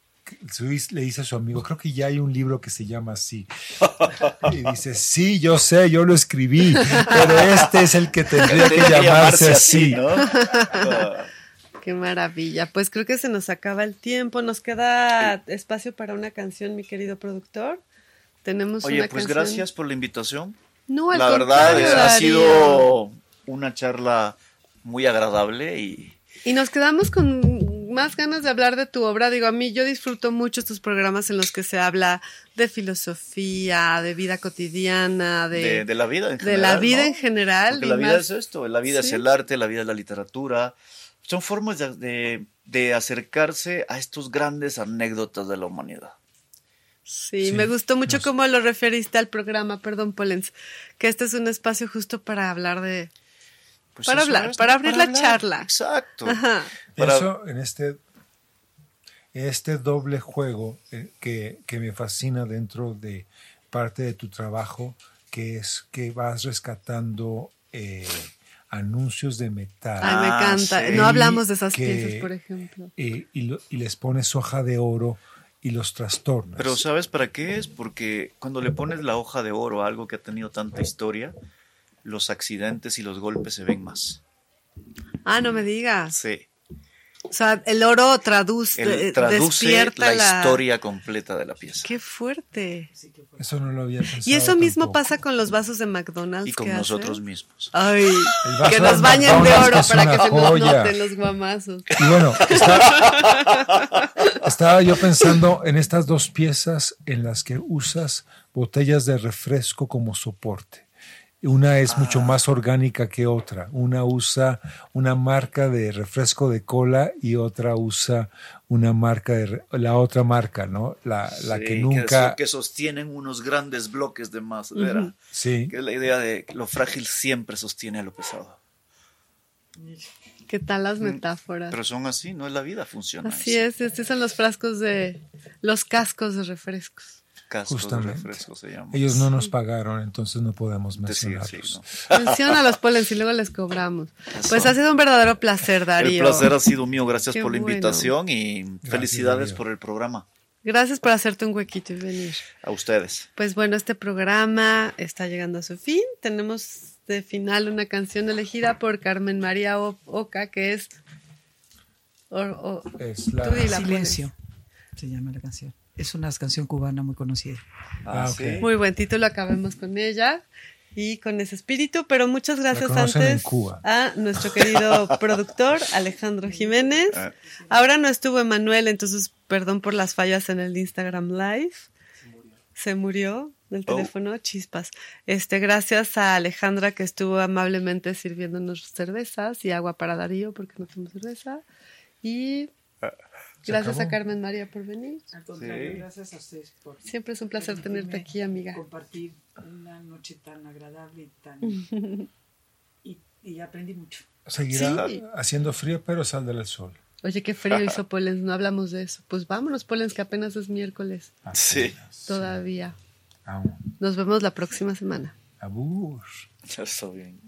le dice a su amigo, creo que ya hay un libro que se llama así. Y dice, sí, yo sé, yo lo escribí, pero este es el que tendría que llamarse así. ¿no? Qué maravilla. Pues creo que se nos acaba el tiempo. Nos queda espacio para una canción, mi querido productor. Tenemos Oye, una pues canción. gracias por la invitación. No, al La verdad ha sido una charla muy agradable y Y nos quedamos con más ganas de hablar de tu obra. Digo, a mí yo disfruto mucho estos programas en los que se habla de filosofía, de vida cotidiana, de, de, de la vida en de general. la vida ¿no? en general. Porque la vida más- es esto, la vida Sí. es el arte, la vida es la literatura. Son formas de, de- de acercarse a estos grandes anécdotas de la humanidad. Sí, Sí, me gustó mucho cómo lo referiste al programa, perdón, Polens, que este es un espacio justo para hablar de... Pues Para hablar, es, para abrir la charla. Exacto. Ajá. Para- Eso en este, este doble juego eh, que, que me fascina dentro de parte de tu trabajo, que es que vas rescatando eh, anuncios de metal. Ay, me Ah, encanta. sí. No hablamos de esas Que- piezas, por ejemplo. eh, y, lo- y les pones hoja de oro y los trastornos. Pero ¿sabes para qué es? Porque cuando le pones la hoja de oro a algo que ha tenido tanta historia, los accidentes y los golpes se ven más. Ah, no me digas. Sí. O sea, el oro traduce, eh, traduce despierta la, historia completa de la pieza. Qué fuerte. Eso no lo había pensado. Y eso mismo tampoco. pasa con los vasos de McDonald's. Y con que nosotros hacen. mismos. Ay, que nos bañen de oro para que se nos noten los guamazos. Y bueno, estaba yo pensando en estas dos piezas en las que usas botellas de refresco como soporte. Una es mucho más orgánica que otra. Una usa una marca de refresco de cola y otra usa una marca de la otra marca, ¿no? La, la que nunca. que sostienen unos grandes bloques de madera. Sí. Que es la idea de que lo frágil siempre sostiene a lo pesado. ¿Qué tal las metáforas? Pero son así, no es la vida, funciona. Así es, estos son los frascos de los cascos de refrescos. Cascos Justamente. de refresco se llama. Ellos no nos pagaron, entonces no podemos Decir, mencionarlos. sí, ¿no? Menciona a los polens y luego les cobramos. Eso. Pues ha sido un verdadero placer, El Darío. placer ha sido mío, gracias Qué por la bueno. invitación y felicidades Darío. por el programa. Gracias por hacerte un huequito y venir. A ustedes. Pues bueno, este programa está llegando a su fin. Tenemos de final una canción elegida por Carmen María O- Oca, que es... o- o- Es la- Tú dila, Silencio se llama la canción. Es una canción cubana muy conocida. Ah, sí. Muy buen título, acabemos con ella y con ese espíritu, pero muchas gracias antes a nuestro querido productor Alejandro Jiménez. Ah. Ahora no estuvo Emanuel, entonces perdón por las fallas en el Instagram Live. Se murió del Oh. teléfono, chispas. Este, gracias a Alejandra que estuvo amablemente sirviéndonos cervezas y agua para Darío porque no tenemos cerveza. Y gracias a? Carmen María por venir. Al contrario, Sí. gracias a ustedes por Siempre es un placer tenerte aquí, amiga. Compartir una noche tan agradable y tan. y, y aprendí mucho. Seguirá Sí. haciendo frío, pero saldrá el sol. Oye, qué frío hizo Polens, no hablamos de eso. Pues vámonos, Polens, que apenas es miércoles Sí. todavía. Aún. Nos vemos la próxima semana. Abur. Ya está bien.